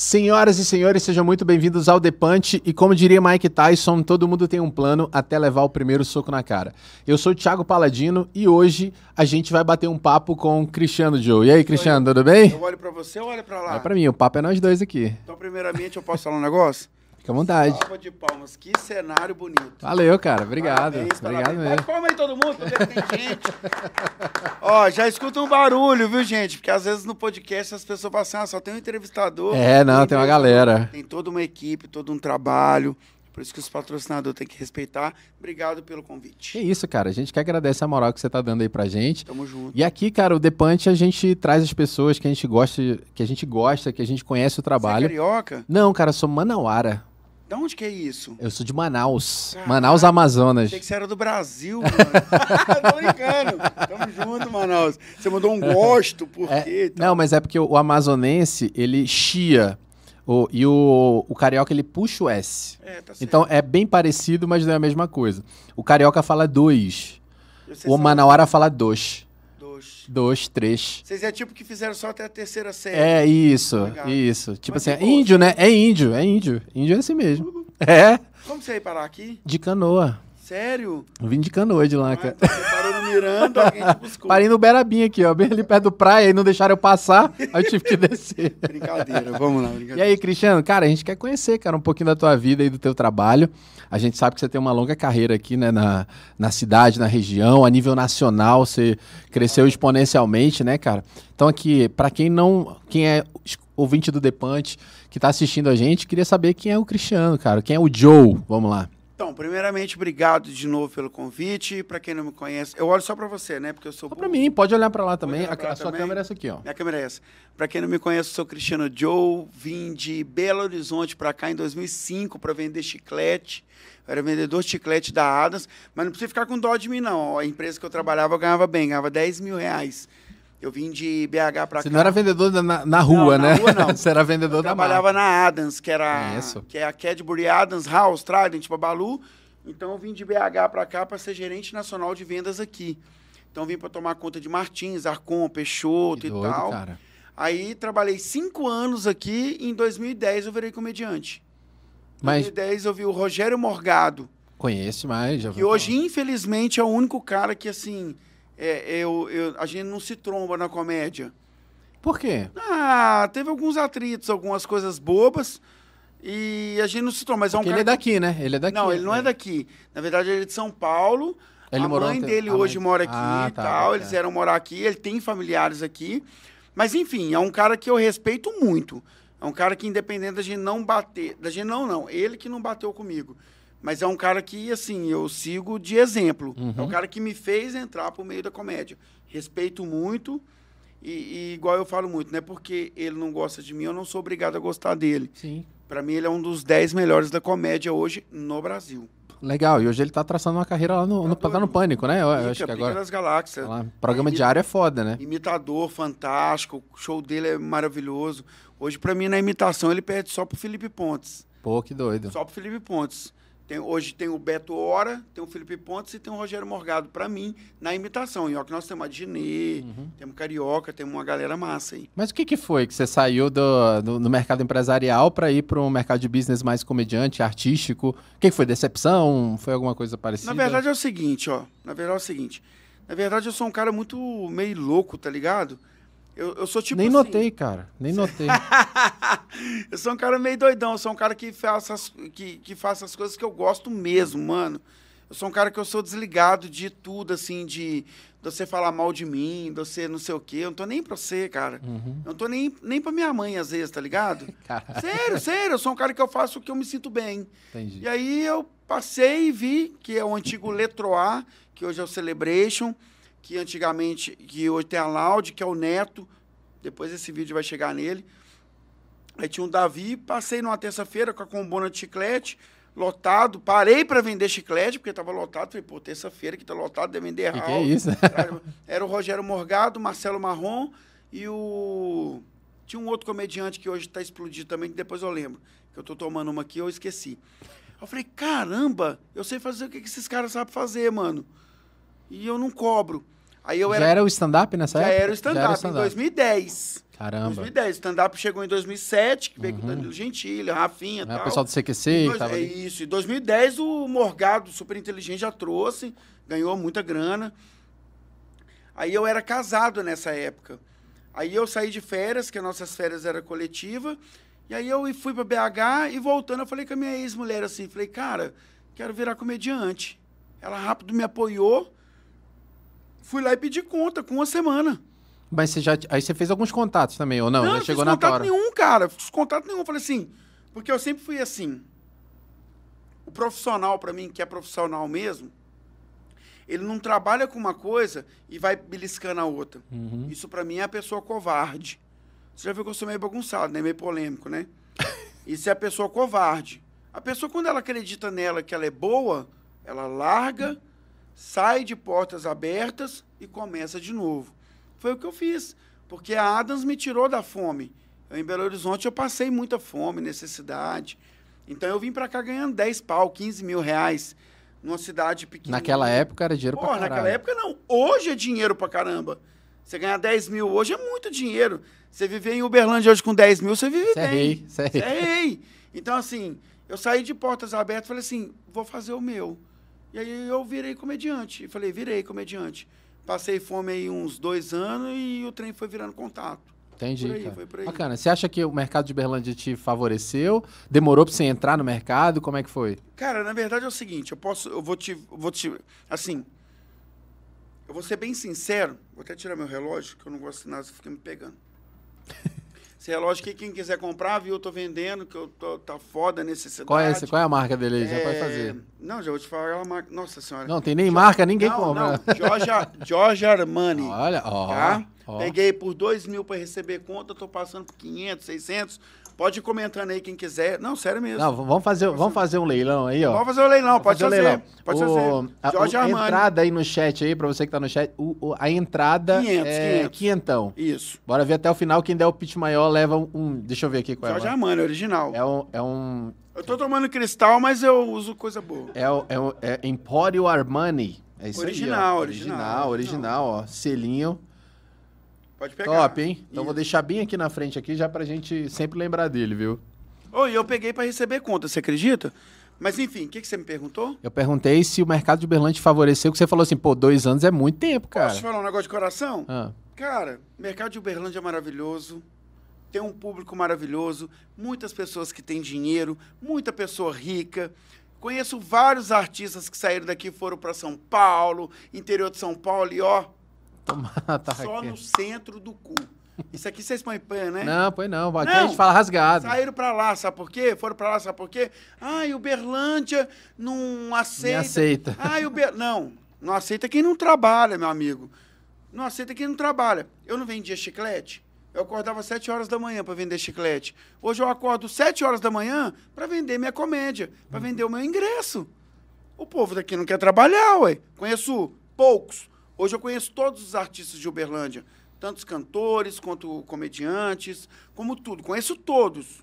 Senhoras e senhores, sejam muito bem-vindos ao Depante e como diria Mike Tyson, todo mundo tem um plano até levar o primeiro soco na cara. Eu sou o Thiago Paladino e hoje a gente vai bater um papo com o Cristiano Joe. E aí, Cristiano, tudo bem? Eu olho pra você ou olho pra lá? É pra mim, o papo é nós dois aqui. Então, primeiramente, eu posso falar um negócio? Fica à vontade. Salva de palmas, que cenário bonito. Valeu, cara. Obrigado. Parabéns, Obrigado parabéns. mesmo. Palma aí todo mundo, tô vendo que tem gente. Ó, já escuta um barulho, viu, gente? Porque às vezes no podcast as pessoas falam assim, ah, só tem um entrevistador. É, não, tem uma galera. Tem toda uma equipe, todo um trabalho. Por isso que os patrocinadores têm que respeitar. Obrigado pelo convite. isso, cara. A gente que agradece a moral que você tá dando aí pra gente. Tamo junto. E aqui, cara, o Depante a gente traz as pessoas que a gente gosta, que a gente gosta, que a gente conhece o Você é trabalho. carioca? Não, cara, eu sou manauara. Da onde que é isso? Eu sou de Manaus. Caralho. Manaus, Amazonas. Achei que você era do Brasil, mano. Tô brincando. Tamo junto, Manaus. Você mandou um gosto, por É, quê? não, mas é porque o amazonense, ele chia. O, e o, o carioca, ele puxa o S. É, tá certo. Então é bem parecido, mas não é a mesma coisa. O carioca fala dois. O manauara fala dois. Dois. Três. Vocês é tipo que fizeram só até a terceira série. É isso, Legal. isso. Tipo Mas assim, é índio, né? É índio, é índio. Índio é assim mesmo. É, Como você veio parar aqui? de canoa. Sério? Eu vim de canoa de lá, Ah, cara. então você parou no Miranda, alguém te buscou. Parei no Berabinho aqui, ó, bem ali perto do praia, aí não deixaram eu passar, aí eu tive que descer. Brincadeira, vamos lá, E brincadeira. aí, Cristiano, cara, a gente quer conhecer, cara, um pouquinho da tua vida e do teu trabalho. A gente sabe que você tem uma longa carreira aqui, né, na, na cidade, na região, a nível nacional, você cresceu exponencialmente, né, cara? Então aqui, pra quem não, quem é ouvinte do Depante, que tá assistindo a gente, queria saber quem é o Cristiano, cara, quem é o Joe, vamos lá. Então, primeiramente, obrigado de novo pelo convite. Pra quem não me conhece, eu olho só pra você, né? Porque eu sou Só pra mim, pode olhar pra lá também, pra lá a sua também. câmera é essa aqui, ó. Minha câmera é essa. Pra quem não me conhece, eu sou Cristiano Joe. Vim de Belo Horizonte pra cá em 2005 pra vender chiclete. Eu era vendedor de chiclete da Adams. Mas não precisa ficar com dó de mim, não. A empresa que eu trabalhava, eu ganhava bem. Ganhava 10 mil reais. Eu vim de BH pra Você cá. não era vendedor na, na rua, Não, né? na rua não. você era vendedor Eu da trabalhava marca. na Adams, que era Conheço. que é a Cadbury Adams House, Trident, Babalu. Então eu vim de BH para cá para ser gerente nacional de vendas aqui. Então eu vim para tomar conta de Martins, Arcon, Peixoto e tal. cara. Aí trabalhei cinco anos aqui e em 2010 eu virei comediante. Em Mas 2010 eu vi o Rogério Morgado, conhece mais, já ouvi hoje, infelizmente, é o único cara que, assim, é, eu, eu- a gente não se tromba na comédia. Por quê? Ah, teve alguns atritos, algumas coisas bobas. E a gente não se tromba, mas é um ele é daqui, né? Ele é daqui. Não, ele não é daqui. Na verdade, ele é de São Paulo. Ele a mãe dele a hoje mãe- mora aqui Ah, e tá, tal. tá. Eles vieram morar aqui. Ele tem familiares aqui. Mas, enfim, é um cara que eu respeito muito. É um cara que, independente da gente não bater. Da gente não, não. Ele que não bateu comigo. Mas é um cara que, assim, eu sigo de exemplo. Uhum. É um cara que me fez entrar pro meio da comédia. Respeito muito. E, e igual eu falo muito, não é porque ele não gosta de mim, eu não sou obrigado a gostar dele. Sim. Pra mim, ele é um dos 10 melhores da comédia hoje no Brasil. Legal. E hoje ele tá traçando uma carreira lá no, no, Tá no. Pânico, né? Eu, Pica, acho que agora. das Galáxias. lá. Programa Imi- diário é foda, né? Imitador fantástico, o show dele é maravilhoso. Hoje, pra mim, na imitação, ele perde só pro Felipe Pontes. Pô, que doido. Só pro Felipe Pontes. Tem- hoje tem o Beto Hora, tem o Felipe Pontes e tem o Rogério Morgado, pra mim, na imitação. E ó, que nós temos a Dinê, Uhum. temos Carioca, temos uma galera massa aí. Mas o que que foi que você saiu do, do, do mercado empresarial pra ir para um mercado de business mais comediante, artístico? O que que foi? Decepção? Foi alguma coisa parecida? Na verdade é o seguinte, ó. Na verdade é o seguinte. Na verdade, eu sou um cara muito meio louco, tá ligado? Eu, eu sou tipo Nem assim, notei, cara. Nem notei. eu sou um cara meio doidão, eu sou um cara que faça, as, que, que faça as coisas que eu gosto mesmo, mano. Eu sou um cara que eu sou desligado de tudo, assim, de, de você falar mal de mim, de você não sei o quê. Eu não tô nem pra você, cara. Uhum. Eu não tô nem, nem pra minha mãe, às vezes, tá ligado? Cara, sério, sério, eu sou um cara que eu faço o que eu me sinto bem. entendi. E aí eu passei e vi que é o antigo Letroar, que hoje é o Celebration, que antigamente, que hoje tem a Loud, que é o Neto. Depois esse vídeo vai chegar nele. Aí tinha um Davi, passei numa terça-feira com a combona de chiclete, lotado. Parei para vender chiclete, porque estava lotado. Falei, pô, terça-feira que tá lotado, deve vender Que que é isso? Era o Rogério Morgado, Marcelo Marrom e o. Tinha um outro comediante que hoje está explodido também, que depois eu lembro. Que eu tô tomando uma aqui, eu esqueci. Eu falei, caramba, eu sei fazer o que esses caras sabem fazer, mano. E eu não cobro. Aí eu Já era, era o stand-up nessa já época? era o stand-up em 2010. Caramba. 2010. Stand-up chegou em 2007, que veio com o Danilo Gentili, a Rafinha e Uhum. É, o tal. pessoal do CQC que dois- tava é ali. isso. Em 2010, o Morgado, super inteligente, já trouxe, ganhou muita grana. Aí eu era casado nessa época. Aí eu saí de férias, que as nossas férias era coletiva. E aí eu fui para BH e voltando, eu falei com a minha ex-mulher assim, falei, cara, quero virar comediante. Ela rápido me apoiou. Fui lá e pedi conta com uma semana. Mas você já. Aí você fez alguns contatos também, ou não? já fiz chegou na contato tora. nenhum, cara. Fiz contato nenhum. Falei assim, porque eu sempre fui assim. O profissional, pra mim, que é profissional mesmo, ele não trabalha com uma coisa e vai beliscando a outra. Uhum. Isso pra mim é a pessoa covarde. Você já viu que eu sou meio bagunçado, né? Meio polêmico, né? Isso é a pessoa covarde. A pessoa, quando ela acredita nela que ela é boa, ela larga, sai de portas abertas e começa de novo. Foi o que eu fiz. Porque a Adams me tirou da fome. Eu, em Belo Horizonte eu passei muita fome, necessidade. Então eu vim pra cá ganhando 10 pau, 15 mil reais, numa cidade pequena. Naquela época era dinheiro Pô, pra caralho. naquela época não. Hoje é dinheiro pra caramba. Você ganhar 10 mil hoje é muito dinheiro. Você viver em Uberlândia hoje com 10 mil, você vive Você é bem. rei, você é é rei. Então, assim, eu saí de portas abertas e falei assim, vou fazer o meu. E aí eu virei comediante. E falei, virei comediante. Passei fome aí uns dois anos e o trem foi virando contato. Entendi, Por aí, cara. foi por aí. Bacana. Você acha que o mercado de Berlândia te favoreceu? Demorou pra você entrar no mercado? Como é que foi? Cara, na verdade é o seguinte, eu posso, eu vou te, eu vou te, assim, eu vou ser bem sincero, vou até tirar meu relógio, que eu não gosto de nada, você fica me pegando. Esse relógio aqui, quem quiser comprar, viu, eu tô vendendo, que eu tô, tá foda a necessidade. Qual é, esse- qual é a marca dele aí? Já pode É, fazer. Não, já vou te falar a marca, nossa senhora. Não, tem nem marca, ninguém não, compra. não, Jorge Armani. Olha, ó. tá? ó. Peguei por 2 mil para receber conta, tô passando por 500, 600. Pode ir comentando aí quem quiser. Não, sério mesmo. Não, vamos fazer, vamos fazer um leilão aí, ó. Pode fazer o leilão, pode Vamos fazer. o leilão. Pode O- fazer. A, Jorge o- a Armani. entrada aí no chat aí, pra você que tá no chat, o- o- a entrada 500, é 500. quinhentão. Isso. Bora ver até o final, quem der o pitch maior leva um... um- deixa eu ver aqui qual é. Jorge a Armani, original. É um... É um Eu tô tomando cristal, mas eu uso coisa boa. é, o- é, o- é Emporio Armani. É isso Original, aí, ó. original, original. Original, ó. Selinho. Pode pegar. Top, hein? Então vou deixar bem aqui na frente aqui, já pra gente sempre lembrar dele, viu? Oi, eu peguei para receber conta, você acredita? Mas enfim, o que, que você me perguntou? Eu perguntei se o mercado de Uberlândia favoreceu, que você falou assim, pô, dois anos é muito tempo, Posso cara. te falar um negócio de coração? Ah, Cara, o mercado de Uberlândia é maravilhoso. Tem um público maravilhoso, muitas pessoas que têm dinheiro, muita pessoa rica. Conheço vários artistas que saíram daqui e foram para São Paulo, interior de São Paulo, e ó, tá só aqui. no centro do cu. Isso aqui vocês põem né? Não, pois não. Aqui Não. a gente fala rasgado. Saíram pra lá, sabe por quê? Foram pra lá, sabe por quê? Ai, Uberlândia não aceita. aceita. Ai, Uber... Não, não aceita quem não trabalha, meu amigo. Não aceita quem não trabalha. Eu não vendia chiclete. Eu acordava às 7 horas da manhã para vender chiclete. Hoje eu acordo 7 horas da manhã para vender minha comédia, para vender o meu ingresso. O povo daqui não quer trabalhar, ué. Conheço poucos. Hoje eu conheço todos os artistas de Uberlândia. Tanto os cantores, quanto comediantes, como tudo. Conheço todos.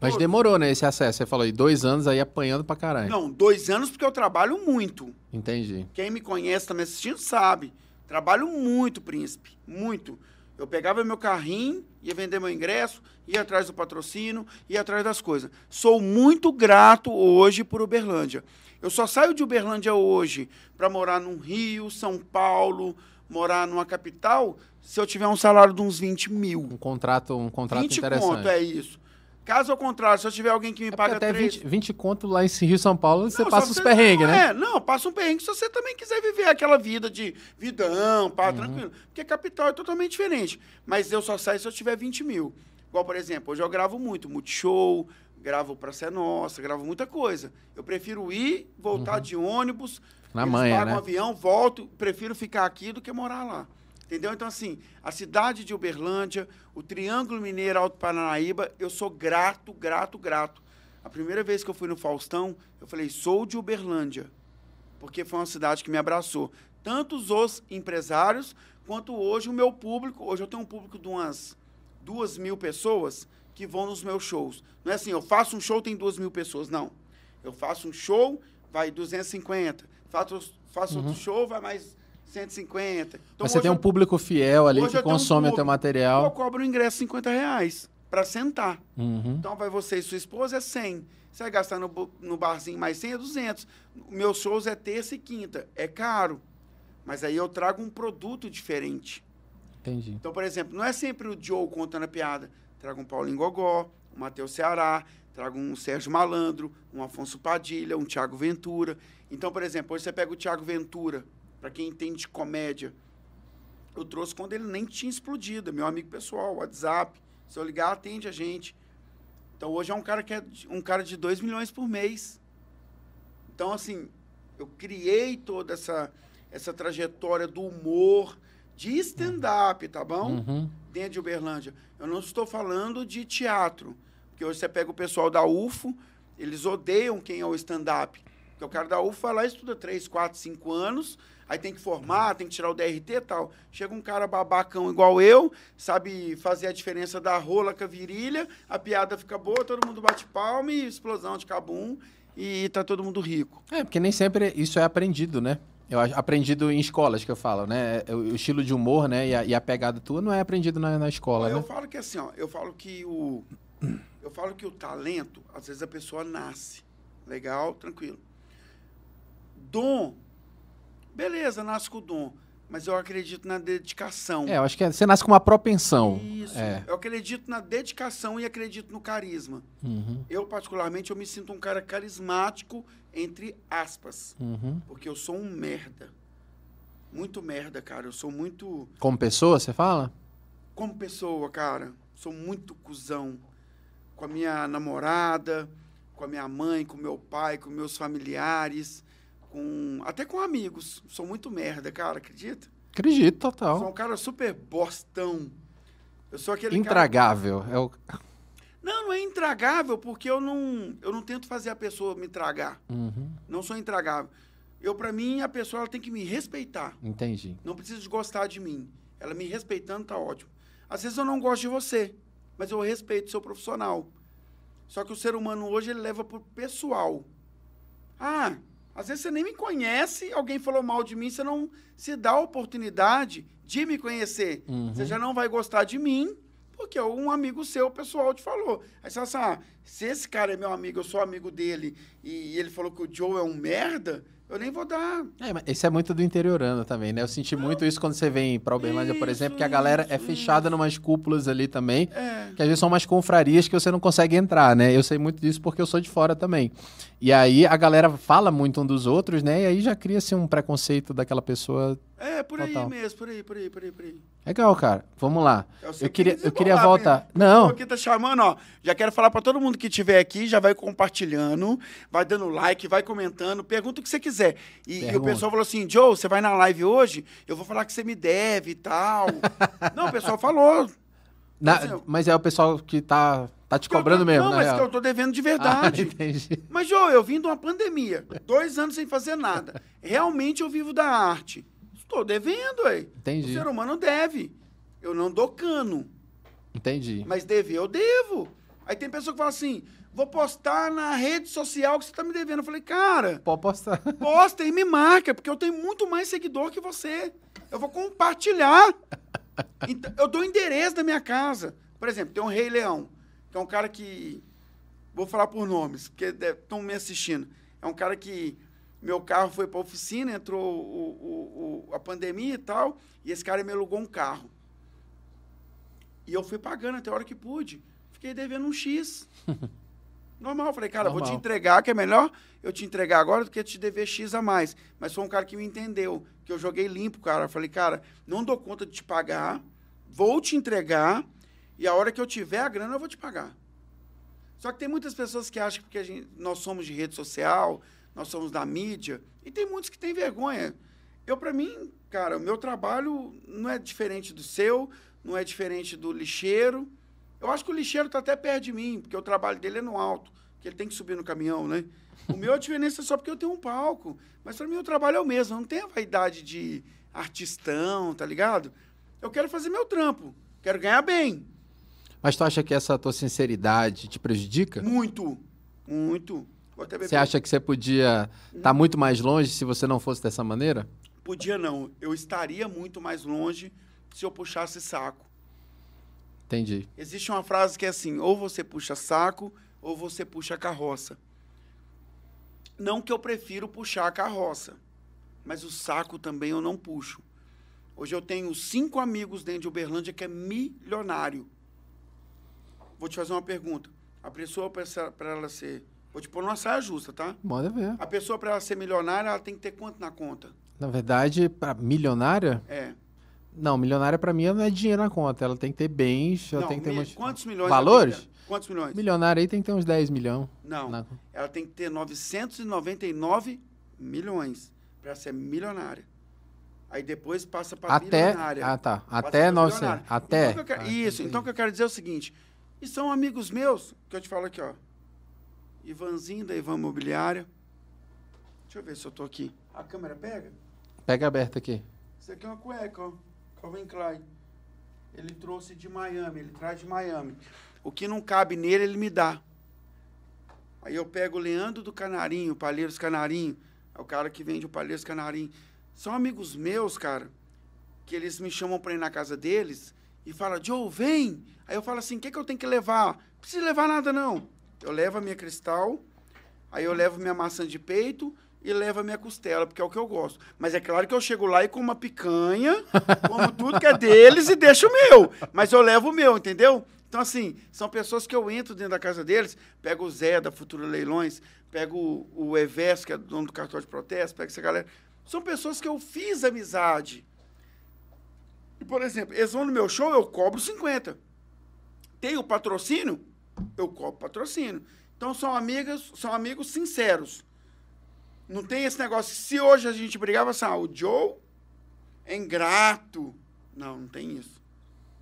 Mas Todos. demorou, né, esse acesso. Você falou aí, dois anos aí apanhando pra caralho. Não, dois anos porque eu trabalho muito. Entendi. Quem me conhece, tá me assistindo, sabe. Trabalho muito, príncipe. Muito. Eu pegava meu carrinho, ia vender meu ingresso, ia atrás do patrocínio, ia atrás das coisas. Sou muito grato hoje por Uberlândia. Eu só saio de Uberlândia hoje para morar num Rio, São Paulo, morar numa capital, se eu tiver um salário de uns 20 mil. Um contrato, um contrato 20 interessante. conto, é isso. Caso ao contrário, se eu tiver alguém que me É paga até três... 20, 20 conto lá em Rio São Paulo, você Não, passa só os você- perrengues, né? É, não, passa um perrengue se você também quiser viver aquela vida de vidão, pá, Uhum. tranquilo. Porque capital é totalmente diferente. Mas eu só saio se eu tiver 20 mil. Igual, por exemplo, hoje eu gravo muito, Multishow, gravo Pra Ser Nossa, gravo muita coisa. Eu prefiro ir, voltar de ônibus, Uhum. Na manhã, pagam né? um avião, volto, prefiro ficar aqui do que morar lá. Entendeu? Então, assim, a cidade de Uberlândia, o Triângulo Mineiro Alto Paranaíba, eu sou grato, grato, grato. A primeira vez que eu fui no Faustão, eu falei, sou de Uberlândia. Porque foi uma cidade que me abraçou. Tanto os empresários, quanto hoje o meu público. Hoje eu tenho um público de umas duas mil pessoas que vão nos meus shows. Não é assim, eu faço um show, tem duas mil pessoas. Não. Eu faço um show, vai 250. Faço, faço outro show, vai mais 150. Então, Mas você tem um eu- público fiel ali que tenho um consome o teu material. Eu cobro o ingresso 50 reais pra sentar. Uhum. Então vai você e sua esposa é 100. Você vai gastar no, no barzinho mais 100 é 200. Meus shows é terça e quinta. É caro. Mas aí eu trago um produto diferente. Entendi. Então, por exemplo, não é sempre o Joe contando a piada. Trago um Paulinho Gogó, um Matheus Ceará, trago um Sérgio Malandro, um Afonso Padilha, um Thiago Ventura. Então, por exemplo, hoje você pega o Thiago Ventura, para quem entende de comédia. Eu trouxe quando ele nem tinha explodido, é meu amigo pessoal, WhatsApp. Se eu ligar, atende a gente. Então, hoje é um cara que é de- um cara de 2 milhões por mês. Então, assim, eu criei toda essa, essa trajetória do humor, de stand-up, tá bom? Uhum. dentro de Uberlândia. Eu não estou falando de teatro, porque hoje você pega o pessoal da UFO, eles odeiam quem é o stand-up. Porque o cara da UFO vai lá estuda 3, 4, 5 anos, aí tem que formar, tem que tirar o DRT e tal. Chega um cara babacão igual eu, sabe fazer a diferença da rola com a virilha, a piada fica boa, todo mundo bate palma e explosão de cabum e tá todo mundo rico. É, porque nem sempre isso é aprendido, né? Eu aprendido em escolas que eu falo, né? O, o estilo de humor, né? E a, e a pegada tua não é aprendido na, na escola, eu né? falo que assim, ó, eu falo que o eu falo que o talento, às vezes a pessoa nasce. Legal, tranquilo. Dom, beleza, nasce com o dom, mas eu acredito na dedicação. É, eu acho que é- você nasce com uma propensão. Isso. É. Eu acredito na dedicação e acredito no carisma. Uhum, Eu particularmente eu me sinto um cara carismático entre aspas, uhum. porque eu sou um merda. Muito merda, cara. Eu sou muito Como pessoa, você fala? como pessoa, cara, sou muito cuzão com a minha namorada, com a minha mãe, com meu pai, com meus familiares, com até com amigos. Sou muito merda, cara, acredita? Acredito, Sou total. um cara super bostão. Eu sou aquele cara... Intragável. É o... Não, não é intragável, porque eu não, eu não tento fazer a pessoa me tragar. Uhum, Não sou intragável. Eu, para mim, a pessoa ela tem que me respeitar. entendi. Não precisa de gostar de mim. Ela me respeitando tá ótimo. Às vezes eu não gosto de você, mas eu respeito o seu profissional. Só que o ser humano hoje ele leva pro pessoal. Ah, às vezes você nem me conhece, alguém falou mal de mim, você não se dá a oportunidade de me conhecer. Uhum. Você já não vai gostar de mim, porque um amigo seu, pessoal, te falou. Aí você fala assim, ah, se esse cara é meu amigo, eu sou amigo dele, e ele falou que o Joe é um merda, eu nem vou dar. É, mas isso é muito do interiorano também, né? Eu senti muito isso quando você vem pra Uberlândia, por Isso, exemplo, que a galera é isso, fechada numas cúpulas ali também, É. que às vezes são umas confrarias que você não consegue entrar, né? Eu sei muito disso porque eu sou de fora também. E aí a galera fala muito um dos outros, né? E aí já cria-se um preconceito daquela pessoa. É, por aí Total. mesmo, por aí, por aí, por aí, por aí. Legal, cara. Vamos lá. sei Eu que queria, eu queria voltar. né? Não, Aqui tá chamando, ó. Já quero falar pra todo mundo que estiver aqui, já vai compartilhando, vai dando like, vai comentando, pergunta o que você quiser. E, e o pessoal falou assim: Joe, você vai na live hoje? Eu vou falar que você me deve e tal. Não, o pessoal falou. na- Mas eu- mas é o pessoal que tá, tá te eu cobrando mesmo, Não, na mas real. que eu tô devendo de Ah, verdade. entendi. Mas, Joe, eu vim de uma pandemia. Dois anos sem fazer nada. Realmente eu vivo da arte. Estou devendo, ué. O Entendi. ser humano deve. Eu não dou cano. Entendi. Mas dever, eu devo. Aí tem pessoa que fala assim: vou postar na rede social que você tá me devendo. Eu falei, cara, Pode postar. posta e me marca, porque eu tenho muito mais seguidor que você. Eu vou compartilhar. Então, eu dou o endereço da minha casa. Por exemplo, tem um Rei Leão, que é um cara que. Vou falar por nomes, porque estão me assistindo. É um cara que. Meu carro foi para oficina, entrou o- o- o- a pandemia e tal, e esse cara me alugou um carro. E eu fui pagando até a hora que pude. Fiquei devendo um X. Normal. Falei, cara, vou te Normal. entregar, que é melhor eu te entregar agora do que te dever X a mais. Mas foi um cara que me entendeu, que eu joguei limpo, cara. Falei, cara, não dou conta de te pagar, vou te entregar, e a hora que eu tiver a grana, eu vou te pagar. Só que tem muitas pessoas que acham que porque a gente- nós somos de rede social, nós somos da mídia, e tem muitos que têm vergonha. Eu, para mim, cara, o meu trabalho não é diferente do seu, não é diferente do lixeiro. Eu acho que o lixeiro está até perto de mim, porque o trabalho dele é no alto, que ele tem que subir no caminhão, né? O meu é diferença só porque eu tenho um palco. Mas para mim o trabalho é o mesmo, eu não tenho a vaidade de artistão, tá ligado? Eu quero fazer meu trampo, quero ganhar bem. Mas tu acha que essa tua sinceridade te prejudica? Muito, muito. Você acha que você podia estar muito mais longe se você não fosse dessa maneira? Podia não. Eu estaria muito mais longe se eu puxasse saco. Entendi. Existe uma frase que é assim: ou você puxa saco, ou você puxa carroça. Não que eu prefiro puxar a carroça, mas o saco também eu não puxo. Hoje eu tenho cinco amigos dentro de Uberlândia que é milionário. Vou te fazer uma pergunta. A pessoa, para ela ser. Vou te pôr numa saia justa, tá? Manda ver. A pessoa, para ela ser milionária, ela tem que ter quanto na conta? Na verdade, para milionária? É. Não, milionária para mim não é dinheiro na conta. Ela tem que ter bens, ela Não, tem que ter umas... Quantos milhões? Valores? Quantos milhões? Milionária aí tem que ter uns 10 milhões. Não. Na- Ela tem que ter 999 milhões para ser milionária. Aí depois passa para Até, bilionária. ah tá, até pra 900, bilionária. até. Então, que quero- Ah, isso, entendi. então o que eu quero dizer é o seguinte. E são amigos meus, que eu te falo aqui, ó. Ivanzinho da Ivan Mobiliária. Deixa eu ver se eu tô aqui. A câmera pega? Pega aberto aqui. Isso aqui é uma cueca, ó. Calvin Klein. Ele trouxe de Miami, ele traz de Miami. O que não cabe nele, ele me dá. Aí eu pego o Leandro do Canarinho, Palheiros Canarinho. É o cara que vende o Palheiros Canarinho. São amigos meus, cara, que eles me chamam pra ir na casa deles e falam, Joe, vem. Aí eu falo assim, o que, que eu tenho que levar? Não precisa levar nada, não. Eu levo a minha cristal, aí eu levo minha maçã de peito e levo a minha costela, porque é o que eu gosto. Mas é claro que eu chego lá e como uma picanha, como tudo que é deles e deixo o meu. Mas eu levo o meu, entendeu? Então, assim, são pessoas que eu entro dentro da casa deles, pego o Zé da Futura Leilões, pego o, Evés, que é dono do cartório de protesto, pego essa galera. São pessoas que eu fiz amizade. E, por exemplo, eles vão no meu show, eu cobro 50. Tem o patrocínio, eu cobro patrocínio. Então são amigas, são amigos sinceros. Não tem esse negócio. Se hoje a gente brigava assim, ah, o Joe é ingrato. Não, não tem isso.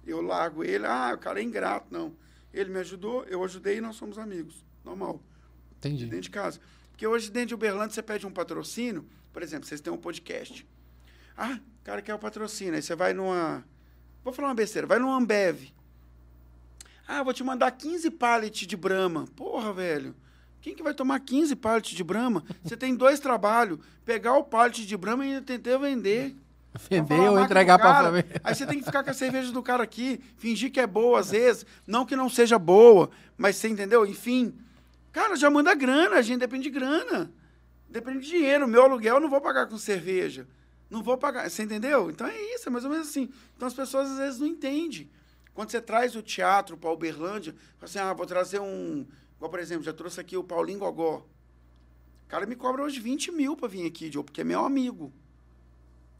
Eu largo ele, ah, o cara é ingrato. Não. Ele me ajudou, eu ajudei e nós somos amigos. Normal. Entendi. Dentro de casa. Porque hoje, dentro de Uberlândia, você pede um patrocínio. Por exemplo, vocês têm um podcast. Ah, o cara quer o patrocínio. Aí você vai numa. Vou falar uma besteira. Vai numa Ambev. Ah, vou te mandar 15 pallets de Brahma. Porra, velho. Quem que vai tomar 15 pallets de Brahma? Você tem dois trabalhos. Pegar o pallet de Brahma e tentar vender. Vender ou entregar cara. família. Aí você tem que ficar com a cerveja do cara aqui, fingir que é boa às vezes. Não que não seja boa, mas você entendeu? Enfim. Cara, já manda grana, a gente depende de grana. Depende de dinheiro. Meu aluguel eu não vou pagar com cerveja. Não vou pagar. Você entendeu? Então é isso, é mais ou menos assim. Então as pessoas às vezes não entendem. Quando você traz o teatro para Uberlândia, assim, ah, vou trazer um. Igual, por exemplo, já trouxe aqui o Paulinho Gogó. O cara me cobra hoje 20 mil para vir aqui, Joe, porque é meu amigo.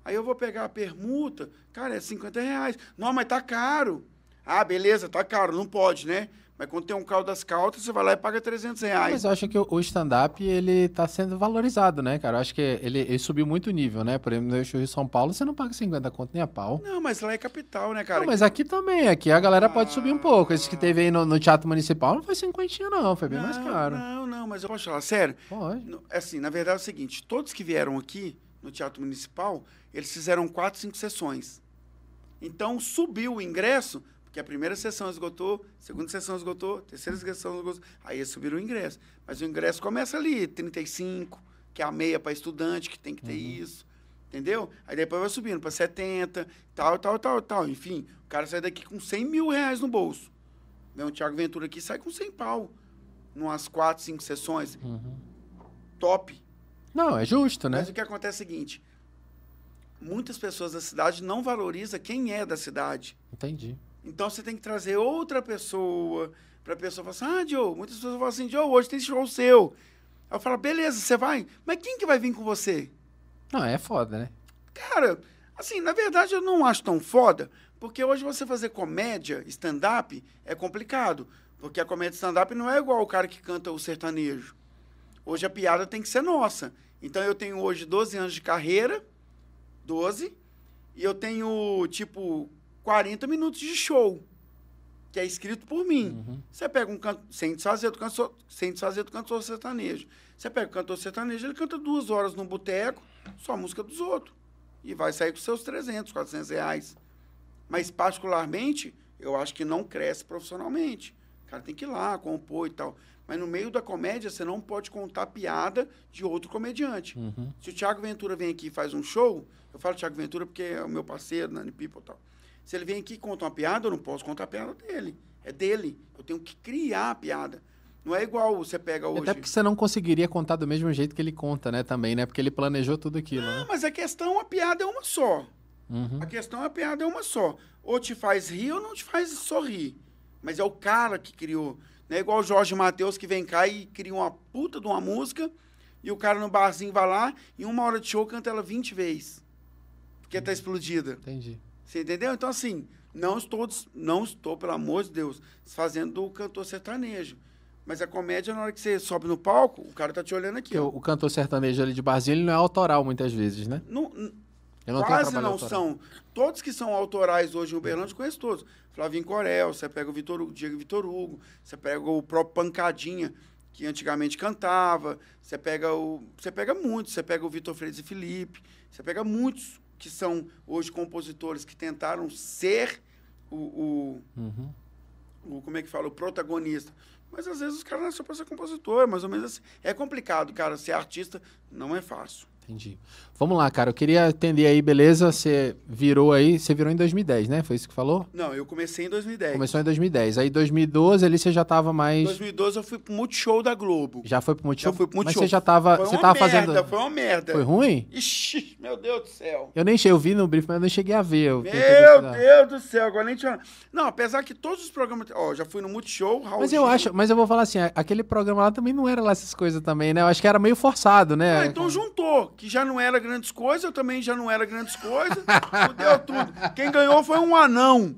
Aí eu vou pegar a permuta, cara, é 50 reais. Não, mas tá caro. Ah, beleza, tá caro, não pode, né? Mas quando tem um caldo das calças, você vai lá e paga 300 reais. Mas eu acho que o stand-up, ele tá sendo valorizado, né, cara? Eu acho que ele, ele subiu muito o nível, né? Por exemplo, no show em São Paulo, você não paga 50 conto nem a pau. Não, mas lá é capital, né, cara? Não, mas aqui também, aqui a galera pode subir um pouco. Esse que Ah. teve aí no, no Teatro Municipal não foi cinquentinha, não, foi bem mais Não, caro. Não, não, mas eu posso falar sério. Pode. Assim, na verdade é o seguinte, todos que vieram aqui no Teatro Municipal, eles fizeram quatro, cinco sessões. Então, subiu o ingresso, porque a primeira sessão esgotou, segunda sessão esgotou, terceira sessão esgotou, aí eles subiram o ingresso. Mas o ingresso começa ali, 35, que é a meia para estudante, que tem que ter isso, entendeu? Aí depois vai subindo para 70, tal, tal, tal, tal. Enfim, o cara sai daqui com 100 mil reais no bolso. Vem o Thiago Ventura aqui sai com 100 pau, numas quatro, cinco sessões. Top. Não, é justo, né? Mas o que acontece é o seguinte: muitas pessoas da cidade não valorizam quem é da cidade. Entendi. Então você tem que trazer outra pessoa para a pessoa falar assim: ah, Joe, muitas pessoas falam assim: Joe, hoje tem show seu. Aí eu falo: beleza, você vai, mas quem que vai vir com você? Não, é foda, né? Cara, assim, na verdade eu não acho tão foda, porque hoje você fazer comédia, stand-up, é complicado. Porque a comédia stand-up não é igual o cara que canta o sertanejo. Hoje a piada tem que ser nossa. Então eu tenho hoje 12 anos de carreira, 12, e eu tenho, tipo, 40 minutos de show, que é escrito por mim. Uhum. Você pega um canto, sem desfazer do cantor, sem desfazer do cantor sertanejo. Você pega o cantor sertanejo, ele canta duas horas num boteco, só a música dos outros. E vai sair com seus 300, 400 reais. Mas, particularmente, eu acho que não cresce profissionalmente. O cara tem que ir lá, compor e tal. Mas no meio da comédia, você não pode contar piada de outro comediante. Uhum. Se o Thiago Ventura vem aqui e faz um show, eu falo Thiago Ventura porque é o meu parceiro, Nani People e tal. Se ele vem aqui e conta uma piada, eu não posso contar a piada dele. É dele. Eu tenho que criar a piada. Não é igual você pega hoje. Até porque você não conseguiria contar do mesmo jeito que ele conta, né? Também, né? Porque ele planejou tudo aquilo, Não, né? mas a questão, a piada é uma só. Uhum. A questão, a piada é uma só. Ou te faz rir ou não te faz sorrir. Mas é o cara que criou. Não é igual o Jorge Matheus que vem cá e cria uma puta de uma música e o cara no barzinho vai lá e uma hora de show canta ela 20 vezes. Porque tá explodida. Entendi. Você entendeu? Então, assim, não estou, não estou, pelo amor de Deus, fazendo do cantor sertanejo. Mas a comédia, na hora que você sobe no palco, o cara tá te olhando aqui. O, o cantor sertanejo ali de barzinho, ele não é autoral muitas vezes, né? Não, não quase não autoral. são. Todos que são autorais hoje em Uberlândia, eu conheço todos. Flavinho Corel, você pega o Vitor Hugo, Diego Vitor Hugo, você pega o próprio Pancadinha, que antigamente cantava, você pega o. Você pega muitos, você pega o Vitor Freitas e Felipe, você pega muitos que são hoje compositores que tentaram ser o- o, Uhum. o como é que fala, o protagonista. Mas às vezes os caras nascem para ser compositor, mais ou menos assim. É complicado, cara. Ser artista não é fácil. Entendi. Vamos lá, cara. Eu queria entender aí, beleza? Você virou aí, você virou em 2010, né? Foi isso que falou? Não, eu comecei em 2010. Começou em 2010. Aí 2012 ali você já tava Em mais. 2012 eu fui pro Multishow da Globo. Já foi pro Multishow? Já fui pro Mas Multishow. você já tava. Foi Você uma tava merda, fazendo. foi uma merda. Foi ruim? Ixi, meu Deus do céu. Eu nem cheguei, eu vi no brief, mas eu não cheguei a ver. Meu. Deus do céu, agora nem tinha... Não, apesar que todos os programas... Ó, já fui no Multishow, Raul Mas eu acho, mas eu vou falar assim, aquele programa lá também não era lá essas coisas também, né? Eu acho que era meio forçado, né? Ah, então juntou, que já não era grandes coisas, eu também já não era grandes coisas, deu tudo. Quem ganhou foi um anão.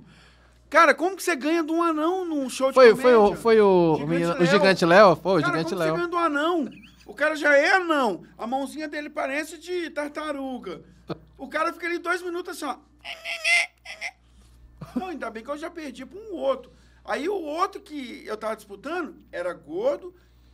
Cara, como que você ganha de um anão num show de Foi, comédia? foi, o, foi o, Gigante o. Gigante Léo? Pô, o Cara, Gigante como você Léo. ganha do anão? O cara já é anão. A mãozinha dele parece de tartaruga. O cara fica ali dois minutos assim, ó. Não, ainda bem que eu já perdi para um outro. Aí o outro que eu tava disputando era gordo,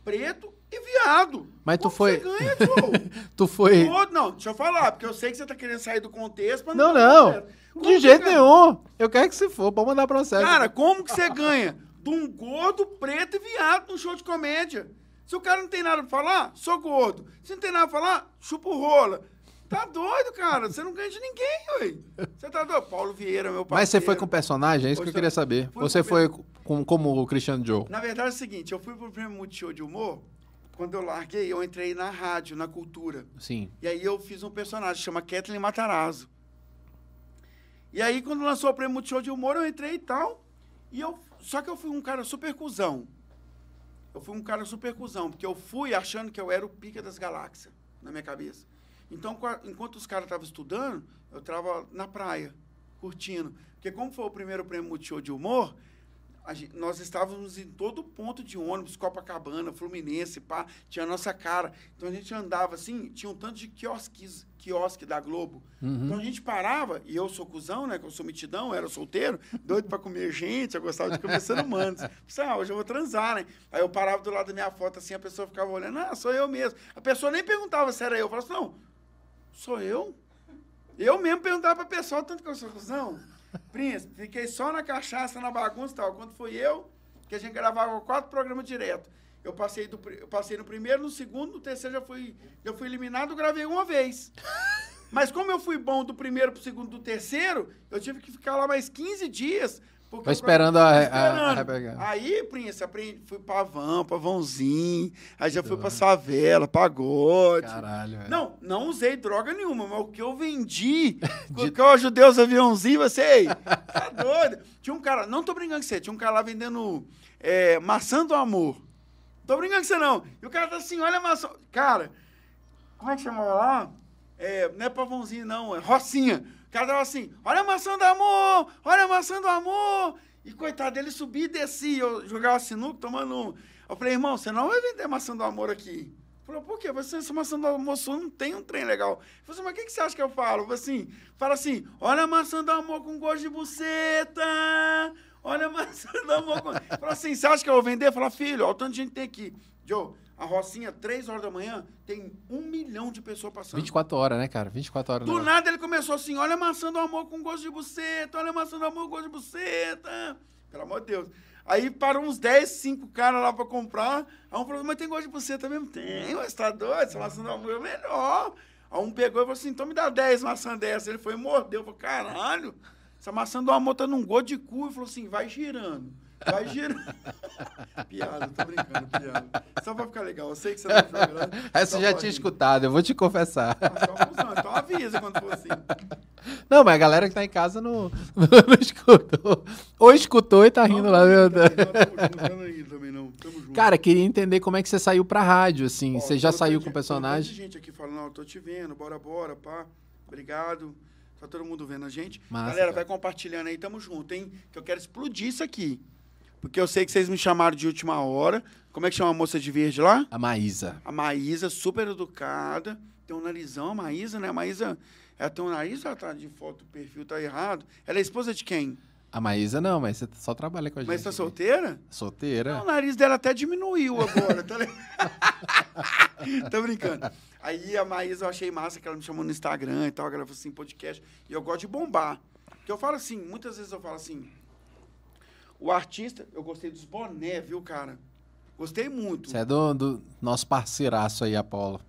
preto e viado. Mas tu Como foi- Você ganha? Tu foi. O não, deixa eu falar, porque eu sei que você tá querendo sair do contexto, mas Não, tá não. certo. Como De jeito ganha? nenhum. Eu quero que se for, pode mandar processo. Cara, como que você ganha de um gordo, preto e viado num show de comédia? Se o cara não tem nada pra falar, sou gordo. Se não tem nada pra falar, chupo rola. Tá doido, cara. Você não ganha de ninguém, ué. Você tá doido? Paulo Vieira, meu parceiro. Mas você foi com personagem? É isso que eu queria saber. Você com foi com, como o Christian Joe. Na verdade é o seguinte, eu fui pro prêmio Multishow de Humor, quando eu larguei, eu entrei na rádio, na cultura. Sim. E aí eu fiz um personagem, chama Kathleen Matarazzo. E aí, quando lançou o prêmio Multishow de Humor, eu entrei e tal. E eu, só que eu fui um cara super cuzão. Eu fui um cara super cuzão, porque eu fui achando que eu era o pica das galáxias, na minha cabeça. Então, qua- enquanto os caras estavam estudando, eu estava na praia, curtindo. Porque como foi o primeiro prêmio Multishow de Humor, a gen- nós estávamos em todo ponto de ônibus, Copacabana, Fluminense, pá, tinha a nossa cara. Então a gente andava assim, tinha um tanto de quiosques, quiosque da Globo. Uhum. Então a gente parava, e eu sou cuzão, né? Que eu sou mitidão, eu era solteiro, doido pra comer gente, eu gostava de comer ser humanos. Pensei, ah, hoje eu vou transar, né? Aí eu parava do lado da minha foto assim, a pessoa ficava olhando, ah, sou eu mesmo. A pessoa nem perguntava se era eu. Eu falava assim, não, sou eu? Eu mesmo perguntava pra pessoa, tanto que eu sou cuzão. Príncipe, fiquei só na cachaça, na bagunça e tal. Quando foi eu, que a gente gravava quatro programas direto. Eu passei, do, eu passei no primeiro, no segundo, no terceiro já fui, já fui eliminado, gravei uma vez. Mas como eu fui bom do primeiro pro segundo do terceiro, eu tive que ficar lá mais 15 dias. Porque Vai eu- esperando a- a- esperando. a Rebeca. Aí, Príncipe, aprendi, fui pavão, pavãozinho, aí já fui pra favela, pagode. Caralho, velho. Não, não usei droga nenhuma, mas o que eu vendi, o que eu ajudei os aviãozinhos, você, tá doido? Tinha um cara, não tô brincando com você, tinha um cara lá vendendo é, maçã do amor. Tô brincando com você não. E o cara tá assim, olha a maçã. Cara, como é que chama lá? É, não é pavãozinho, não, é rocinha. O cara tava assim, olha a maçã do amor, olha a maçã do amor. E coitado dele subia e descia. Eu jogava sinuca tomando um. Eu falei, irmão, você não vai vender maçã do amor aqui. Ele Falou, por quê? Você, essa maçã do amor sua não tem um trem legal. Eu falei assim, mas o que, que você acha que eu falo? Eu assim, fala assim, olha a maçã do amor com gosto de buceta. Olha a maçã do amor com... Fala assim, você acha que eu vou vender? Fala, filho, olha o tanto de gente tem aqui. Joe, a Rocinha, três horas da manhã, tem um milhão de pessoas passando. 24 horas, né, cara? 24 horas. Do nada ele começou assim: olha a maçã do amor com gosto de buceta, olha a maçã do amor com gosto de buceta. Pelo amor de Deus. Aí parou uns 10, 5 caras lá pra comprar. Aí um falou, mas tem gosto de você também? Tem, mas tá doido, essa maçã do amor é melhor. Aí um pegou e falou assim, então me dá 10 maçãs dessa. Ele foi e mordeu. Eu falei, caralho, essa maçã do amor tá num gosto de cu. Ele falou assim, vai girando. Vai girando. piada, tô brincando, piada. Só pra ficar legal. Eu sei que você não tá jogando. Essa eu já tinha escutado, eu vou te confessar. Então avisa quando for assim. Não, mas a galera que tá em casa não, não, não escutou. Ou escutou e tá rindo não, lá, meu Deus. Cara, queria entender como é que você saiu pra rádio, assim. Ó, você já saiu com o personagem? Tem gente aqui falando, não, tô te vendo, bora, bora, pá. Obrigado. Tá todo mundo vendo a gente. Massa, Galera, cara. vai compartilhando aí, tamo junto, hein? Que eu quero explodir isso aqui. Porque eu sei que vocês me chamaram de última hora. Como é que chama a moça de verde lá? A Maísa. A Maísa, super educada. Tem um narizão, a Maísa, né? A Maísa, ela tem um nariz, ela tá de foto, o perfil tá errado. Ela é esposa de quem? A Maísa não, mas você só trabalha com a gente. Mas tá solteira? Solteira. Não, o nariz dela até diminuiu agora, tá Tô brincando. Aí a Maísa eu achei massa que ela me chamou no Instagram e tal, ela falou assim, podcast. E eu gosto de bombar. Que eu falo assim, muitas vezes eu falo assim, o artista, eu gostei dos boné, viu, cara? Gostei muito. Você é do, do nosso parceiraço aí, Apolo.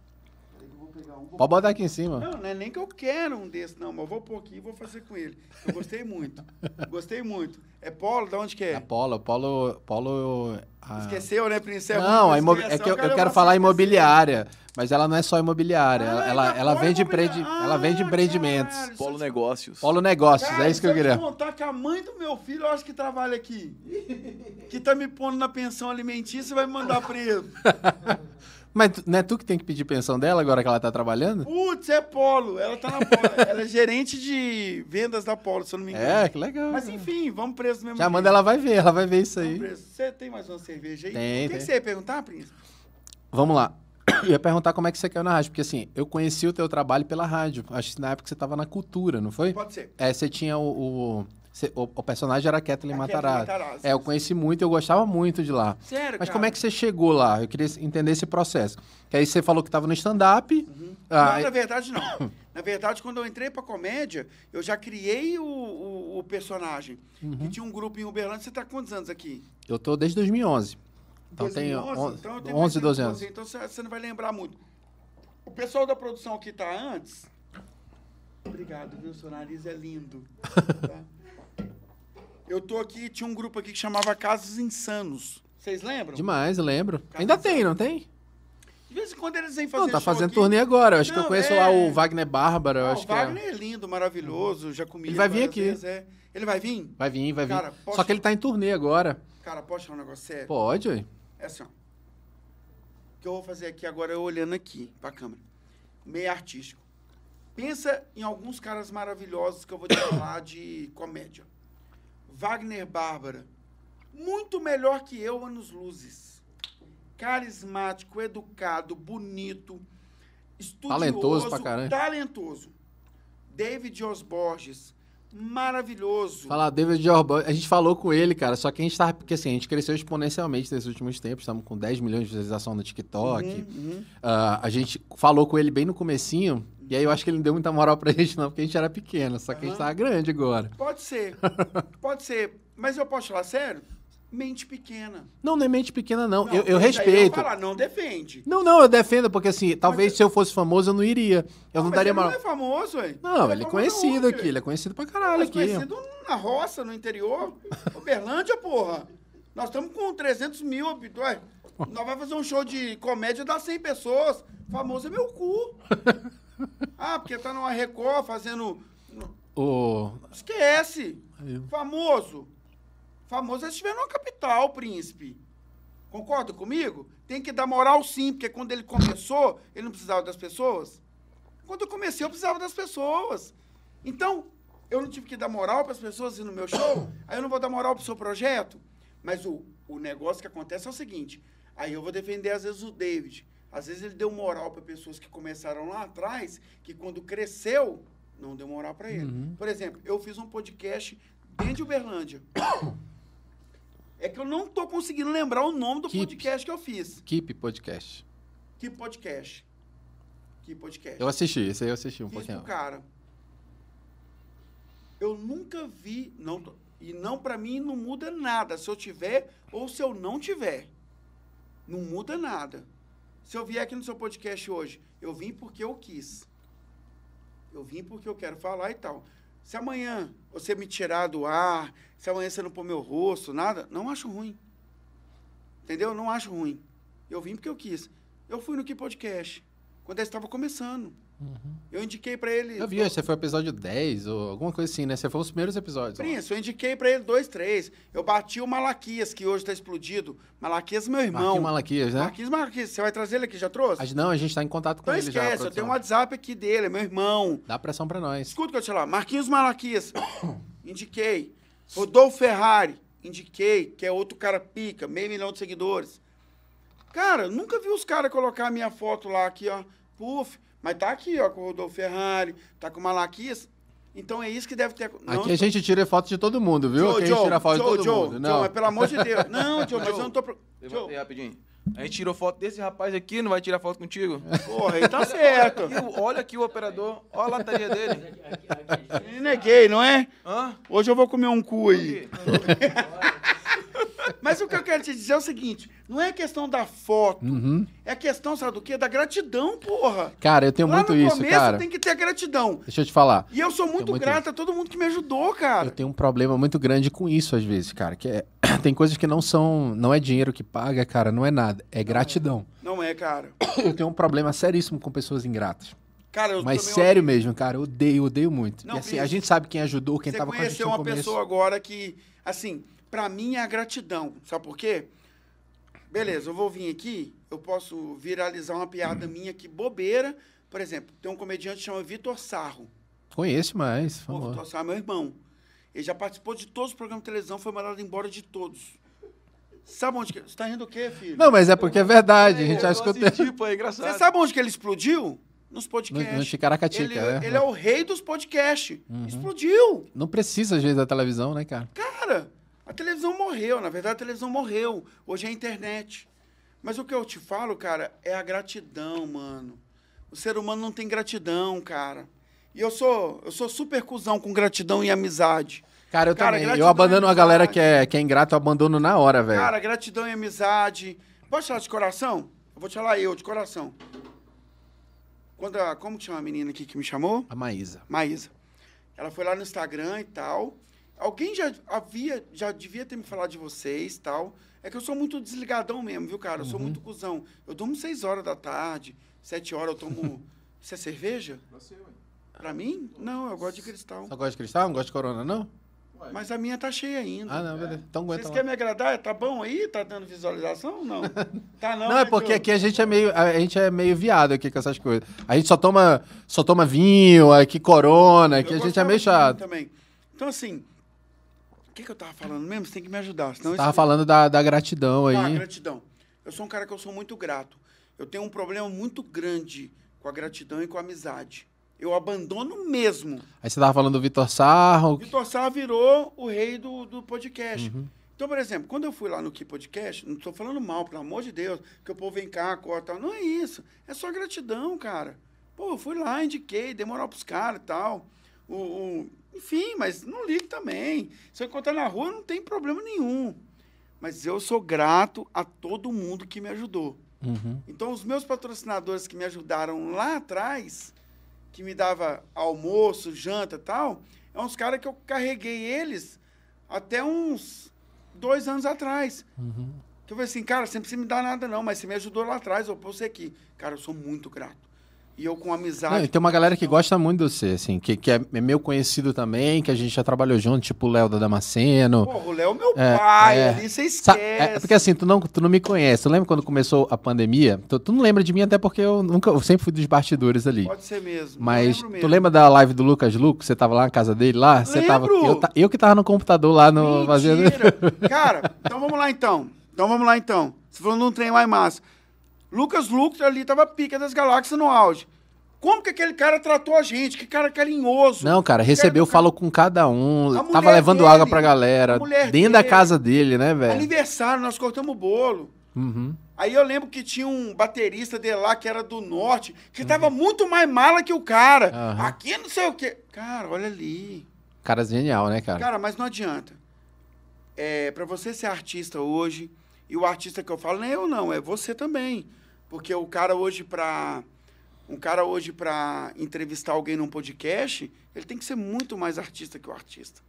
Um, Pode botar aqui em cima. Não, não é nem que eu quero um desse, não, mas eu vou pôr aqui e vou fazer com ele. Eu gostei muito. gostei muito. É Polo? De onde que é? É Polo. Polo. Polo a... Esqueceu, né, Princesa? Não, imob... é que eu, eu quero falar imobiliária. Mas ela não é só imobiliária. Ah, ela, ela, ela vende empreende... ah, ela vende empreendimentos. Caralho, Polo Negócios. Polo Negócios, cara, é isso que eu queria. Eu contar que a mãe do meu filho, eu acho que trabalha aqui. que tá me pondo na pensão alimentícia e vai me mandar preso. Mas não é tu que tem que pedir pensão dela agora que ela tá trabalhando? Putz, é Polo. Ela tá na Polo. ela é gerente de vendas da Polo, se eu não me engano. É, que legal. Mas enfim, vamos preso mesmo. Já manda ela vai ver, ela vai ver isso aí. Você tem mais uma cerveja aí? Tem, o que, tem. que você ia perguntar, Príncipe? Vamos lá. Eu ia perguntar como é que você caiu na rádio, porque assim, eu conheci o teu trabalho pela rádio. Acho que na época você estava na cultura, não foi? Pode ser. É, você tinha o, o o, o, personagem era Kathleen Matarazzo. Matarazzo. É, eu conheci muito, eu gostava muito de lá. Sério, Mas cara? como é que você chegou lá? Eu queria entender esse processo. Que aí você falou que estava no stand-up. Uhum. Ah, não, na verdade, não. na verdade, quando eu entrei pra comédia, eu já criei o, o, o personagem. Uhum. Que tinha um grupo em Uberlândia. Você tá quantos anos aqui? Eu tô desde 2011. Então 2011? tem então eu tenho 11, 12 anos. Então você não vai lembrar muito. O pessoal da produção que tá antes... Obrigado, viu? Seu nariz é lindo. Tá? Eu tô aqui, tinha um grupo aqui que chamava Casos Insanos. Vocês lembram? Demais, eu lembro. Casos Ainda tem, não tem? De vez em quando eles vêm fazer Não, tá fazendo aqui. turnê agora. Eu acho não, que eu conheço é... lá o Wagner Bárbara. Acho o Wagner é... é... lindo, maravilhoso. Já comi ele vai vir aqui. Vezes, é. Ele vai vir? Vai vir, vai vir. Cara, posso... Só que ele tá em turnê agora. Cara, posso falar um negócio sério? Pode, ué. É assim, ó. O que eu vou fazer aqui agora é olhando aqui pra câmera. Meio artístico. Pensa em alguns caras maravilhosos que eu vou te falar de comédia. Wagner Bárbara, muito melhor que eu, anos luzes. Carismático, educado, bonito, estudioso, talentoso pra caramba. Talentoso. David Osborges, maravilhoso. Falar David Osborges, a gente falou com ele, cara, só que a gente tava, porque assim, a gente cresceu exponencialmente nesses últimos tempos, estamos com 10 milhões de visualização no TikTok. Uhum, uhum. Uh, a gente falou com ele bem no comecinho, e aí eu acho que ele não deu muita moral pra gente, não, porque a gente era pequeno, só que uhum. a gente tava grande agora. Pode ser. Pode ser. Mas eu posso falar sério? Mente pequena. Não, não é mente pequena, não. não eu, eu respeito. Eu falar, não defende. Não, não, eu defendo, porque assim, talvez Mas, se eu fosse famoso eu não iria. Eu não, não daria moral. Ele não é famoso, ué. Não, ele, ele é, é conhecido aqui, ele é conhecido pra caralho aqui. conhecido na roça, no interior. Uberlândia, porra. Nós estamos com 300 mil habituais. Nós vamos fazer um show de comédia das 100 pessoas. Famoso é meu cu. Ah, porque tá numa Record fazendo. O... Esquece! Famoso. Famoso é estiver numa capital, príncipe. Concorda comigo? Tem que dar moral sim, porque quando ele começou, ele não precisava das pessoas. Quando eu comecei, eu precisava das pessoas. Então, eu não tive que dar moral para as pessoas ir no meu show, aí eu não vou dar moral para o seu projeto. Mas o, o negócio que acontece é o seguinte: aí eu vou defender, às vezes, o David. Às vezes ele deu moral para pessoas que começaram lá atrás, que quando cresceu, não deu moral para ele. Uhum. Por exemplo, eu fiz um podcast dentro de Uberlândia. É que eu não tô conseguindo lembrar o nome do Keep. podcast que eu fiz. Keep Podcast. Keep Podcast. Keep Podcast. Eu assisti, esse aí eu assisti um fiz pouquinho. Cara. Eu nunca vi, não, E não, pra mim, não muda nada se eu tiver ou se eu não tiver. Não muda nada. Se eu vier aqui no seu podcast hoje, eu vim porque eu quis. Eu vim porque eu quero falar e tal. Se amanhã você me tirar do ar, se amanhã você não pôr meu rosto, nada, não acho ruim. Entendeu? Não acho ruim. Eu vim porque eu quis. Eu fui no Que Podcast, quando ele estava começando. Eu indiquei pra ele. Eu vi, você foi o episódio 10 ou alguma coisa assim, né? Você foi os primeiros episódios. ó. Príncipe, eu indiquei pra ele dois, três. Eu bati o Malaquias, que hoje tá explodido. Malaquias, meu irmão. Marquinhos Malaquias, né? Marquinhos Malaquias. Você vai trazer ele aqui? Já trouxe? Gente- não, a gente tá em contato com Então ele já. esquece, eu tenho um WhatsApp aqui dele, é meu irmão. Dá pressão pra nós. Escuta o que eu te falar. Marquinhos Malaquias, indiquei. Rodolfo Ferrari, indiquei, que é outro cara pica, meio milhão de seguidores. Cara, nunca vi os caras colocar a minha foto lá aqui, ó. Puf. Mas tá aqui, ó, com o Rodolfo Ferrari, tá com o Malaquias. Então é isso que deve ter. Não, Aqui a gente tira foto de todo mundo, viu? Joe, Aqui a gente Joe, tira foto Joe, de todo Joe, mundo. Joe, Não. mas pelo amor de Deus. Não, Joe, mas eu não tô. pro- Levanta aí Joe, rapidinho. A gente tirou foto desse rapaz aqui, não vai tirar foto contigo? porra, aí tá certo. E o- olha aqui o operador, olha a lataria dele. Menino é gay, não é? Hã? Hoje eu vou comer um cu aí. Mas o que eu quero te dizer é o seguinte: não é questão da foto, Uhum. é questão, sabe do quê? Da gratidão, porra. Cara, eu tenho Lá muito no isso, começo cara. tem que ter gratidão. Deixa eu te falar. E eu sou muito, muito grato a todo mundo que me ajudou, Eu cara. tenho um problema muito grande com isso às vezes, cara. Que é, tem coisas que não são. Não é dinheiro que paga, cara. Não é nada. É gratidão. Não é, cara. Eu tenho um problema seríssimo com pessoas ingratas. Cara, eu Mas sério mesmo, cara. Eu odeio, odeio muito. Não, e assim, a gente sabe quem ajudou, quem Você tava com a gente conheceu no uma começo. pessoa agora que, assim, pra mim é a gratidão. Sabe por quê? Beleza, eu vou vir aqui, eu posso viralizar uma piada minha que bobeira. Por exemplo, tem um comediante que chama Vitor Sarro. Conheço mais, por Pô, favor. Vitor Sarro é meu irmão. Ele já participou de todos os programas de televisão, foi mandado embora de todos. Sabe onde que... Você tá rindo o quê, filho? Não, mas é porque é verdade. A gente já Eu escutou. assisti, pô, é engraçado. Você sabe onde que ele explodiu? Nos No, podcasts. no Ticaracatica, ele, né? ele é o rei dos podcasts. Explodiu. Não precisa, às vezes, da televisão, né, cara? Cara, a televisão morreu. Na verdade, a televisão morreu. Hoje é a internet. Mas o que eu te falo, cara, é a gratidão, mano. O ser humano não tem gratidão, cara. E eu sou, eu sou super cuzão com gratidão e amizade. Cara, eu Cara, também. Eu abandono a galera que é, que é ingrato, eu abandono na hora, velho. Cara, gratidão e amizade. Pode falar de coração? Eu vou te falar eu, de coração. Quando a, como que chama a menina aqui que me chamou? A Maísa. Maísa. Ela foi lá no Instagram e tal. Alguém já havia, já devia ter me falado de vocês e tal. É que eu sou muito desligadão mesmo, viu, cara? Eu sou muito cuzão. Eu durmo 6 horas da tarde, 7 horas eu tomo. Isso é cerveja? Pra mim? Não, eu gosto de cristal. Só gosta de cristal? Não gosta de corona, não? Mas a minha tá cheia ainda. Ah, não, beleza. Então aguenta Vocês querem me agradar? Tá bom aí? Tá dando visualização ou não? Tá não. Não, é né, porque Diogo? aqui a gente é meio, a gente é meio viado aqui com essas coisas. A gente só toma, só toma vinho, aqui corona, aqui Eu a gente é meio chato. Também. Então, assim, o que, que eu tava falando mesmo? Você tem que me ajudar. Senão Você isso tava falando da, da gratidão Ah, aí. gratidão. Eu sou um cara que eu sou muito grato. Eu tenho um problema muito grande com a gratidão e com a amizade. Eu abandono mesmo. Aí você tava falando do Vitor Sarro. Vitor Sá virou o rei do, do podcast. Uhum. Então, por exemplo, quando eu fui lá no Que Podcast, não estou falando mal, pelo amor de Deus, que o povo vem cá, corta, tal. não é isso. É só gratidão, cara. Pô, eu fui lá, indiquei, dei moral pros caras e tal. O, o- enfim, mas não ligo também. Se eu encontrar na rua, não tem problema nenhum. Mas eu sou grato a todo mundo que me ajudou. Uhum. Então, os meus patrocinadores que me ajudaram lá atrás, que me dava almoço, janta e tal, é uns caras que eu carreguei eles até uns dois anos atrás. Uhum. Que eu falei assim, cara, você não precisa me dar nada não, mas você me ajudou lá atrás, eu pôr você aqui. Cara, eu sou muito grato. E eu com amizade... Não, tem uma galera que gosta muito de você, assim, que, que é é meu conhecido também, que a gente já trabalhou junto, tipo o Léo da Damasceno. Porra, o Léo é meu É, pai, é. ali você Sa- esquece. é, porque assim, tu não, tu não me conhece. Tu lembra quando começou a pandemia? Tu, tu não lembra de mim até porque eu nunca, eu sempre fui dos bastidores ali. Pode ser mesmo. Mas lembro tu mesmo. lembra da live do Lucas Luco? Você tava lá na casa dele lá? Você tava, eu, eu que tava no computador lá no fazendo. Mentira. Cara, então vamos lá então. Então vamos lá então. Você falou num trem mais massa. Lucas Lucas ali tava pica das galáxias no auge. Como que aquele cara tratou a gente? Que cara carinhoso. Não, cara, recebeu, educado. falou com cada um, A tava levando dele, água pra galera, dentro da dele. casa dele, né, velho? Aniversário, nós cortamos o bolo. Uhum. Aí eu lembro que tinha um baterista dele lá, que era do norte, que tava Uhum. muito mais mala que o cara. Aham. Aqui não sei o quê. Cara, olha ali. Cara genial, né, cara? Cara, mas não adianta. é, para você ser artista hoje, e o artista que eu falo não é eu não, é você também. Porque o cara hoje para um cara hoje para entrevistar alguém num podcast, ele tem que ser muito mais artista que o artista.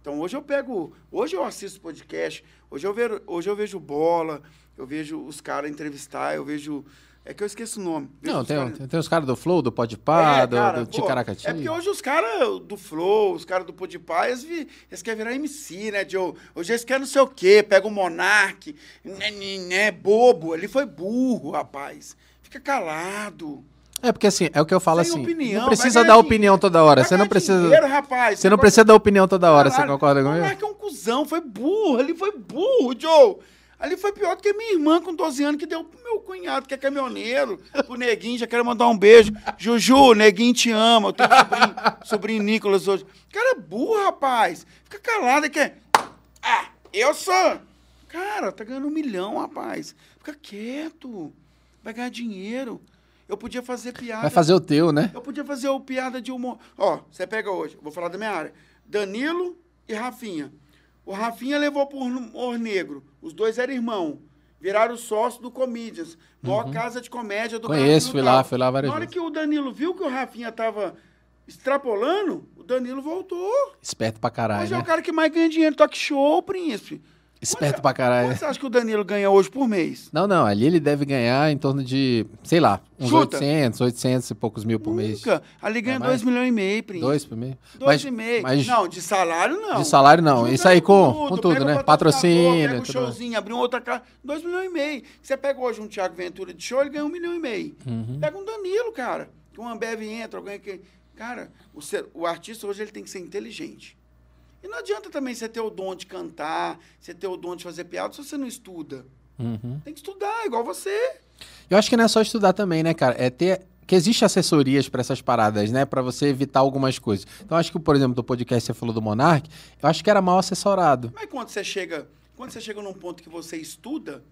Então hoje eu pego, hoje eu assisto podcast, hoje eu vejo, hoje eu vejo bola, eu vejo os caras entrevistar, eu vejo é que eu esqueço o nome. Vejo Não, tem, caras- tem, tem os caras do Flow, do Podpah, É, do, cara, do Ticaracati. É porque hoje os caras do Flow, os caras do Podpah, eles, vi- eles querem virar MC, né, Joe? Hoje eles querem não sei o quê, pega o Monark, né, né, né, bobo. Ele foi burro, rapaz. Fica calado. É porque assim, é o que eu falo Sem assim, opinião, não precisa ganhar dar dinheiro. opinião toda hora, você não precisa... dinheiro, rapaz. Você não precisa dar opinião toda hora, você Caralho, concorda O comigo? Monark é um cuzão, foi burro. Ele foi burro, Joe. Ali foi pior do que minha irmã com 12 anos que deu pro meu cunhado, que é caminhoneiro, pro Neguinho, já quero mandar um beijo. Juju, Neguinho te ama, eu tenho sobrinho, sobrinho Nicolas hoje. Cara, é burro, rapaz. Fica calado, que é... Ah, eu sou... Cara, tá ganhando um milhão, rapaz. Fica quieto. Vai ganhar dinheiro. Eu podia fazer piada... Vai fazer o teu, né? Eu podia fazer o piada de humor. Ó, você pega hoje, vou falar da minha área. Danilo e Rafinha. O Rafinha levou por humor negro. Os dois eram irmão. Viraram sócio do Comedians. Maior casa de comédia do Uhum. Conheço, Brasil fui lá, fui lá várias Na hora vezes. que o Danilo viu que o Rafinha tava extrapolando, o Danilo voltou. Esperto pra caralho, é né? o cara que mais ganha dinheiro. Talk show, príncipe. Esperto Quanto- pra caralho. Quanto você acha que o Danilo ganha hoje por mês? Não, não, ali ele deve ganhar em torno de, sei lá, uns Chuta. 800, 800 e poucos mil por mês. Nunca. Ali ganha É 2 mais? milhões e meio, príncipe. Dois por mês? Mas- e meio. mas Não, de salário não. de salário não, Junta isso aí com, com tudo, né? Patrocínio, Pega tudo mais. showzinho, abriu outra casa, 2 milhões e meio. Você pega hoje um Thiago Ventura de show, ele ganha um milhão e meio. Uhum. Pega um Danilo, cara. Que um Ambev entra, alguém que... Cara, o, ser- o artista hoje ele tem que ser inteligente. E não adianta também você ter o dom de cantar, você ter o dom de fazer piada, se você não estuda. Uhum. Tem que estudar, igual você. Eu acho que não é só estudar também, né, cara? É ter que existe assessorias pra essas paradas, né, Pra você evitar algumas coisas. Então acho que, por exemplo, do podcast que você falou do Monark, eu acho que era mal assessorado. Mas quando você chega, quando você chega num ponto que você estuda,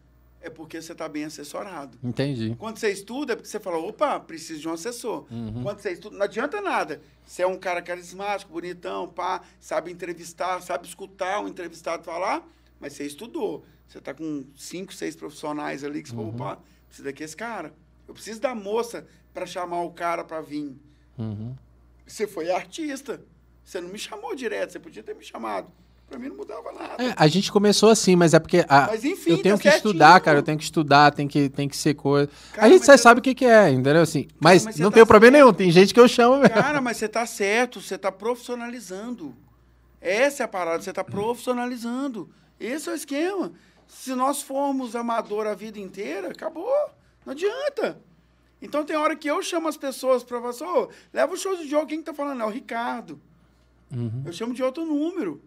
é porque você está bem assessorado. Entendi. Quando você estuda, é porque você fala, opa, preciso de um assessor. Uhum. Quando você estuda, não adianta nada. Você é um cara carismático, bonitão, pá, sabe entrevistar, sabe escutar um entrevistado falar, mas você estudou. Você está com cinco, seis profissionais ali que você Uhum. falou, opa, preciso desse cara. Eu preciso da moça para chamar o cara para vir. Uhum. Você foi artista. Você não me chamou direto, você podia ter me chamado. Para mim não mudava nada. É, a gente começou assim, mas é porque a- Mas enfim, eu tenho tá que certinho. estudar, cara. Eu tenho que estudar, tem que, tem que ser coisa. Cara, a gente mas já sabe o que, que é, entendeu? Assim, mas, mas você não tá tem problema nenhum. Tem gente que eu chamo mesmo. Cara, mas você tá certo, você tá profissionalizando. Essa é a parada, você tá profissionalizando. Esse é o esquema. Se nós formos amador a vida inteira, acabou. Não adianta. Então tem hora que eu chamo as pessoas para falar, assim, "Ô, leva o show de jogo, quem que tá falando? É o Ricardo. Uhum. Eu chamo de outro número.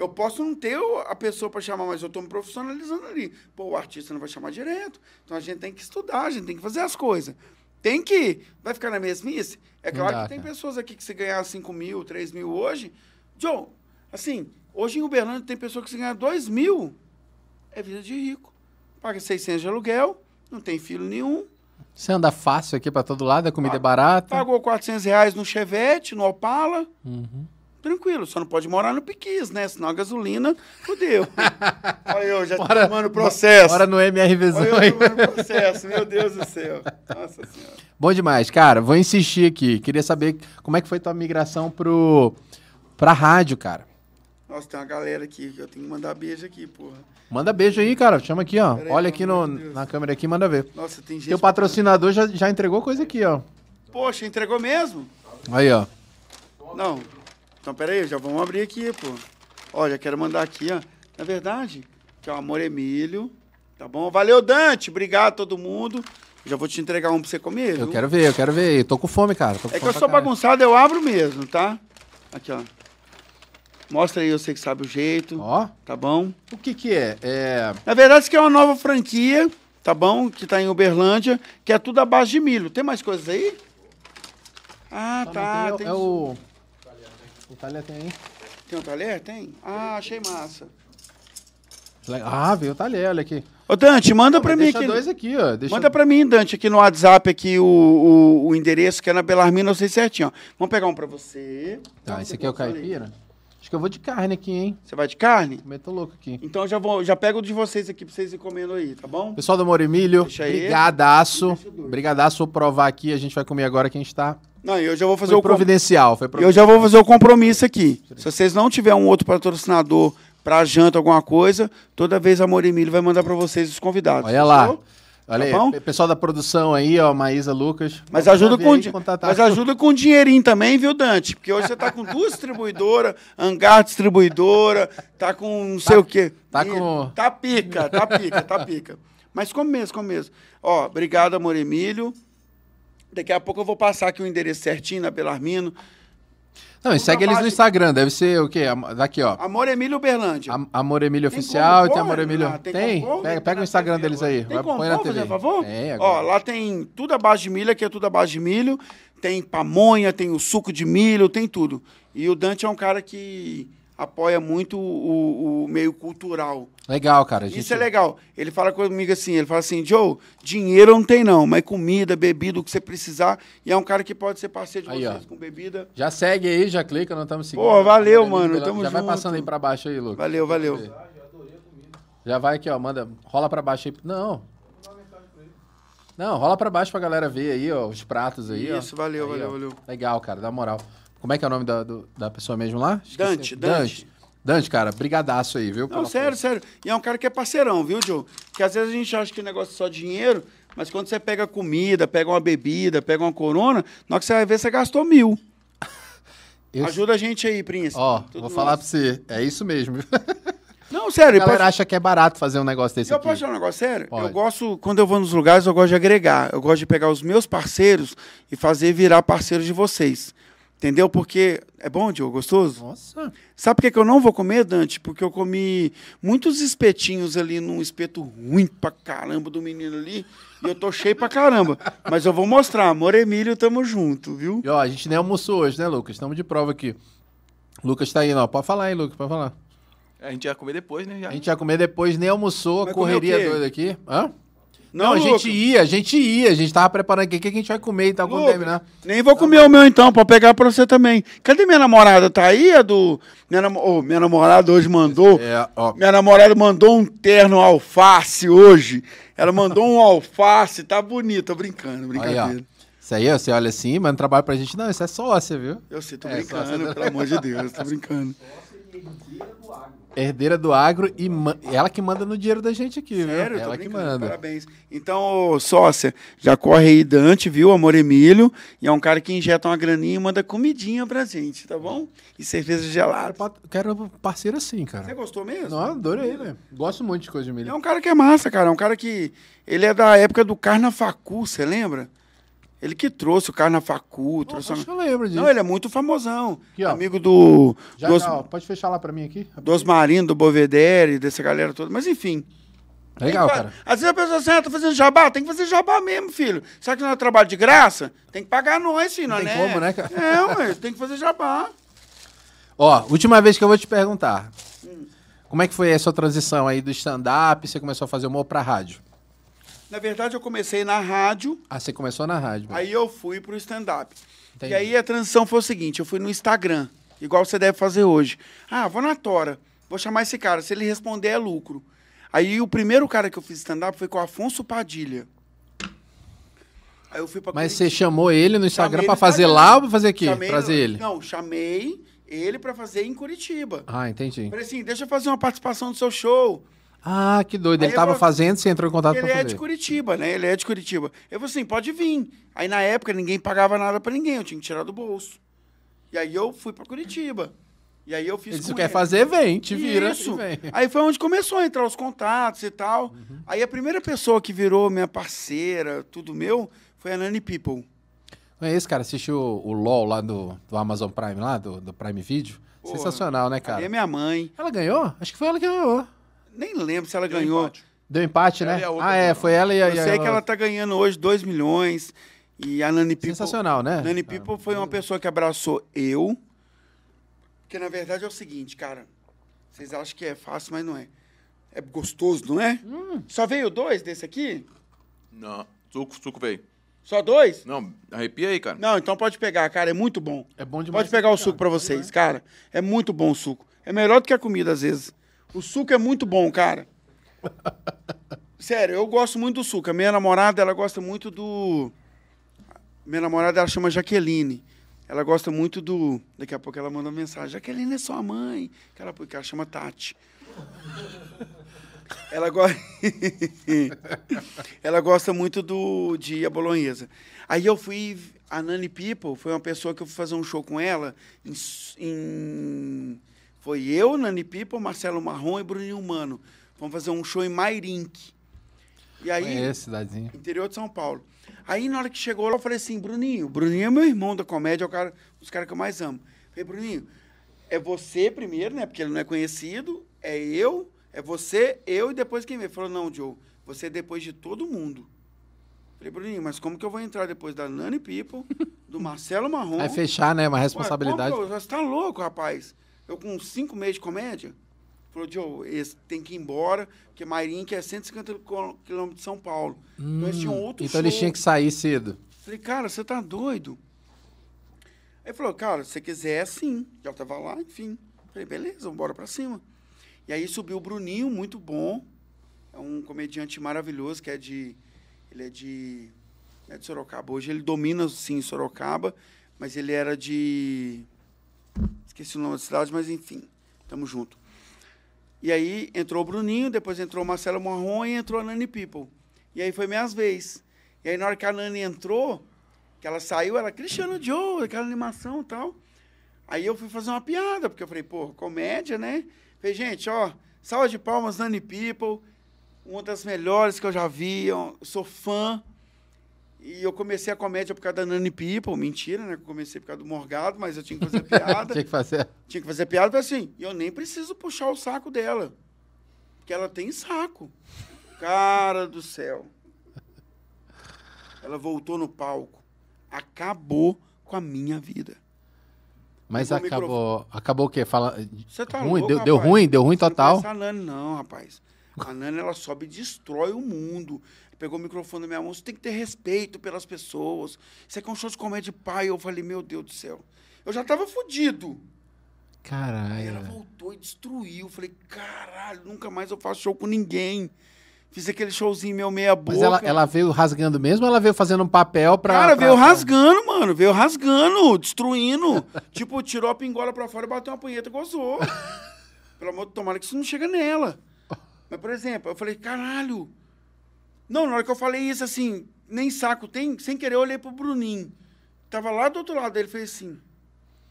Eu posso não ter a pessoa para chamar, mas eu estou me profissionalizando ali. Pô, o artista não vai chamar direto. Então a gente tem que estudar, a gente tem que fazer as coisas. Tem que. Vai ficar na mesmice? É claro dá, que tem cara. pessoas aqui que se ganhar 5 mil, 3 mil hoje. Joe, assim, hoje em Uberlândia tem pessoa que se ganhar 2 mil. É vida de rico. Paga 600 de aluguel, não tem filho nenhum. Você anda fácil aqui pra todo lado, a comida Ah, é barata. Pagou 400 reais no Chevette, no Opala. Uhum. Tranquilo, só não pode morar no Piquis, né? Senão a gasolina fudeu. Olha eu já Bora- tomando processo. Bora no MRVzão Olha eu tomando processo, meu Deus do céu. Nossa senhora. Bom demais, cara. Vou insistir aqui. Queria saber como é que foi tua migração pro pra rádio, cara. Nossa, tem uma galera aqui que eu tenho que mandar beijo aqui, porra. Manda beijo aí, cara. Chama aqui, ó. Pera aí, Olha aqui no, na câmera aqui, manda ver. Nossa, tem gente. Teu patrocinador já, já entregou coisa aqui, ó. Poxa, entregou mesmo? Aí, ó. Não. Então, peraí, já vamos abrir aqui, pô. Olha, quero mandar aqui, ó. Na verdade, que é o Amor Emílio. Tá bom? Valeu, Dante. Obrigado a todo mundo. Já vou te entregar um pra você comer. Eu viu? quero ver, eu quero ver. Eu tô com fome, cara. Com É que fome eu pra sou caralho. bagunçado, eu abro mesmo, tá? Aqui, ó. Mostra aí, eu sei que sabe o jeito, Ó, tá bom? o que que é? É... Na verdade, isso aqui é uma nova franquia, tá bom? Que tá em Uberlândia, que é tudo à base de milho. Tem mais coisas aí? Ah, Só tá. não Tem, é o... Talher tem, hein? tem um talher? Tem? Ah, achei massa. Ah, veio o talher, olha aqui. Ô, Dante, manda mas mim aqui. dois aqui, ó. Deixa... Manda pra mim, Dante, aqui no WhatsApp, aqui o, o, o endereço, que é na Belarmina, eu sei certinho. ó. Vamos pegar um pra você. Tá, esse aqui é o falei. Acho que eu vou de carne aqui, hein? Você vai de carne? Também tô louco aqui. Então já vou, já pego o de vocês aqui pra vocês ir comendo aí, tá bom? Pessoal do Moremilho, brigadaço. Eu. Brigadaço, vou provar aqui. A gente vai comer agora que a gente tá... Não, eu já vou fazer Foi o providencial, foi Eu providencial. já vou fazer o compromisso aqui. Se vocês não tiver um outro patrocinador pra janta, alguma coisa, toda vez a Amor Emílio vai mandar pra vocês os convidados. Olha lá. Olha Tá bom? aí, pessoal da produção aí, ó, Maísa, Lucas. Mas ajuda, com, aí, mas ajuda com dinheirinho também, viu, Dante? Porque hoje você tá com duas distribuidoras, hangar distribuidora, tá com não sei o quê. tá Ih, com- Tá pica, tá pica, tá pica. Mas come mesmo, come mesmo. Ó, obrigado, Amor Emílio. Daqui a pouco eu vou passar aqui o endereço certinho na Belarmino. Não, e segue eles no Instagram, deve ser o quê? Daqui, ó. Amor Emílio Berlândia. Am- Amor Emílio Oficial e tem Amor Emílio. Renato? Tem Tem? como pôr? Pega, pega o Instagram deles aí. Tem Vai, põe na TV. fazer favor? Tem, Ó, lá tem tudo à base de milho, aqui é tudo à base de milho. Tem pamonha, tem o suco de milho, tem tudo. E o Dante é um cara que apoia muito o, o meio cultural. Legal, cara. gente- Isso é legal. Ele fala comigo assim, ele fala assim, Joe, dinheiro não tem não, mas comida, bebida, o que você precisar. E é um cara que pode ser parceiro de Aí, vocês ó. com bebida. Já segue aí, já clica, nós estamos seguindo. Pô, valeu, Emílio mano, tamo Já vai junto. passando aí pra baixo aí, Lucas. Valeu, valeu. Já vai aqui, ó, manda, rola pra baixo aí. Não. Não, rola pra baixo pra galera ver aí, ó, os pratos aí, ó. Isso, valeu, Aí, valeu, ó. valeu. Legal, cara, dá moral. Como é que é o nome da, do- da pessoa mesmo lá? Dante, Dante. Dante. Dante, cara, brigadaço aí, viu? Não, sério, força. sério. E é um cara que é parceirão, viu, Joe? Porque às vezes a gente acha que o negócio é só dinheiro, mas quando você pega comida, pega uma bebida, pega uma corona, na hora que você vai ver, você gastou mil. Eu- Ajuda a gente aí, príncipe. Ó, Tudo vou falar pra nosso. você, é isso mesmo. Não, sério. A eu galera posso- acha que é barato fazer um negócio desse Eu aqui. posso falar um negócio sério? Pode. Eu gosto, quando eu vou nos lugares, eu gosto de agregar. Eu gosto de pegar os meus parceiros e fazer virar parceiros de vocês. Entendeu? Porque é bom, Diogo, gostoso? Nossa. Sabe por que, que eu não vou comer, Dante? Porque eu comi muitos espetinhos ali num espeto ruim pra caramba do menino ali. E eu tô cheio pra caramba. Mas eu vou mostrar. Amor Emílio, tamo junto, viu? E ó, a gente nem almoçou hoje, né, Lucas? Estamos de prova aqui. Lucas tá indo, ó. Pode falar aí, Lucas, pode falar. A gente ia comer depois, né? Já. A gente ia comer depois, nem almoçou, Vai correria doida aqui. Hã? Não, Não, a gente ia, a gente ia. A gente tava preparando aqui o que a gente vai comer e tal, quando terminar. Nem vou comer o meu então, pra pegar pra você também. Cadê minha namorada? Tá aí, a do. Minha, namo... Ô, minha namorada hoje mandou. É, ó. Minha namorada mandou um terno alface hoje. Ela mandou um alface, tá bonito, tô brincando, Aí, brincadeira. ó. Isso aí, ó, você olha assim, mas não trabalha pra gente, não. Isso é sócia, viu? Eu sei, tô É, brincando, você- pelo amor de Deus, tô brincando. Herdeira do agro e ela que manda no dinheiro da gente aqui, Sério, viu? Ela que manda. parabéns. Então, sócia, já corre aí Dante, viu, Amor Emílio, e é um cara que injeta uma graninha e manda comidinha pra gente, tá bom? E cerveja gelada. Quero parceiro assim, Você cara. gostou mesmo? Não, adorei, né? Gosto muito de coisa de É milho. um cara que é massa, cara. É um cara que. Ele é da época do Carnafacu, você lembra? Ele que trouxe o Carnafacu. Trouxe Acho que eu lembro disso. Não, ele é muito famosão. Aqui. Amigo do. Já, dos, já, ó, pode fechar lá pra mim aqui? dos Marino, do Bovedere, dessa galera toda. Mas enfim. Legal, que cara. Às vezes a pessoa assim, ah, tá fazendo jabá, tem que fazer jabá mesmo, filho. Sabe que não é trabalho de graça? Tem que pagar nós, filho, Não tem né? como, né, cara? É, ué, tem que fazer jabá. Ó, última vez que eu vou te perguntar. Hum. Como é que foi a sua transição aí do stand-up? Você começou a fazer humor pra rádio? Na verdade, eu comecei na rádio, Ah, você começou na rádio. Aí eu fui pro stand-up. E aí a transição foi o seguinte: eu fui no Instagram, igual você deve fazer hoje. Ah, vou na Tora, vou chamar esse cara. Se ele responder, é lucro. Aí o primeiro cara que eu fiz stand-up foi com o Afonso Padilha. Aí eu fui pra Mas Curitiba. você chamou ele no Instagram no fazer Instagram. lá ou pra fazer aqui? Chamei- Trazer ele? Não, chamei ele pra fazer em Curitiba. Ah, entendi. Falei assim: deixa eu fazer uma participação no seu show. Ah, que doido. Aí Ele eu tava vou- fazendo, você entrou em contato Ele pra é de Curitiba, né? Ele é de Curitiba. Eu falei assim, pode vir. Aí na época ninguém pagava nada pra ninguém, eu tinha que tirar do bolso. E aí eu fui pra Curitiba. E aí eu fiz Ele com se quer ele. fazer, vem, te vira. Isso. e vem. Aí foi onde começou a entrar os contatos e tal. Uhum. Aí a primeira pessoa que virou minha parceira, tudo meu, foi a Nani People. É esse, cara. Assistiu o, o LOL lá do, do Amazon Prime, lá, do, do Prime Video. Porra, Sensacional, né, Ali cara? é minha mãe. Ela ganhou? Acho que foi ela que ganhou. Nem lembro se ela Deu ganhou. empate. Deu empate, Ela né? e a outra Ah, é, ganhou. foi ela e a. Eu e a- sei que ela tá ganhando hoje 2 milhões. E a Nani People. Sensacional, né? Nani People foi uma pessoa que abraçou eu. Porque na verdade é o seguinte, cara. Vocês acham que é fácil, mas não é. É gostoso, não é? Hum. Só veio dois desse aqui? Não. Suco, suco veio. Só dois? Não, arrepia aí, cara. Não, então pode pegar, cara. É muito bom. É bom demais. Pode pegar o suco pra vocês, cara. É muito bom o suco. É melhor do que a comida, às vezes. O suco é muito bom, cara. Sério, eu gosto muito do suco. A minha namorada, ela gosta muito do. Minha namorada, ela chama Jaqueline. Ela gosta muito do. Daqui a pouco ela manda mensagem: Jaqueline é sua mãe. Ela, porque ela chama Tati. Ela, go... ela gosta muito do de a bolonhesa. Aí eu fui. A Nani People foi uma pessoa que eu fui fazer um show com ela. Em, em- foi eu, Nani People, Marcelo Marrom e Bruninho Mano. Fomos fazer um show em Mairink. E aí. É, cidadezinha. Interior de São Paulo. Aí, na hora que chegou lá, eu falei assim, Bruninho, Bruninho é meu irmão da comédia, é o cara, um dos caras que eu mais amo. Falei, Bruninho, é você primeiro, né? Porque ele não é conhecido, é eu, é você, eu e depois quem vem. Ele falou, não, Joe, você é depois de todo mundo. Falei, Bruninho, mas como que eu vou entrar depois da Nani People, do Marcelo Marrom? Vai fechar, né? Uma Ué, responsabilidade. como que eu- Você tá louco, rapaz? Eu com cinco meses de comédia? Falou, Joe, esse tem que ir embora, porque Mairim, que é 150 quil- quilômetros de São Paulo. então eles tinham outro Então eles tinham que sair cedo. Falei, cara, você tá doido? Aí falou, cara, se você quiser, sim. Já tava lá, enfim. Falei, beleza, vamos embora pra cima. E aí subiu o Bruninho, muito bom. É um comediante maravilhoso, que é de... Ele é de... É de Sorocaba. Hoje ele domina, sim, Sorocaba, mas ele era de... Esqueci o nome da cidade, mas enfim, tamo junto. E aí entrou o Bruninho, depois entrou o Marcelo Marrom e entrou a Nani People. E aí foi minhas vez. E aí na hora que a Nani entrou, que ela saiu, ela, Cristiano Joe, aquela animação e tal. Aí eu fui fazer uma piada, porque eu falei, pô, comédia, né? Falei, gente, ó, salva de palmas, Nani People, uma das melhores que eu já vi, eu sou fã. E eu comecei a comédia por causa da Nani People, mentira, né? Eu comecei por causa do Morgado, mas eu tinha que fazer piada. Tinha que fazer. Tinha que fazer piada, assim, e eu nem preciso puxar o saco dela. Porque ela tem saco. Cara do céu. Ela voltou no palco. Acabou com a minha vida. Mas o acabou. Acabou o quê? Fala. Você tá ruim? louco, deu, deu ruim? Deu ruim Você não total? conhece a Nani, não, rapaz. A Nani, ela sobe e destrói o mundo. Pegou o microfone na minha mão. Você tem que ter respeito pelas pessoas. Isso aqui é um show de comédia de pai. Eu falei, meu Deus do céu. Eu já tava fudido. Aí Caralho. ela velho. voltou e destruiu. Falei, caralho, nunca mais eu faço show com ninguém. Fiz aquele showzinho meu meia boca. Mas ela, ela veio rasgando mesmo ou ela veio fazendo um papel pra. Cara, pra- veio rasgando, mano. Veio rasgando, destruindo. tipo, tirou a pingola pra fora e bateu uma punheta e gozou. Pelo amor de tomara que isso não chega nela. Mas, por exemplo, eu falei, caralho. Não, na hora que eu falei isso, assim, nem saco tem, sem querer eu olhei pro Bruninho. Tava lá do outro lado dele, fez assim.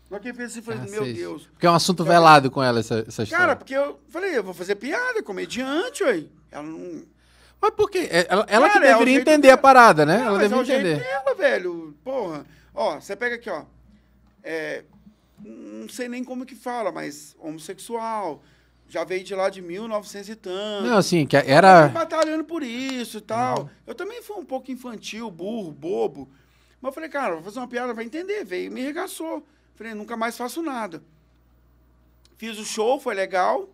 Na hora que ele fez assim, eu falei, meu Cacete. Deus. Porque é um assunto velado com ela, essa, essa história. Cara, porque eu falei, eu vou fazer piada, comediante, ué. Ela não. Mas por quê? É- Ela, ela Cara, que é deveria jeito entender a parada, né? Não, ela é deveria jeito entender. dela, velho. Porra. Ó, você pega aqui, ó. É, não sei nem como que fala, mas homossexual. Já veio de lá de 1900 e tanto. Não, assim, que era. batalhando por isso e tal. Eu também fui um pouco infantil, burro, bobo. Mas eu falei, cara, vou fazer uma piada, vai entender. Veio me regaçou. Falei, nunca mais faço nada. Fiz o show, foi legal.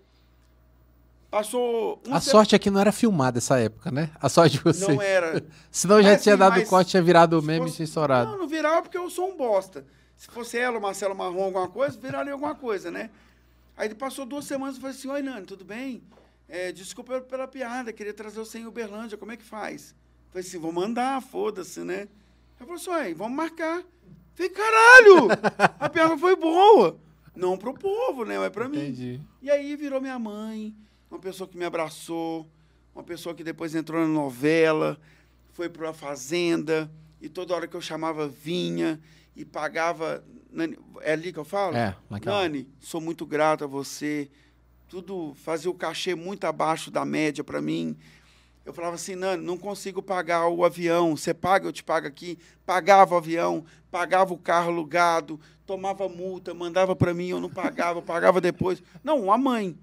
Passou um A sorte é que não era filmada essa época, né? A sorte de você. Não era. Senão já Mas, tinha assim, dado mas corte, tinha virado Se meme fosse- tinha estourado. Não, não virava porque eu sou um bosta. Se fosse ela, o Marcelo Marrom, alguma coisa, viraria alguma coisa, né? Aí ele passou duas semanas e falei assim, oi, Nani, tudo bem? É, desculpa pela piada, queria trazer você em Uberlândia, como é que faz? Falei assim, vou mandar, foda-se, né? Ele falou assim, oi, vamos marcar. Falei, caralho, a piada foi boa. Não pro povo, né? Mas pra mim. Entendi. E aí virou minha mãe, uma pessoa que me abraçou, uma pessoa que depois entrou na novela, foi para a fazenda, e toda hora que eu chamava vinha e pagava. Nani, é ali que eu falo? É, naquela. Nani, sou muito grato a você. Tudo fazia o cachê muito abaixo da média para mim. Eu falava assim, Nani, não consigo pagar o avião. Você paga, eu te pago aqui. Pagava o avião, pagava o carro alugado, tomava multa, mandava para mim, eu não pagava, pagava depois. Não, a mãe.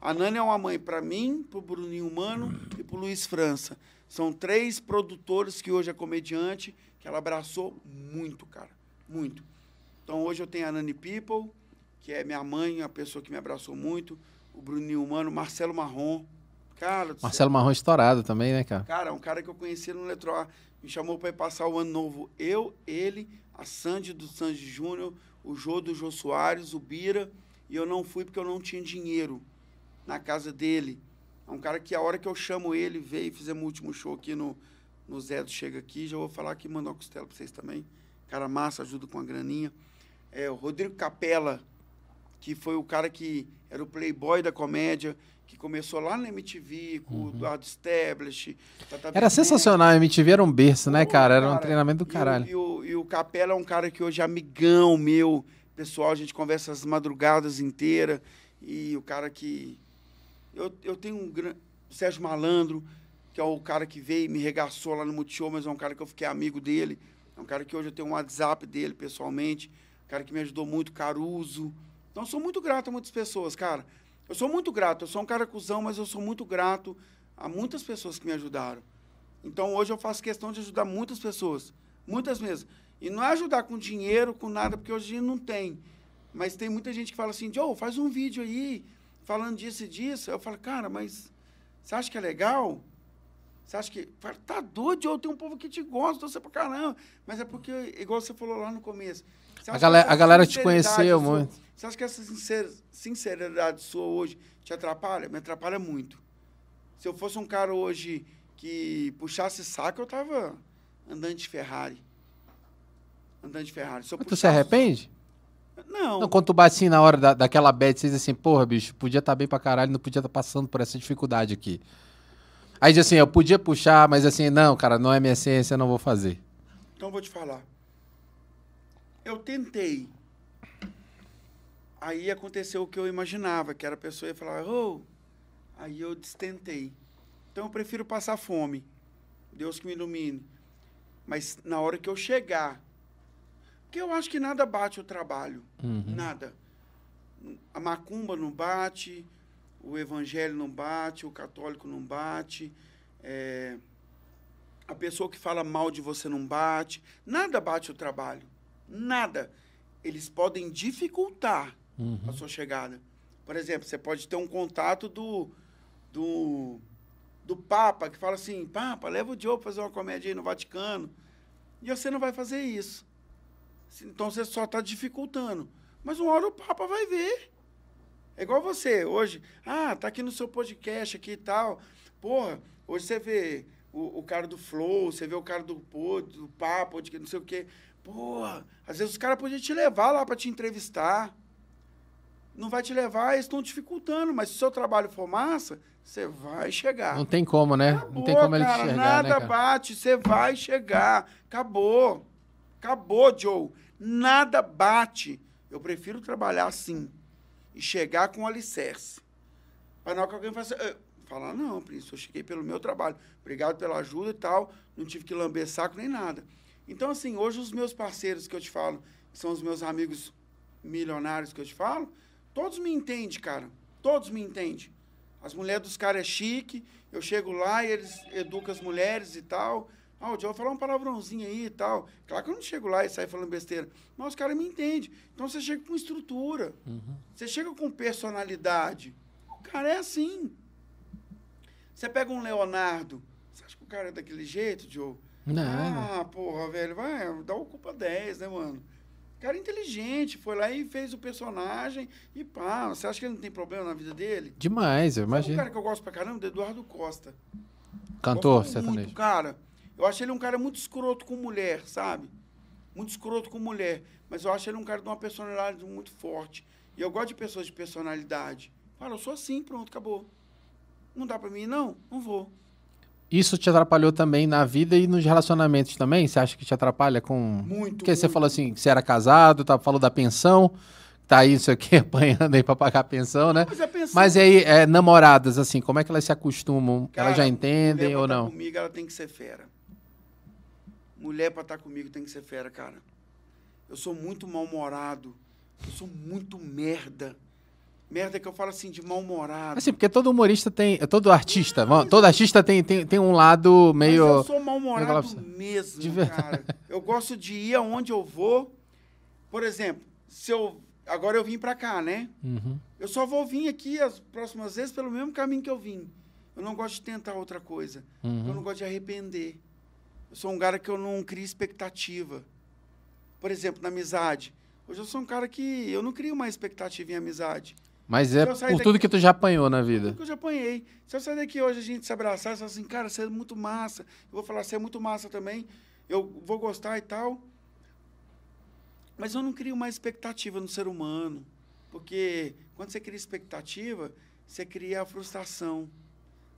A Nani é uma mãe para mim, para o Bruninho Humano e para o Luiz França. São três produtores que hoje é comediante, que ela abraçou muito, cara. Muito. Então hoje eu tenho a Nani People, que é minha mãe, a pessoa que me abraçou muito, o Bruninho Humano, Marcelo Marrom, Cara. Marcelo Marrom estourado também, né, cara? Cara, um cara que eu conhecia no Letroar me chamou para ir passar o ano novo. Eu, ele, a Sandy do Sandy Júnior, o Jô do Jô Soares, o Bira, e eu não fui porque eu não tinha dinheiro na casa dele. É um cara que a hora que eu chamo ele, veio, fizemos o último show aqui no, no Zé do Chega Aqui, já vou falar que mandou uma costela para vocês também. Cara massa, ajuda com a graninha. É, o Rodrigo Capella, que foi o cara que era o playboy da comédia, que começou lá na MTV, com o Eduardo Stablish. Tata Era sensacional, a MTV era um berço, né, cara? Era um cara, treinamento do e o- caralho. E o, e o Capela é um cara que hoje é amigão meu. Pessoal, a gente conversa as madrugadas inteiras. E o cara que. Eu, eu tenho um grande. Sérgio Malandro, que é o cara que veio e me regaçou lá no Multishow, mas é um cara que eu fiquei amigo dele. É um cara que hoje eu tenho um WhatsApp dele pessoalmente. Cara que me ajudou muito, Caruso. Então, sou muito grato a muitas pessoas, cara. Eu sou muito grato. Eu sou um cara cuzão, mas eu sou muito grato a muitas pessoas que me ajudaram. Então hoje eu faço questão de ajudar muitas pessoas, muitas mesmo. E não é ajudar com dinheiro, com nada, porque hoje não tem. Mas tem muita gente que fala assim, Joe, faz um vídeo aí, falando disso e disso. Eu falo, cara, mas você acha que é legal? Você acha que. Fala, Tá doido, Joe, tem um povo que te gosta, você pra caramba. Mas é porque, igual você falou lá no começo. A galera- a galera te conheceu sua- muito. Você acha que essa sincer- sinceridade sua hoje te atrapalha? Me atrapalha muito. Se eu fosse um cara hoje que puxasse saco, eu tava andando de Ferrari. Andando de Ferrari. Se Mas tu se arrepende? Não. Não, quando tu bate assim na hora da, daquela bad, você diz assim, porra, bicho, podia estar bem pra caralho, não podia estar passando por essa dificuldade aqui. Aí diz assim, eu podia puxar, mas assim, não, cara, não é minha essência, eu não vou fazer. Então eu vou te falar. Eu tentei. Aí aconteceu o que eu imaginava, que era a pessoa ia falar, oh. Aí eu destentei. Então eu prefiro passar fome. Deus que me ilumine. Mas na hora que eu chegar. Porque eu acho que nada bate o trabalho. Nada. A macumba não bate, o evangelho não bate, o católico não bate. é, a pessoa que fala mal de você não bate. Nada bate o trabalho. Nada. Eles podem dificultar a sua chegada. Por exemplo, você pode ter um contato do, do, do Papa, que fala assim, Papa, leva o Diogo para fazer uma comédia aí no Vaticano. E você não vai fazer isso. Então você só está dificultando. Mas uma hora o Papa vai ver. É igual você, hoje. Ah, tá aqui no seu podcast aqui e tal. Porra, hoje você vê o, o cara do Flow, você vê o cara do, do Papo, de que não sei o quê. Porra, às vezes os caras podiam te levar lá para te entrevistar. Não vai te levar, eles estão dificultando. Mas se o seu trabalho for massa, você vai chegar. Não tem como, né? não tem Acabou, como ele te enxergar, Nada né, cara? bate, você vai chegar. Acabou. Acabou, Joe. Nada bate. Eu prefiro trabalhar assim e chegar com alicerce. Para não que alguém faça. "Eh", Falar, não, príncipe, eu cheguei pelo meu trabalho. Obrigado pela ajuda e tal. Não tive que lamber saco nem nada. Então, assim, hoje os meus parceiros que eu te falo, que são os meus amigos milionários que eu te falo, todos me entendem, cara. Todos me entendem. As mulheres dos caras é chique, eu chego lá e eles educam as mulheres e tal. Ah, o Joe vai falar um palavrãozinho aí e tal. Claro que eu não chego lá e saio falando besteira. Mas os caras me entendem. Então você chega com estrutura. Você chega com personalidade. O cara é assim. Você pega um Leonardo. Você acha que o cara é daquele jeito, Joe? Não. Ah, porra, velho, vai, dá o culpa 10, né, mano? Cara é inteligente, foi lá e fez o personagem e pá. Você acha que ele não tem problema na vida dele? Demais, eu Sabe um imagino. cara que eu gosto pra caramba? Do Eduardo Costa. Cantor sertanejo. Muito, cara. Eu acho ele um cara muito escroto com mulher, sabe? Muito escroto com mulher. Mas eu acho ele um cara de uma personalidade muito forte. E eu gosto de pessoas de personalidade. Fala, eu sou assim, pronto, acabou. Não dá pra mim, não? Não vou. Isso te atrapalhou também na vida e nos relacionamentos também? Você acha que te atrapalha com. Muito. Porque você muito. falou assim, que você era casado, tá, falou da pensão, tá aí, não sei o quê, apanhando aí pra pagar a pensão, né? Mas, é pensando, Mas aí, é, namoradas, assim, como é que elas se acostumam? Cara, elas já entendem mulher ou pra tá não? comigo, ela tem que ser fera. Mulher pra estar comigo tem que ser fera, cara. Eu sou muito mal-humorado. Eu sou muito merda. Merda que eu falo assim, de mal-humorado. Assim, porque todo humorista tem. Todo artista, vamos- todo artista tem, tem, tem um lado Mas meio. eu sou eu falo mal-humorado mesmo, De verdade. cara. Eu gosto de ir aonde eu vou. Por exemplo, se eu. Agora eu vim pra cá, né? Uhum. Eu só vou vir aqui as próximas vezes pelo mesmo caminho que eu vim. Eu não gosto de tentar outra coisa. Uhum. Eu não gosto de arrepender. Eu sou um cara que eu não crio expectativa. Por exemplo, na amizade. Hoje eu sou um cara que eu não crio mais expectativa em amizade. Mas é por daqui- tudo que tu já apanhou na vida. Tudo que eu já apanhei. Se eu sair daqui hoje a gente se abraçar e falar assim, cara, você é muito massa. Eu vou falar, você é muito massa também. Eu vou gostar e tal. Mas eu não crio mais expectativa no ser humano. Porque quando você cria expectativa, você cria a frustração.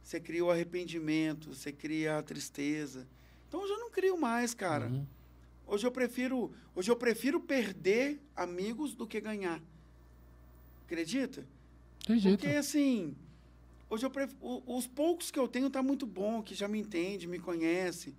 Você cria o arrependimento. Você cria a tristeza. Então hoje eu não crio mais, cara. Uhum. Hoje eu prefiro, hoje eu prefiro perder amigos do que ganhar. Acredita? Acredito. Porque assim, hoje eu pref... os poucos que eu tenho tá muito bom, que já me entende, me conhece.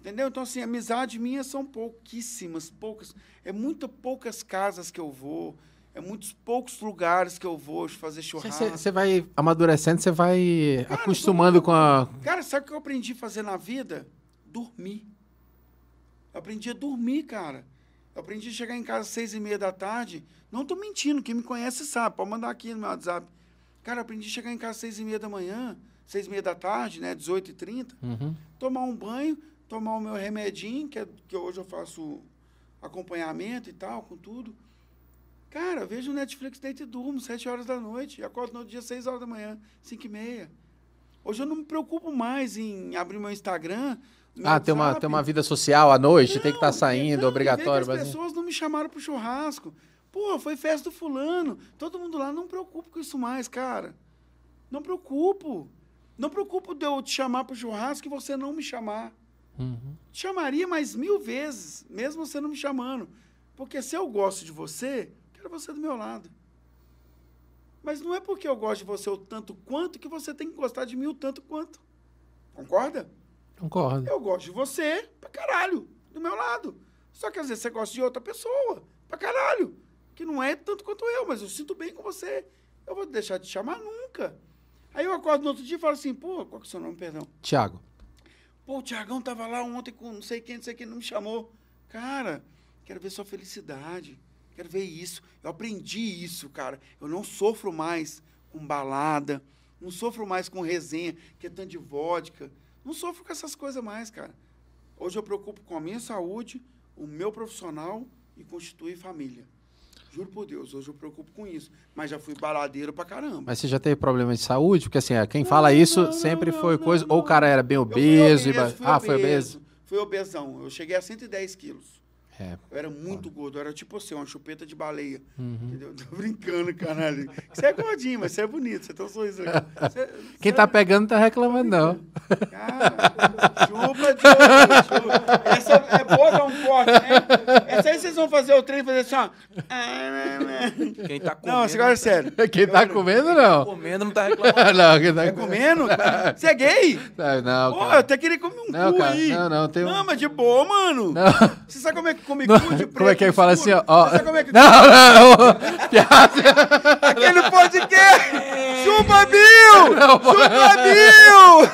Entendeu? Então assim, amizade minha são pouquíssimas, poucas. É muito poucas casas que eu vou, é muitos poucos lugares que eu vou fazer churrasco. Você vai amadurecendo, você vai Cara, acostumando com a. Cara, sabe o que eu aprendi a fazer na vida? Dormir. Eu aprendi a dormir, cara. Eu aprendi a chegar em casa às seis e meia da tarde. Não tô mentindo, quem me conhece sabe. Pode mandar aqui no meu WhatsApp. Cara, aprendi a chegar em casa às seis e meia da manhã, seis e meia da tarde, né? 18 e 30 Uhum. tomar um banho, tomar o meu remedinho, que, é, que hoje eu faço acompanhamento e tal, com tudo. Cara, vejo o Netflix deito e durmo, sete horas da noite, e acordo no dia seis horas da manhã, cinco e meia. Hoje eu não me preocupo mais em abrir meu Instagram. Ah, tem uma, tem uma vida social à noite, tem que estar Não, saindo, não, obrigatório. que Mas... As pessoas não me chamaram pro churrasco. Pô, foi festa do fulano. Todo mundo lá, não preocupo com isso mais, cara. Não preocupo. Não preocupo de eu te chamar pro churrasco e você não me chamar. Uhum. Te chamaria mais mil vezes, mesmo você não me chamando. Porque se eu gosto de você, quero você do meu lado. Mas não é porque eu gosto de você o tanto quanto que você tem que gostar de mim o tanto quanto. Concorda? Concordo. Eu gosto de você pra caralho, do meu lado. Só que às vezes você gosta de outra pessoa, pra caralho. Que não é tanto quanto eu, mas eu sinto bem com você. Eu vou deixar de te chamar nunca. Aí eu acordo no outro dia e falo assim, pô, qual que é o seu nome, perdão? Tiago, Pô, o Tiagão tava lá ontem com não sei quem, não sei quem, não me chamou. Cara, quero ver sua felicidade. Quero ver isso. Eu aprendi isso, cara. Eu não sofro mais com balada. Não sofro mais com resenha, que é tanto de vodka. Não sofro com essas coisas mais, cara. Hoje eu preocupo com a minha saúde, o meu profissional e constituir família. Juro por Deus, hoje eu preocupo com isso. Mas já fui baladeiro pra caramba. mas você já teve problema de saúde? Porque assim, quem fala isso não, sempre não, foi não, coisa. não. Ou o cara era bem Eu fui obeso. e fui ah, foi obeso? Fui obesão. Eu cheguei a 110 quilos. É. Eu era muito gordo, eu era tipo assim, uma chupeta de baleia. Uhum. Entendeu? Tô brincando, caralho. Você é gordinho, mas você é bonito, você tem um sorriso aqui. Você- Quem você- tá pegando não tá reclamando, não. Cara, chupa de olho, chupa. Essa é boa dar um corte, né? Essa aí vocês vão fazer o trem e fazer assim, ó. Quem tá comendo. Não, agora é sério. Quem tá comendo, não. comendo não tá reclamando. não, quem tá É comendo? Você é gay? Não, não, Pô, eu até queria comer um Não, cu cara, aí. não, não, tem um- Não, mas de boa, mano. Não. Você sabe como é que come Não, cu de preto como é que ele fala assim, ó? ó é que Não, não, piada. Aquele podcast! Chupa Bill! Chupa Bill!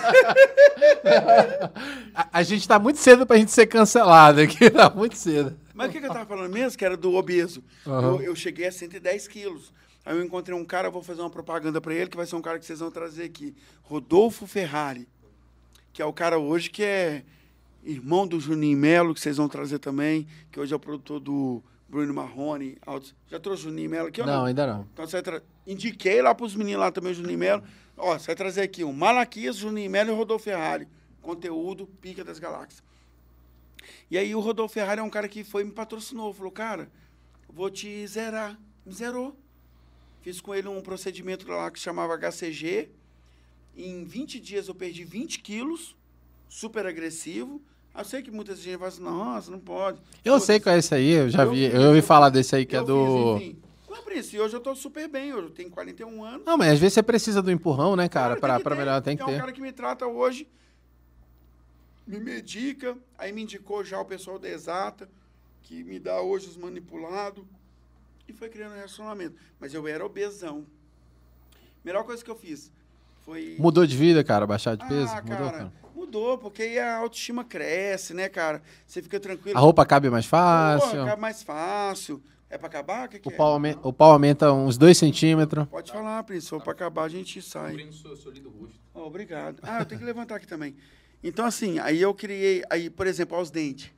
A, a gente tá muito cedo pra gente ser cancelado aqui, tá muito cedo. Mas o que, que eu tava falando mesmo? Que era do obeso. Aham. Eu, eu cheguei a 110 quilos. Aí eu encontrei um cara, vou fazer uma propaganda pra ele, que vai ser um cara que vocês vão trazer aqui. Rodolfo Ferrari. Que é o cara hoje que é irmão do Juninho Melo, que vocês vão trazer também, que hoje é o produtor do Bruno Marrone. Altos. Já trouxe o Juninho Melo aqui ou Não, ainda não. Então você vai tra... Indiquei lá pros meninos lá também, o Juninho Melo. Ó, você vai trazer aqui o Malaquias, Juninho Melo e o Rodolfo Ferrari. Conteúdo Pica das Galáxias. E aí o Rodolfo Ferrari é um cara que foi e me patrocinou. Falou, cara, vou te zerar. Me zerou. Fiz com ele um procedimento lá que chamava HCG. Em 20 dias eu perdi 20 quilos, super agressivo. Eu sei que muita gente vai assim, nossa, não pode. Eu Pô, sei qual é esse aí, eu já eu vi. Eu ouvi falar desse aí que é do. Fiz, enfim. Não, Prince, hoje eu tô super bem. Hoje eu tenho 41 anos. Não, mas às vezes você precisa do empurrão, né, cara? tem Pra, pra ter. melhor tem que Tem um ter. cara que me trata hoje, me medica, aí me indicou já o pessoal da Exata, que me dá hoje os manipulados, e foi criando um relacionamento. Mas eu era obesão. Melhor coisa que eu fiz foi... Mudou de vida, cara, baixar de peso? Ah, Mudou, cara, cara? Mudou, porque aí a autoestima cresce, né, cara? Você fica tranquilo. A roupa cabe mais Porra, fácil. cabe mais fácil. É pra acabar? O que, que O é? pau, aume- o pau aumenta uns 2 centímetros. Pode falar, Príncipe. Se for pra acabar, a gente sai. Seu, seu lindo rosto. Ó, obrigado. Ah, eu tenho que levantar aqui também. Então, assim, aí eu criei, aí, por exemplo, aos dentes.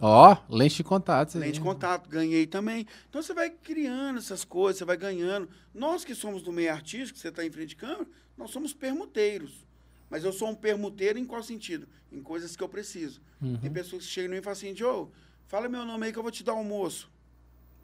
Ó, lente de contato. Lente de contato, ganhei também. Então você vai criando essas coisas, você vai ganhando. Nós que somos do meio artístico, você está em frente de câmera, nós somos permuteiros. Mas eu sou um permuteiro em qual sentido? Em coisas que eu preciso. Tem pessoas que chegam em mim e falam assim, Joe, fala meu nome aí que eu vou te dar almoço.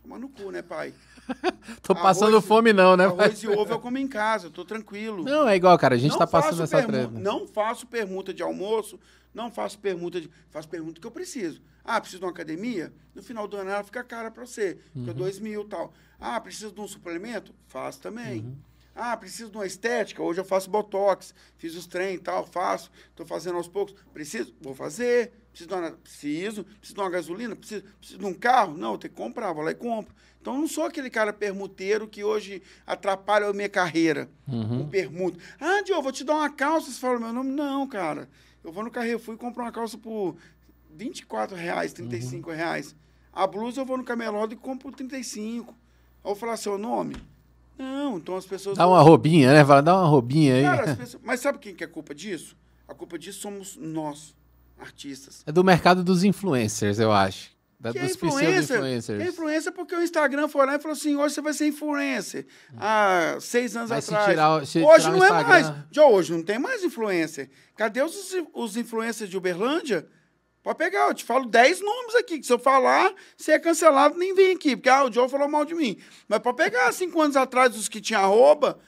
Toma no cu, né, pai? Tô passando Arroz- fome não, né? Arroz e ovo eu como em casa, eu tô tranquilo. Não, é igual, cara. A gente Não tá passando essa treta. Não faço permuta de almoço, não faço permuta de. Faço permuta que eu preciso. Ah, preciso de uma academia? No final do ano ela fica cara para você. Fica dois mil e tal. Ah, preciso de um suplemento? Faço também. Ah, preciso de uma estética? Hoje eu faço botox, fiz os trem e tal, faço, estou fazendo aos poucos. Preciso? Vou fazer. Preciso de uma, preciso. Preciso de uma gasolina? Preciso, preciso de um carro? Não, eu tenho que comprar, vou lá e compro. Então eu não sou aquele cara permuteiro que hoje atrapalha a minha carreira. Um permuta. Ah, Diogo, vou te dar uma calça. Você fala meu nome? Não, cara. Eu vou no Carrefour e compro uma calça por 24 reais, 35 reais. A blusa eu vou no Camelot e compro por 35. Aí eu vou falar seu nome? Não, então as pessoas. Dá uma roubinha, né? Fala, dá uma roubinha aí. Cara, as pessoas- Mas sabe quem que é a culpa disso? A culpa disso somos nós, artistas. É do mercado dos influencers, eu acho. Da, Que é dos influencer. pseudo-influencers. É influencer porque o Instagram foi lá e falou assim: hoje você vai ser influencer. Há seis anos Vai se atrás. tirar o- se hoje tirar não é mais. Já hoje não tem mais influencer. Cadê os, os influencers de Uberlândia? Pode pegar, eu te falo 10 nomes aqui, que se eu falar, você é cancelado, nem vem aqui, porque ah, o Joe falou mal de mim. Mas pode pegar cinco anos atrás os que tinham arroba,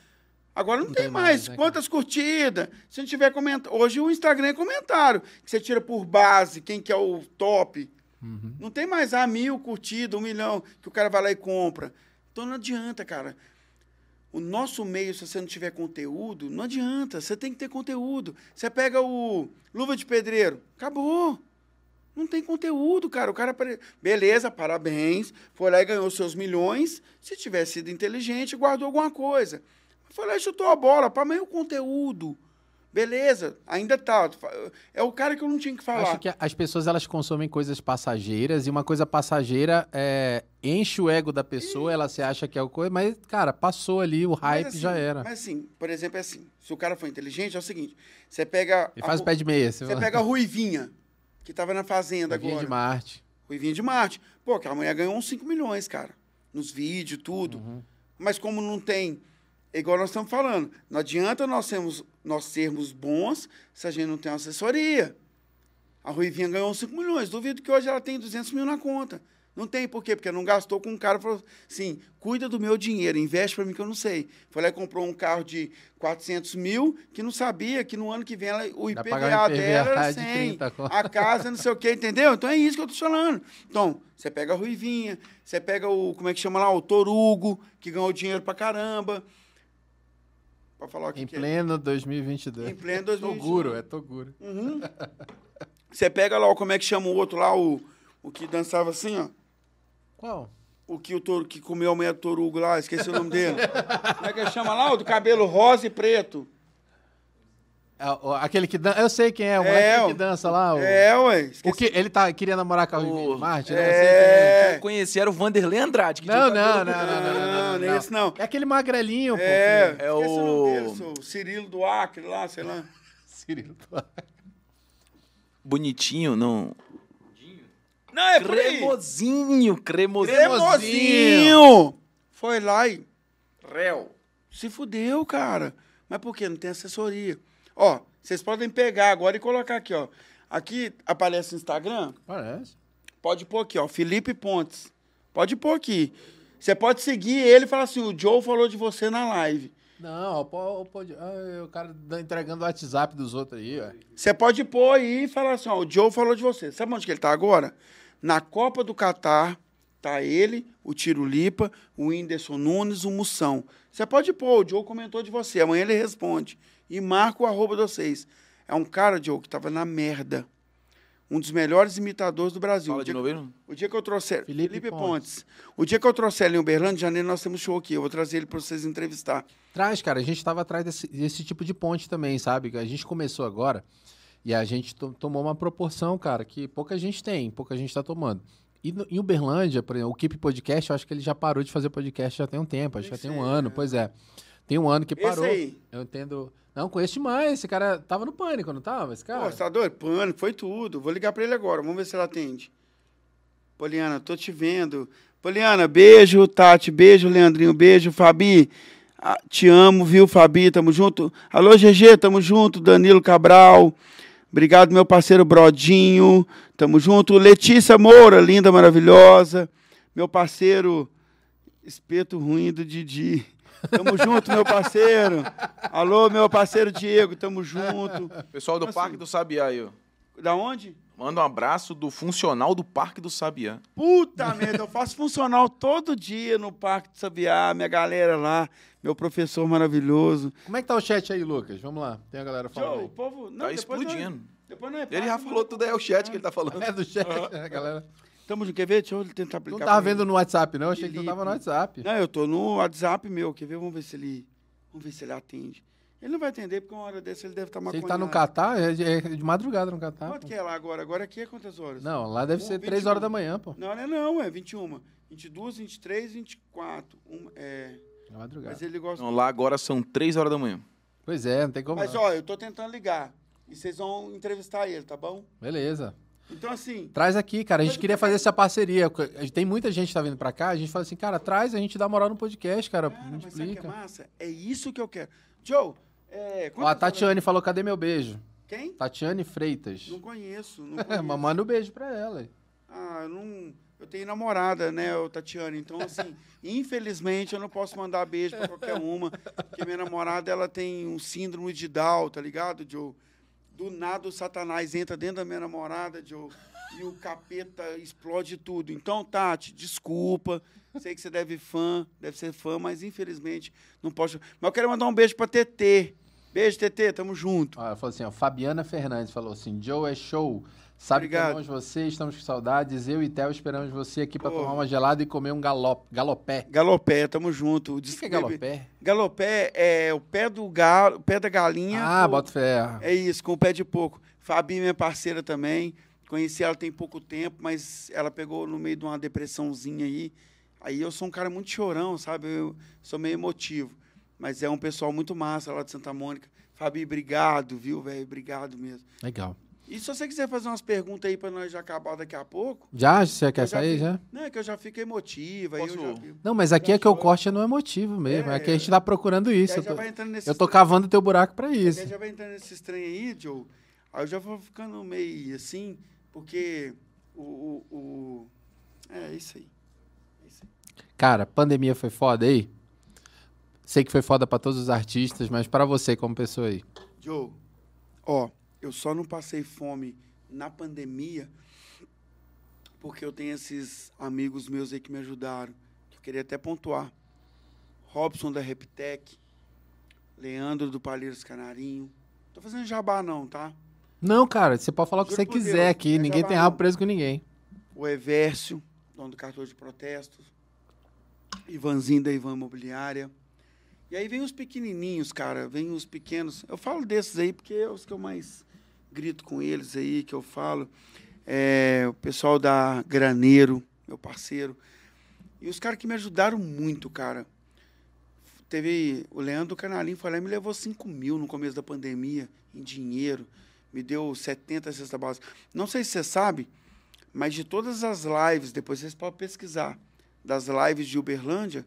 agora não, tem, tem mais. mais, né, Quantas curtidas? Se não tiver comentário. Hoje o Instagram é comentário, que você tira por base quem que é o top. Uhum. Não tem mais ah, mil curtidas, um milhão, que o cara vai lá e compra. Então não adianta, cara. O nosso meio, se você não tiver conteúdo, não adianta. Você tem que ter conteúdo. Você pega o Luva de Pedreiro, acabou. Não tem conteúdo, cara. O cara. Beleza, parabéns. Foi lá e ganhou seus milhões. Se tivesse sido inteligente, guardou alguma coisa. Foi lá e chutou a bola. Para meio o conteúdo. Beleza, ainda tá. É o cara que eu não tinha que falar. Acho que as pessoas elas consomem coisas passageiras e uma coisa passageira é, enche o ego da pessoa, ela se acha que é o coisa, mas, cara, passou ali, o hype assim, já era. Mas assim, por exemplo, é assim. Se o cara for inteligente, é o seguinte: você pega. Ele a faz o pé de meia. Você pega a Ruivinha, que tava na fazenda Vinha agora. de Marte. Ruivinha de Marte. Pô, aquela mulher ganhou uns 5 milhões, cara. Nos vídeos, tudo. Uhum. Mas como não tem. é Igual nós estamos falando. Não adianta nós sermos, nós sermos bons se a gente não tem uma assessoria. A Ruivinha ganhou uns 5 milhões. Duvido que hoje ela tem 200 mil na conta. Não tem, por quê? Porque não gastou com um cara e falou assim: cuida do meu dinheiro, investe para mim que eu não sei. Foi lá e comprou um carro de 400 mil que não sabia que no ano que vem ela, o IPVA um dela era de 100. 30 conto. A casa, não sei o quê, entendeu? Então é isso que eu tô falando. Então, você pega a Ruivinha, você pega o, como é que chama lá? O Torugo, que ganhou dinheiro pra caramba. Pode falar o que, Em que é. pleno 2022. Em pleno 2022. Toguro, é Toguro. Uhum. Você pega lá, o- como é que chama o outro lá, o, o que dançava assim, ó. Qual? O que o touro que comeu a mulher do Torugo lá, esqueci o nome dele. Como é que ele chama lá? O do cabelo rosa e preto. É, o- aquele que dança. Eu sei quem é, o É, moleque o- que dança lá. O, É, ué. o que, ele tá, queria namorar com a O- Marte, né? Eu sei quem é. É. Eu conheci, era o Vanderlei Andrade. Que tinha Não, o não, não, não, não, não, não, Não, não. esse não. É aquele magrelinho, pô. É, que- É esqueci o nome dele, o- Cirilo do Acre lá, sei lá. Cirilo. Bonitinho, não. Não, é por aí. Cremosinho, cremosinho. Cremosinho! Foi lá e Réu. se fudeu, cara. Mas por quê? Não tem assessoria. Ó, vocês podem pegar agora e colocar aqui, ó. Aqui aparece o Instagram. Parece. Pode pôr aqui, ó. Felipe Pontes. Pode pôr aqui. Você pode seguir ele e falar assim: o Joe falou de você na live. Não, pode. Ah, o cara tá entregando o WhatsApp dos outros aí, ó. Você pode pôr aí e falar assim: ó, o Joe falou de você. Sabe onde que ele tá agora? Na Copa do Catar, tá ele, o Tiro Lipa, o Whindersson Nunes, o Moção. Você pode pôr, o Joe comentou de você. Amanhã ele responde. E marca o arroba de vocês. É um cara, Joe, que tava na merda. Um dos melhores imitadores do Brasil. Fala O de dia- novo não? O dia que eu trouxer. Felipe Felipe, Pontes. Pontes. O dia que eu trouxer ele em Uberlândia, em janeiro, nós temos show aqui. Eu vou trazer ele para vocês entrevistar. Traz, cara, a gente tava atrás desse, desse tipo de ponte também, sabe? A gente começou agora e a gente to- tomou uma proporção, cara, que pouca gente tem, pouca gente tá tomando. E no- em Uberlândia, por exemplo, o Keep Podcast, eu acho que ele já parou de fazer podcast já tem um tempo, acho que já tem um Esse ano, é- pois é. Tem um ano que Esse parou. aí. Eu entendo. Não, conheço demais. Esse cara tava no pânico, não tava? Esse Pô, cara? você tá doido? Pânico, foi tudo. Vou ligar pra ele agora, vamos ver se ela atende. Poliana, tô te vendo. Poliana, beijo. Tati, beijo. Leandrinho, beijo. Fabi, ah, te amo, viu, Fabi? Tamo junto. Alô, GG, tamo junto. Danilo Cabral. Obrigado, meu parceiro Brodinho. Tamo junto. Letícia Moura, linda, maravilhosa. Meu parceiro Espeto Ruim do Didi. Tamo junto, meu parceiro. Alô, meu parceiro Diego, tamo junto. Pessoal do Assim. Parque do Sabiá aí, ó. Da onde? Manda um abraço do funcional do Parque do Sabiá. Puta merda, eu faço funcional todo dia no Parque do Sabiá, minha galera lá, meu professor maravilhoso. Como é que tá o chat aí, Lucas? Vamos lá. Tem a galera falando. Joe, o povo. Não, Tá explodindo. Não, depois não é Ele já falou mas- tudo aí, é o chat que ele tá falando. É do chat, a galera. Tamo junto, quer ver? Deixa eu tentar aplicar. não tava vendo no WhatsApp, não? Achei que tu tava no WhatsApp. Não, eu tô no WhatsApp meu, quer ver? Vamos ver se ele. Vamos ver se ele atende. Ele não vai atender, porque uma hora dessa ele deve estar Se maconhado. ele tá no Catar, é de, é de madrugada no Catar. Quanto pô. que é lá agora? Agora aqui é quantas horas? Não, lá deve Um, ser 3 21. horas da manhã, pô. Não, não é não, é 21. 22, 23, 24. Um, é, É madrugada. mas ele gosta. Então, lá agora são 3 horas da manhã. Pois é, não tem como. Mas não. ó, eu tô tentando ligar. E vocês vão entrevistar ele, tá bom? Beleza. Então, assim, Traz aqui, cara. A gente queria fazer essa parceria. A gente- Tem muita gente que tá vindo pra cá. A gente fala assim, cara, traz, a gente dá moral no podcast, cara. cara, a gente mas sabe o que é massa? É isso que eu quero. Joe, é. Ó, a Tatiane falou, cadê meu beijo? Quem? Tatiane Freitas. Não conheço. Não É, conheço. mas manda um beijo pra ela. Ah, eu não. Eu tenho namorada, né, ô, Tatiane? Então, assim, infelizmente eu não posso mandar beijo pra qualquer uma, porque minha namorada ela tem um síndrome de Down, tá ligado, Joe? Do nada o Satanás entra dentro da minha namorada, Joe, e o capeta explode tudo. Então, Tati, desculpa. Sei que você deve fã, deve ser fã, mas infelizmente não posso. Mas eu quero mandar um beijo pra TT. Beijo, TT, tamo junto. Ela falou assim, ó, Fabiana Fernandes falou assim, Joe é show. Sabe Obrigado. que amamos você, estamos com saudades. Eu e Theo esperamos você aqui Pô. tomar uma gelada e comer um galop, galopé. Galopé, tamo junto. O que, que é galopé? Galopé é o pé do galo, o pé da galinha. Ah, com- bota fé. É isso, com o pé de porco. Fabi, minha parceira também. Conheci ela tem pouco tempo, mas ela pegou no meio de uma depressãozinha aí. Aí eu sou um cara muito chorão, sabe? Eu sou meio emotivo. Mas é um pessoal muito massa lá de Santa Mônica. Fabi, obrigado, viu, velho? Obrigado mesmo. Legal. E se você quiser fazer umas perguntas aí pra nós já acabar daqui a pouco. Já? Você quer eu já sair fico- já? Não, é que eu já fico emotiva. Aí eu Posso- já Não, mas aqui é que o choro. corte é no emotivo mesmo. É, É, que a gente tá procurando isso. Eu já tô, eu tô cavando teu buraco pra Isso. já vai entrando nesse estranho aí, Joe. Aí eu já vou ficando meio assim, porque o. o, o- É isso aí. É isso aí. Cara, pandemia foi foda aí? Sei que foi foda pra todos os artistas, mas pra você como pessoa aí. Joe, ó, eu só não passei fome na pandemia porque eu tenho esses amigos meus aí que me ajudaram. Que eu queria até pontuar. Robson da Reptec, Leandro do Palheiros Canarinho. Tô fazendo jabá não, tá? Não, cara, você pode falar o que você quiser Deus, aqui. Ninguém tem rabo preso com ninguém. o Evércio, dono do cartão de protestos, Ivanzinho da Ivan Imobiliária. E aí vem os pequenininhos, cara, vem os pequenos. Eu falo desses aí porque é os que eu mais grito com eles aí, que eu falo. É, o pessoal da Graneiro, meu parceiro. E os caras que me ajudaram muito, cara. Teve o Leandro Canalinho foi lá e me levou 5 mil no começo da pandemia, em dinheiro. Me deu 70 cesta básica. Não sei se você sabe, mas de todas as lives, depois vocês podem pesquisar, das lives de Uberlândia,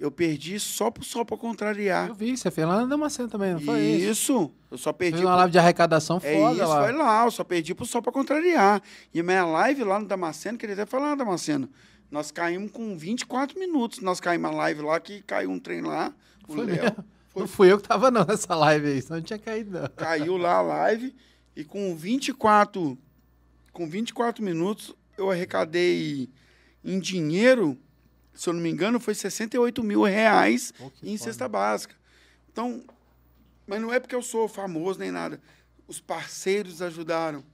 eu perdi só só para contrariar. Eu vi, você fez lá na Damasceno também, não foi isso? Isso, eu só perdi. Fez uma live de arrecadação É foda isso, lá. foi lá, eu só perdi por só para contrariar. E a minha live lá no Damasceno, queria até falar, Damasceno, nós caímos com 24 minutos. Nós caímos a live lá, que caiu um trem lá, o Foi Léo mesmo? Foi. Não fui eu que tava não nessa live aí, senão não tinha caído não. caiu lá a live e com 24 com 24 minutos eu arrecadei em dinheiro, se eu não me engano, foi 68 mil reais que em foda. cesta básica. Então, mas não é porque eu sou famoso nem nada. Os parceiros ajudaram.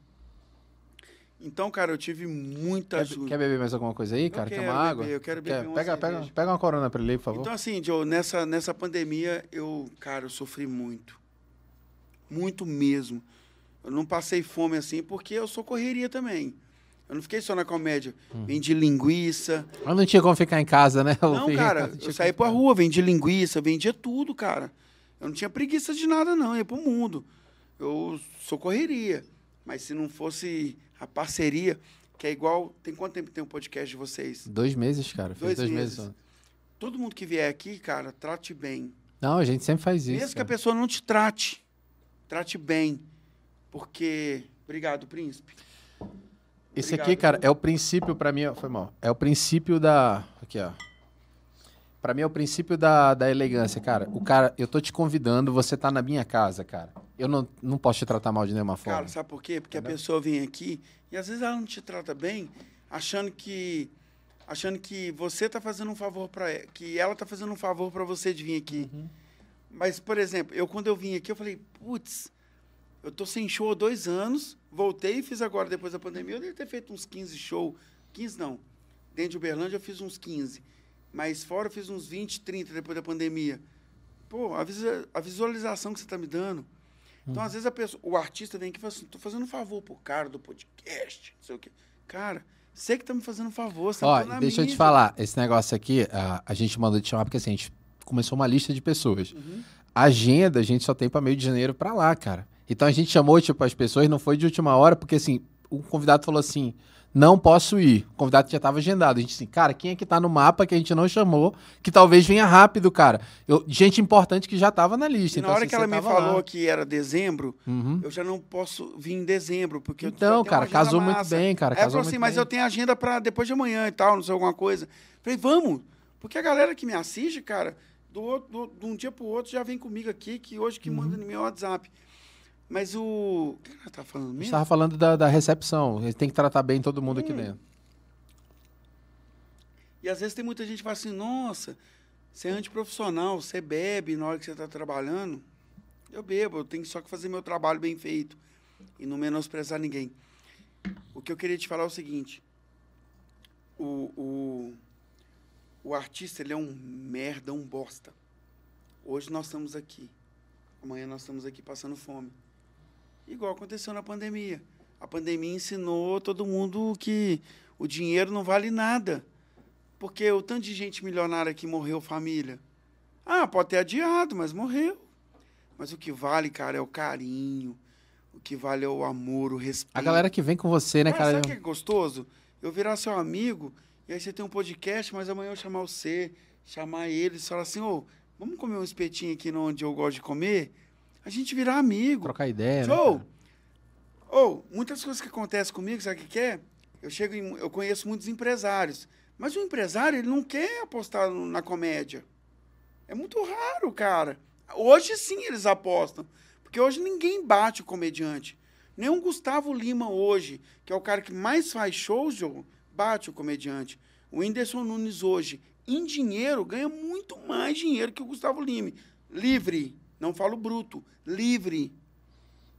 Então, cara, eu tive muita Quer, ajuda. quer beber mais alguma coisa aí, cara? Quer quero uma água? beber, eu quero Quer? beber uma pega, pega, cerveja. pega uma corona pra ele, por favor. Então, assim, Joe, nessa, nessa pandemia, eu, cara, eu sofri muito. Muito mesmo. Eu não passei fome assim, porque eu sou correria também. Eu não fiquei só na comédia. Hum. Vendi linguiça. Mas não tinha como ficar em casa, né? Não, cara, eu saí pra rua, vendi linguiça, vendia tudo, cara. Eu não tinha preguiça de nada, não. Eu ia pro mundo. Eu sou correria. Mas se não fosse a parceria, que é igual. Tem quanto tempo tem o um podcast de vocês? Dois meses, cara. Dois dois, meses. meses. Todo mundo que vier aqui, cara, trate bem. Não, a gente sempre faz isso. Mesmo que a cara. pessoa não te trate, trate bem. Porque. Obrigado, príncipe. Isso Obrigado, aqui, cara, é o princípio pra mim, foi mal. É o princípio da, aqui, ó. Pra mim é o princípio da, da elegância, cara. O cara, eu tô te convidando, você tá na minha casa, cara. Eu não, não posso te tratar mal de nenhuma forma. Cara, sabe por quê? Porque Entendeu? a pessoa vem aqui e às vezes ela não te trata bem, achando que achando que você tá fazendo um favor para que ela tá fazendo um favor para você de vir aqui. Uhum. Mas, por exemplo, eu quando eu vim aqui, eu falei, putz, eu tô sem show há dois anos, voltei e fiz agora, depois da pandemia, eu devo ter feito uns 15 shows. 15 não. Dentro de Uberlândia eu fiz uns 15. Mas fora eu fiz uns 20, 30 depois da pandemia. Pô, a, a visualização que você tá me dando. Então, às vezes, a pessoa, o artista vem aqui e fala assim, tô fazendo um favor pro cara do podcast, não sei o quê. Cara, você que tá me fazendo um favor, você tá Ó, na deixa eu te mídia. falar, esse negócio aqui, a, a gente mandou te chamar porque assim, a gente começou uma lista de pessoas. Uhum. A agenda a gente só tem pra meio de janeiro pra lá, cara. Então a gente chamou, tipo, as pessoas, não foi de última hora, porque assim, o convidado falou assim: não posso ir. O convidado já tava agendado. A gente assim, cara, quem é que tá no mapa que a gente não chamou, que talvez venha rápido, cara? Eu- gente importante que já tava na lista. E na então, hora assim, que ela me falou lá. que era dezembro, Uhum. eu já não posso vir em dezembro, porque Então, cara, casou muito massa. bem, cara. Aí ela Casou falou assim, muito mas bem. eu tenho agenda para depois de amanhã e tal, não sei alguma coisa. Falei, vamos, porque a galera que me assiste, cara, do outro, do- de um dia pro outro já vem comigo aqui, que hoje que Uhum. manda no meu WhatsApp. Mas o. O que ela tá falando A gente mesmo? tava falando da, da recepção. Ele tem que tratar bem todo mundo Hum. aqui dentro. E às vezes tem muita gente que fala assim, nossa, você é antiprofissional, você bebe na hora que você está trabalhando. Eu bebo, eu tenho só que fazer meu trabalho bem feito e não menosprezar ninguém. O que eu queria te falar é o seguinte, o, o, o artista, ele é um merda, um bosta. Hoje nós estamos aqui, amanhã nós estamos aqui passando fome. Igual aconteceu na pandemia. A pandemia ensinou todo mundo que o dinheiro não vale nada. Porque o tanto de gente milionária que morreu família. Ah, pode ter adiado, mas morreu. Mas o que vale, cara, é o carinho. O que vale é o amor, o respeito. A galera que vem com você, né, Cara, cara? sabe o que é gostoso? Eu virar seu amigo, e aí você tem um podcast, mas amanhã eu chamar você, chamar eles, falar assim, ô, vamos comer um espetinho aqui onde eu gosto de comer? A gente virar amigo. Trocar ideia, né? Show! cara? Ou, muitas coisas que acontecem comigo, sabe o que, é? Eu chego em, eu conheço muitos empresários, mas o empresário, ele não quer apostar na comédia. É muito raro, cara. Hoje sim eles apostam, porque hoje ninguém bate o comediante. Nem o Gustavo Lima hoje, que é o cara que mais faz shows, Joe, bate o comediante. O Whindersson Nunes hoje, em dinheiro, ganha muito mais dinheiro que o Gustavo Lima. Livre, não falo bruto, livre.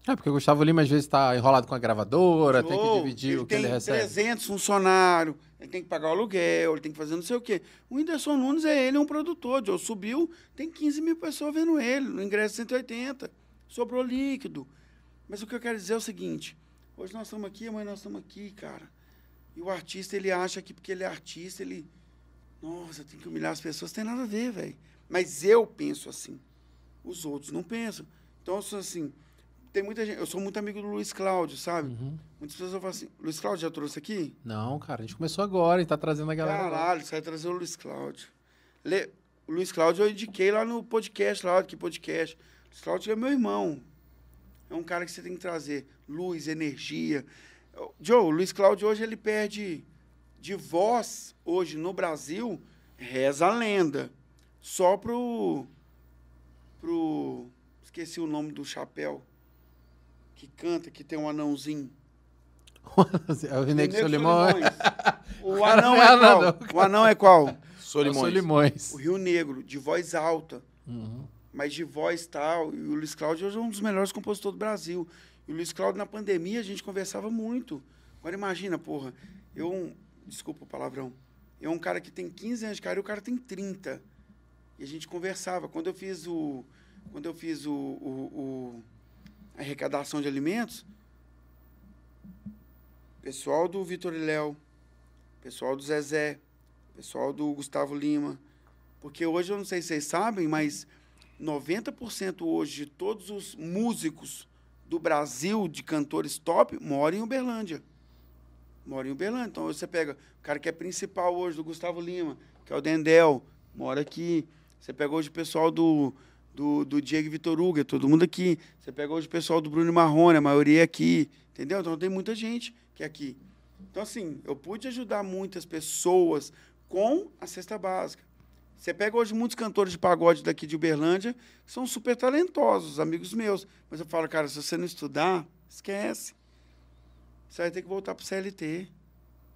É, porque o Gustavo Lima às vezes tá enrolado com a gravadora, tem que dividir o que tem ele recebe. 300 funcionários, ele tem que pagar o aluguel, ele tem que fazer não sei o quê. O Whindersson Nunes é ele, é um produtor. Joe subiu, tem 15 mil pessoas vendo ele, no ingresso 180. Sobrou líquido. Mas o que eu quero dizer é o seguinte: hoje nós estamos aqui, amanhã nós estamos aqui, cara. E o artista, ele acha que porque ele é artista, ele. Nossa, tem que humilhar as pessoas. Tem nada a ver, velho. Mas eu penso assim. Os outros não pensam. Então, eu sou assim. Tem muita gente. Eu sou muito amigo do Luiz Cláudio, sabe? Uhum. Muitas pessoas falam assim: Luiz Cláudio já trouxe aqui? Não, cara, a gente começou agora e tá trazendo a galera. Caralho, você vai trazer o Luiz Cláudio. Le- O Luiz Cláudio eu indiquei lá no podcast, lá, que podcast. O Luiz Cláudio é meu irmão. É um cara que você tem que trazer luz, energia. Joe, o Luiz Cláudio hoje ele perde de voz, hoje no Brasil, reza a lenda. Só pro. Pro. Esqueci o nome do chapéu. Que canta, que tem um anãozinho. é o René Solimões. O anão não é é qual? anão, O anão é qual? Solimões. Solimões. O Rio Negro, de voz alta, Uhum. mas de voz tal. E o Luiz Cláudio hoje é um dos melhores compositores do Brasil. E o Luiz Cláudio, na pandemia, a gente conversava muito. Agora imagina, porra, eu, desculpa o palavrão, eu um cara que tem 15 anos de cara e o cara tem 30. E a gente conversava. Quando eu fiz o, quando eu fiz o, o- o- a arrecadação de alimentos, pessoal do Vitor e Léo, pessoal do Zezé, pessoal do Gustavo Lima. Porque hoje, eu não sei se vocês sabem, mas 90% hoje de todos os músicos do Brasil, de cantores top, moram em Uberlândia. Moram em Uberlândia. Então você pega o cara que é principal hoje do Gustavo Lima, que é o Dendel, mora aqui. Você pega hoje o pessoal do, do, do Diego Vitor Hugo, é todo mundo aqui. Você pega hoje o pessoal do Bruno Marrone, a maioria é aqui. Entendeu? Então tem muita gente que é aqui. Então, assim, eu pude ajudar muitas pessoas com a cesta básica. Você pega hoje muitos cantores de pagode daqui de Uberlândia que são super talentosos, amigos meus. Mas eu falo, cara, se você não estudar, esquece. Você vai ter que voltar para o CLT.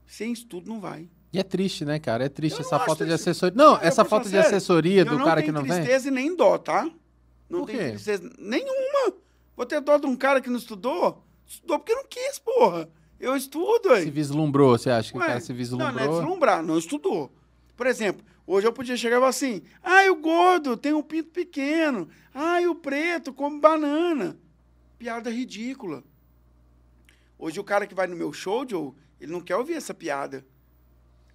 Sem estudo não vai. E é triste, né, cara? É triste Eu não essa falta de assessoria. Não, Cara, essa falta de sério. assessoria do não cara que não vem. tristeza e nem dó, tá? Não tem tristeza nenhuma. Vou ter dó de um cara que não estudou? Estudou porque não quis, porra. Eu estudo, aí. Se vislumbrou, você acha que o Ué, cara se Não, vislumbrou? não é deslumbrar, não estudou. Por exemplo, hoje eu podia chegar e falar assim: ai, o gordo tem um pinto pequeno. Ai, o preto come banana. Piada ridícula. Hoje o cara que vai no meu show, Joe, ele não quer ouvir essa piada.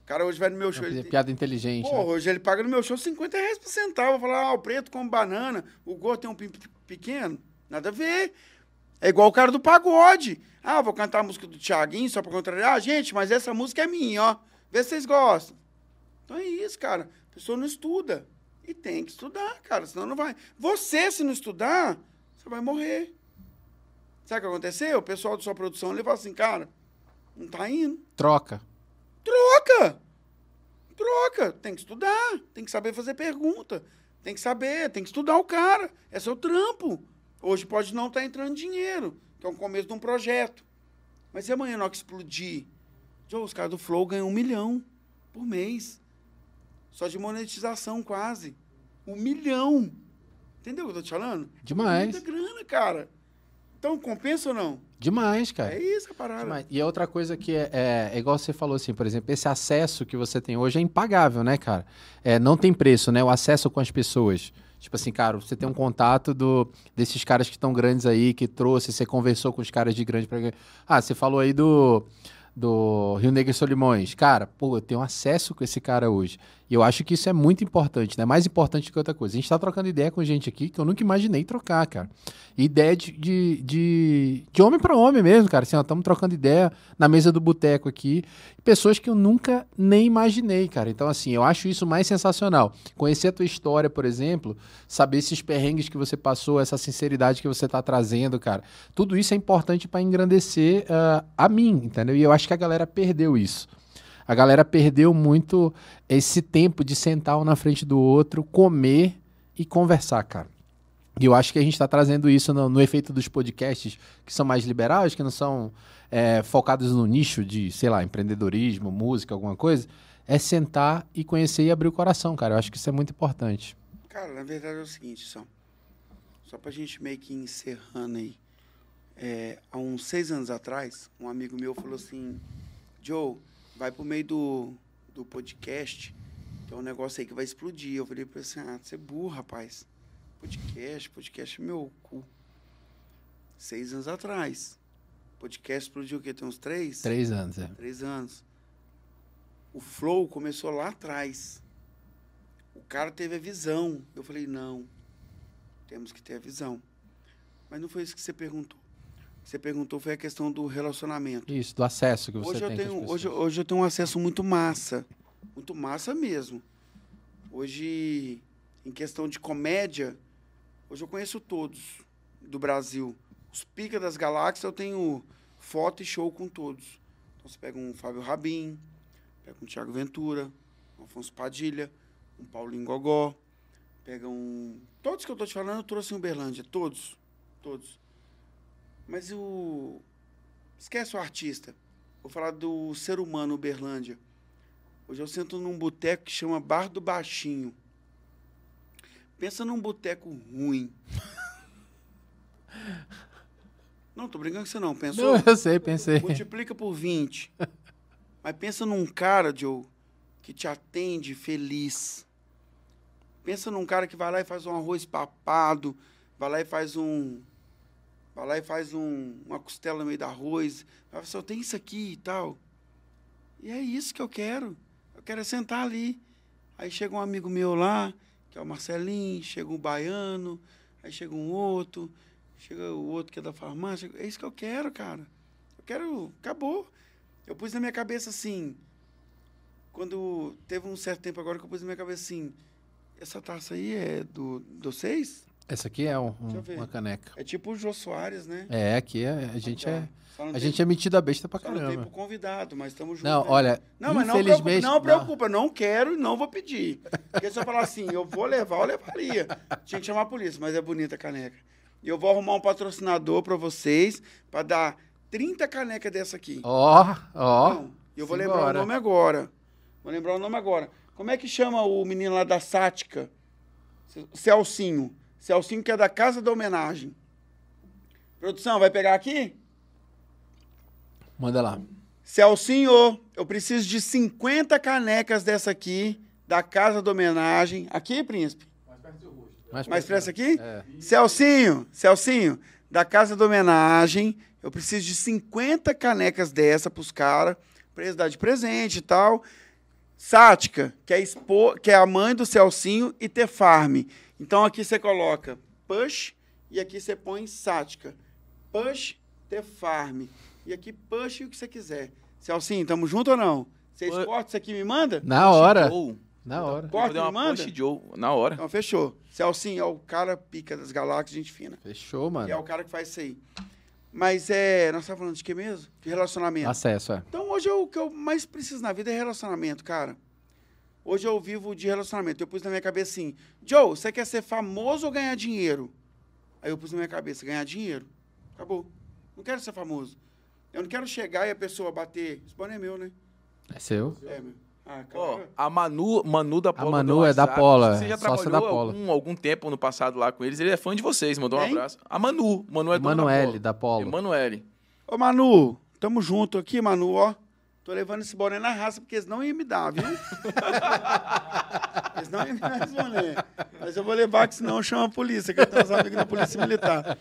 O cara hoje vai no meu show. Ele piada inteligente. Pô, né? hoje ele paga no meu show 50 reais por centavo. Falar, ah, o preto come banana, o gordo tem um pinto pequeno. Nada a ver. É igual o cara do pagode. Ah, vou cantar a música do Thiaguinho só pra contrariar. Ah, gente, mas essa música é minha, ó. Vê se vocês gostam. Então é isso, cara. A pessoa não estuda. E tem que estudar, cara, senão não vai. Você, se não estudar, você vai morrer. Sabe o que aconteceu? O pessoal da sua produção ele fala assim, cara, não tá indo. Troca. Troca! Troca! Tem que estudar, tem que saber fazer pergunta, tem que saber, tem que estudar o cara. É seu trampo. Hoje pode não estar entrando dinheiro, que é o começo de um projeto. Mas e amanhã, que explodir? Joe, os caras do Flow ganham um milhão por mês. Só de monetização, quase. Um milhão. Entendeu o que eu tô te falando? Demais. Muita grana, cara. Então, compensa ou não? Demais, cara. É isso a parada. Demais. E outra coisa que é, é, é igual você falou assim, por exemplo, esse acesso que você tem hoje é impagável, né, cara? É, não tem preço, né? O acesso com as pessoas. Tipo assim, cara, você tem um contato do, desses caras que estão grandes aí, que trouxe, você conversou com os caras de grande pra... Ah, você falou aí do, do Rio Negro e Solimões. Cara, pô, eu tenho acesso com esse cara hoje. E eu acho que isso é muito importante, né? Mais importante que outra coisa. A gente tá trocando ideia com gente aqui que eu nunca imaginei trocar, cara. Ideia de, de, de, de homem para homem mesmo, cara. Assim, estamos trocando ideia na mesa do boteco aqui. Pessoas que eu nunca nem imaginei, cara. Então, assim, eu acho isso mais sensacional. Conhecer a tua história, por exemplo, saber esses perrengues que você passou, essa sinceridade que você tá trazendo, cara. Tudo isso é importante para engrandecer ah, a mim, entendeu? E eu acho que a galera perdeu isso. A galera perdeu muito esse tempo de sentar um na frente do outro, comer e conversar, cara. E eu acho que a gente está trazendo isso no, no efeito dos podcasts que são mais liberais, que não são é, focados no nicho de, sei lá, empreendedorismo, música, alguma coisa. É sentar e conhecer e abrir o coração, cara. Eu acho que isso é muito importante. Cara, na verdade é o seguinte, só. Só pra gente meio que encerrando aí. É, há uns seis anos atrás, um amigo meu falou assim: Joe, vai pro meio do, do podcast, é um negócio aí que vai explodir. Eu falei pra ele assim: ah, você é burro, rapaz. Podcast, podcast é meu cu. Seis anos atrás. Podcast explodiu o quê? Tem uns três? Três anos, é. Três anos. O Flow começou lá atrás. O cara teve a visão. Eu falei, não. Temos que ter a visão. Mas não foi isso que você perguntou. Você perguntou foi a questão do relacionamento. Isso, do acesso que você Hoje eu, tem. tenho, com as hoje, hoje eu tenho um acesso muito massa. Muito massa mesmo. Hoje, em questão de comédia, hoje eu conheço todos do Brasil. Os pica das galáxias eu tenho foto e show com todos. Então você pega um Fábio Rabin, pega um Thiago Ventura, um Afonso Padilha, um Paulinho Gogó, pega um. Todos que eu tô te falando, eu trouxe em Uberlândia. Todos. Todos. Mas o. Esquece o artista. Vou falar do ser humano Uberlândia. Hoje eu sento num boteco que chama Bar do Baixinho. Pensa num boteco ruim. Não, tô brincando com você não. Pensou? Não, eu sei, pensei. Multiplica por 20. Mas pensa num cara, Joe, que te atende feliz. Pensa num cara que vai lá e faz um arroz papado, vai lá e faz um vai lá e faz um- uma costela no meio do arroz. Vai só tem isso aqui e tal. E é isso que eu quero. Eu quero é sentar ali. Aí chega um amigo meu lá, que é o Marcelinho, chega um baiano, aí chega um outro, chega o outro que é da farmácia. É isso que eu quero, cara. Eu quero. Acabou. Eu pus na minha cabeça assim. Quando teve um certo tempo agora que eu pus na minha cabeça assim. Essa taça aí é do, do seis? Essa aqui é um- um- uma caneca. É tipo o Jô Soares, né? É, aqui é- a gente é. Só não A tem- gente é metido a besta pra só não tem caramba. pro convidado, mas estamos juntos. Não, né? olha, Não, mas não preocupa, não preocupa, não quero e não vou pedir. Porque se eu falar assim, eu vou levar, eu levaria. Tinha que chamar a polícia, mas é bonita a caneca. E eu vou arrumar um patrocinador pra vocês, pra dar 30 canecas dessa aqui. Ó, ó. Não, e eu vou lembrar o nome agora. Vou lembrar o nome agora. Como é que chama o menino lá da Sática? Celcinho. Celcinho que é da Casa da Homenagem. Produção, vai pegar aqui? Manda lá. Celcinho, eu preciso de 50 canecas dessa aqui, da Casa da Homenagem. Aqui, príncipe? Mais, Mais perto. pressa aqui? É. Celcinho, Celcinho, da Casa da Homenagem, eu preciso de 50 canecas dessa pros caras, pra eles dar de presente e tal. Sática, que é, expo, que é a mãe do Celcinho, e Tefarm. Então aqui você coloca Push e aqui você põe Sática. Push, Tefarm. E aqui Push o que você quiser. Celcinho, tamo junto ou não? Vocês Oi. cortam isso aqui e me manda? Na hora. Joe. Na hora. Corta, me manda? Push Joe na hora. Então fechou. Celcinho é o cara pica das galáxias, gente fina. Fechou, E é o mano. cara que faz isso aí. Mas é. Nós estávamos falando de quê mesmo? De relacionamento. Acesso, é. Então hoje eu- o que eu mais preciso na vida é relacionamento, cara. Hoje eu vivo de relacionamento. Eu pus na minha cabeça assim: Joe, você quer ser famoso ou ganhar dinheiro? Aí eu pus na minha cabeça: ganhar dinheiro. Acabou. Não quero ser famoso. Eu não quero chegar e a pessoa bater. Esse boné é meu, né? É seu. É, meu. Ah, Ó, cara. a Manu, Manu da Pola. Manu mandou um é da. Pola, Você já sócia trabalhou da Pola. Algum, algum tempo no passado lá com eles. Ele é fã de vocês, mandou um abraço. A Manu. Manu é Emanuele, da da Polo. Emanuele. Ô, Manu, tamo junto aqui, Manu, ó. Tô levando esse boné na raça, porque eles não iam me dar, viu? eles não iam me dar esse boné. Mas eu vou levar, que senão chama a polícia, que eu tenho uns amigos da polícia militar.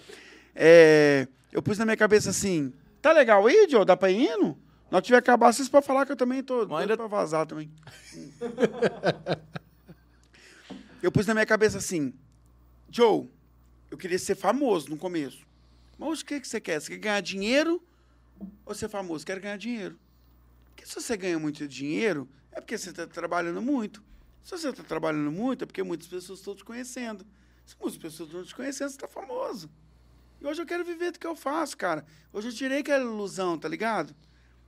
É, eu pus na minha cabeça assim, tá legal aí, Joe? Dá pra ir indo? Que tiver acabar, vocês podem falar que eu também tô doido ainda- pra vazar também. eu pus na minha cabeça assim, Joe, eu queria ser famoso no começo. Mas o que, que você quer? Você quer ganhar dinheiro ou ser famoso? Quero ganhar dinheiro. Porque se você ganha muito dinheiro, é porque você está trabalhando muito. Se você está trabalhando muito, é porque muitas pessoas estão te conhecendo. Se muitas pessoas estão te conhecendo, você está famoso. E hoje eu quero viver do que eu faço, cara. Hoje eu tirei aquela ilusão, tá ligado?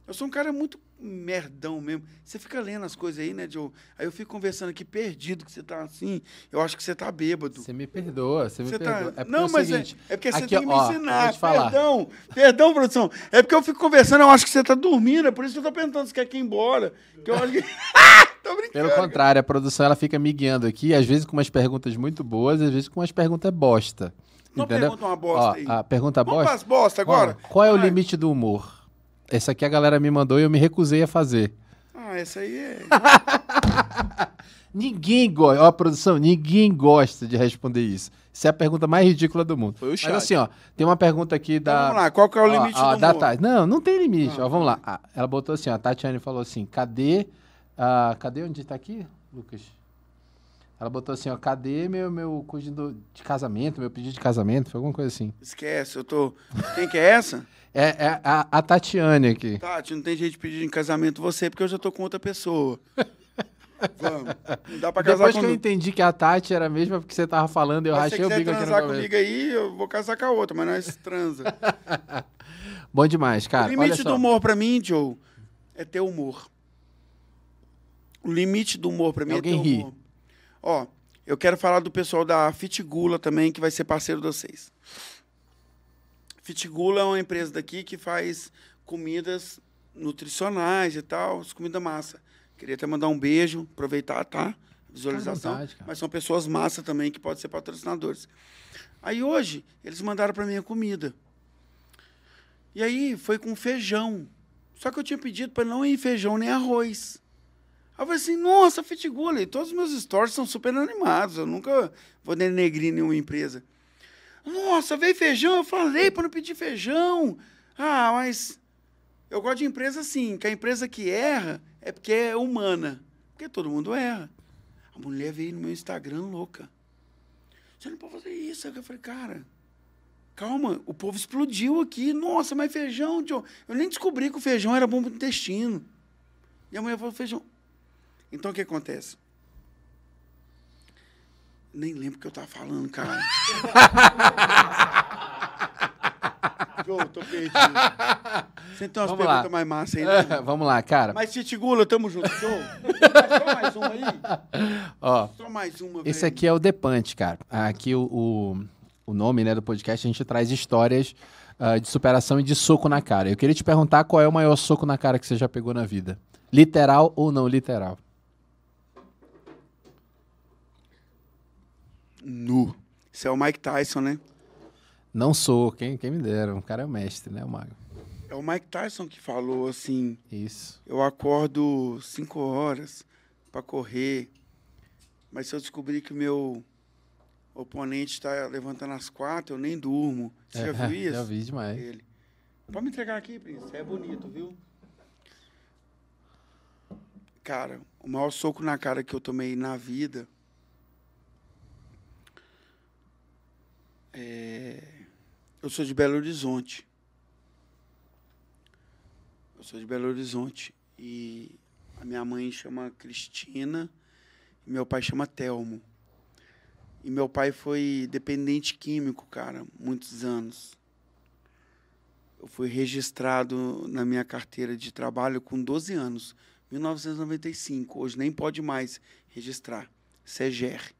Eu sou um cara muito merdão mesmo. Você fica lendo as coisas aí, né, Joe? Aí eu fico conversando aqui perdido, que você tá assim. Eu acho que você tá bêbado. Você me perdoa, você me Você perdoa. tá... É não, é mas seguinte, é, é porque você aqui, tem que me ó, ensinar. Perdão, perdão, produção. É porque eu fico conversando, eu acho que você tá dormindo, é por isso que eu tô perguntando se quer que ir embora. Que eu acho que... tô brincando. Pelo contrário, a produção ela fica me guiando aqui, às vezes com umas perguntas muito boas, às vezes com umas perguntas bosta. Não entendeu? pergunta uma bosta Ó, aí. A pergunta Vamos bosta. pras bosta agora? Ó, qual é o limite do humor? Essa aqui a galera me mandou e eu me recusei a fazer. Ah, essa aí é... Ninguém gosta, ó, produção, ninguém gosta de responder isso. Isso é a pergunta mais ridícula do mundo. Foi o Mas chat. assim, ó, tem uma pergunta aqui Então, da. vamos lá, qual que é o Ó, limite ó, do da? Tati. Não, não tem limite. Ah, ó, vamos lá. Ah, ela botou assim, ó, a Tatiane falou assim: cadê. ah, cadê onde tá aqui, Lucas? Ela botou assim, ó, cadê meu, meu pedido de casamento, meu pedido de casamento? Foi alguma coisa assim. Esquece, eu tô... Quem que é essa? É, é a, a Tatiane aqui. Tati, não tem jeito de pedir em casamento você, porque eu já tô com outra pessoa. Vamos. Não dá pra casar Depois que eu entendi que a Tati era a mesma porque você tava falando, eu Mas rachei o bico aqui no transar começo. comigo aí, eu vou casar com a outra, mas nós transa. Bom demais, cara. o limite do humor pra mim, Joe, é ter humor. O limite do humor pra mim Alguém é ter ri. humor. Ó, eu quero falar do pessoal da Fitgula também, que vai ser parceiro de vocês. Fitgula é uma empresa daqui que faz comidas nutricionais e tal, comida massa. Queria até mandar um beijo, aproveitar, tá? Visualização. vontade, mas são pessoas massa também que podem ser patrocinadores. Aí hoje, eles mandaram para mim a comida. E aí foi com feijão. Só que eu tinha pedido para não ir feijão nem arroz. Aí eu falei assim, nossa, Fitgula, e todos os meus stories são super animados. Eu nunca vou denegrir nenhuma empresa. Nossa, veio feijão, eu falei para não pedir feijão. Ah, mas eu gosto de empresa assim, que a empresa que erra é porque é humana. Porque todo mundo erra. A mulher veio no meu Instagram louca. Você não pode fazer isso. Eu falei, cara, calma, o povo explodiu aqui. Nossa, mas feijão, John. Eu nem descobri que o feijão era bom para o intestino. E a mulher falou, feijão. Então o que acontece? Nem lembro o que eu tava falando, cara. Joe, tô perdido. Você tem umas Vamos lá. perguntas mais massas aí, né? Vamos lá, cara. Mas Titigula, tamo junto. Joe, só mais uma aí. Ó, Só mais uma, esse velho. aqui é o Depante, cara. Aqui o, o, o nome né, do podcast, a gente traz histórias ah, de superação e de soco na cara. Eu queria te perguntar qual é o maior soco na cara que você já pegou na vida. Literal ou não literal? Nu. Isso é o Mike Tyson, né? Não sou, quem, quem me dera. O cara é o mestre, né, o Mago? É o Mike Tyson que falou assim: Isso. eu acordo cinco horas para correr, mas se eu descobrir que o meu oponente está levantando às quatro, eu nem durmo. Você já viu isso? Já vi demais. Ele. Pode me entregar aqui, Príncipe. É bonito, viu? Cara, o maior soco na cara que eu tomei na vida. É... Eu sou de Belo Horizonte. Eu sou de Belo Horizonte. E a minha mãe chama Cristina e meu pai chama Telmo. E meu pai foi dependente químico, cara, muitos anos. Eu fui registrado na minha carteira de trabalho com 12 anos, 1995. Hoje nem pode mais registrar. SEGER.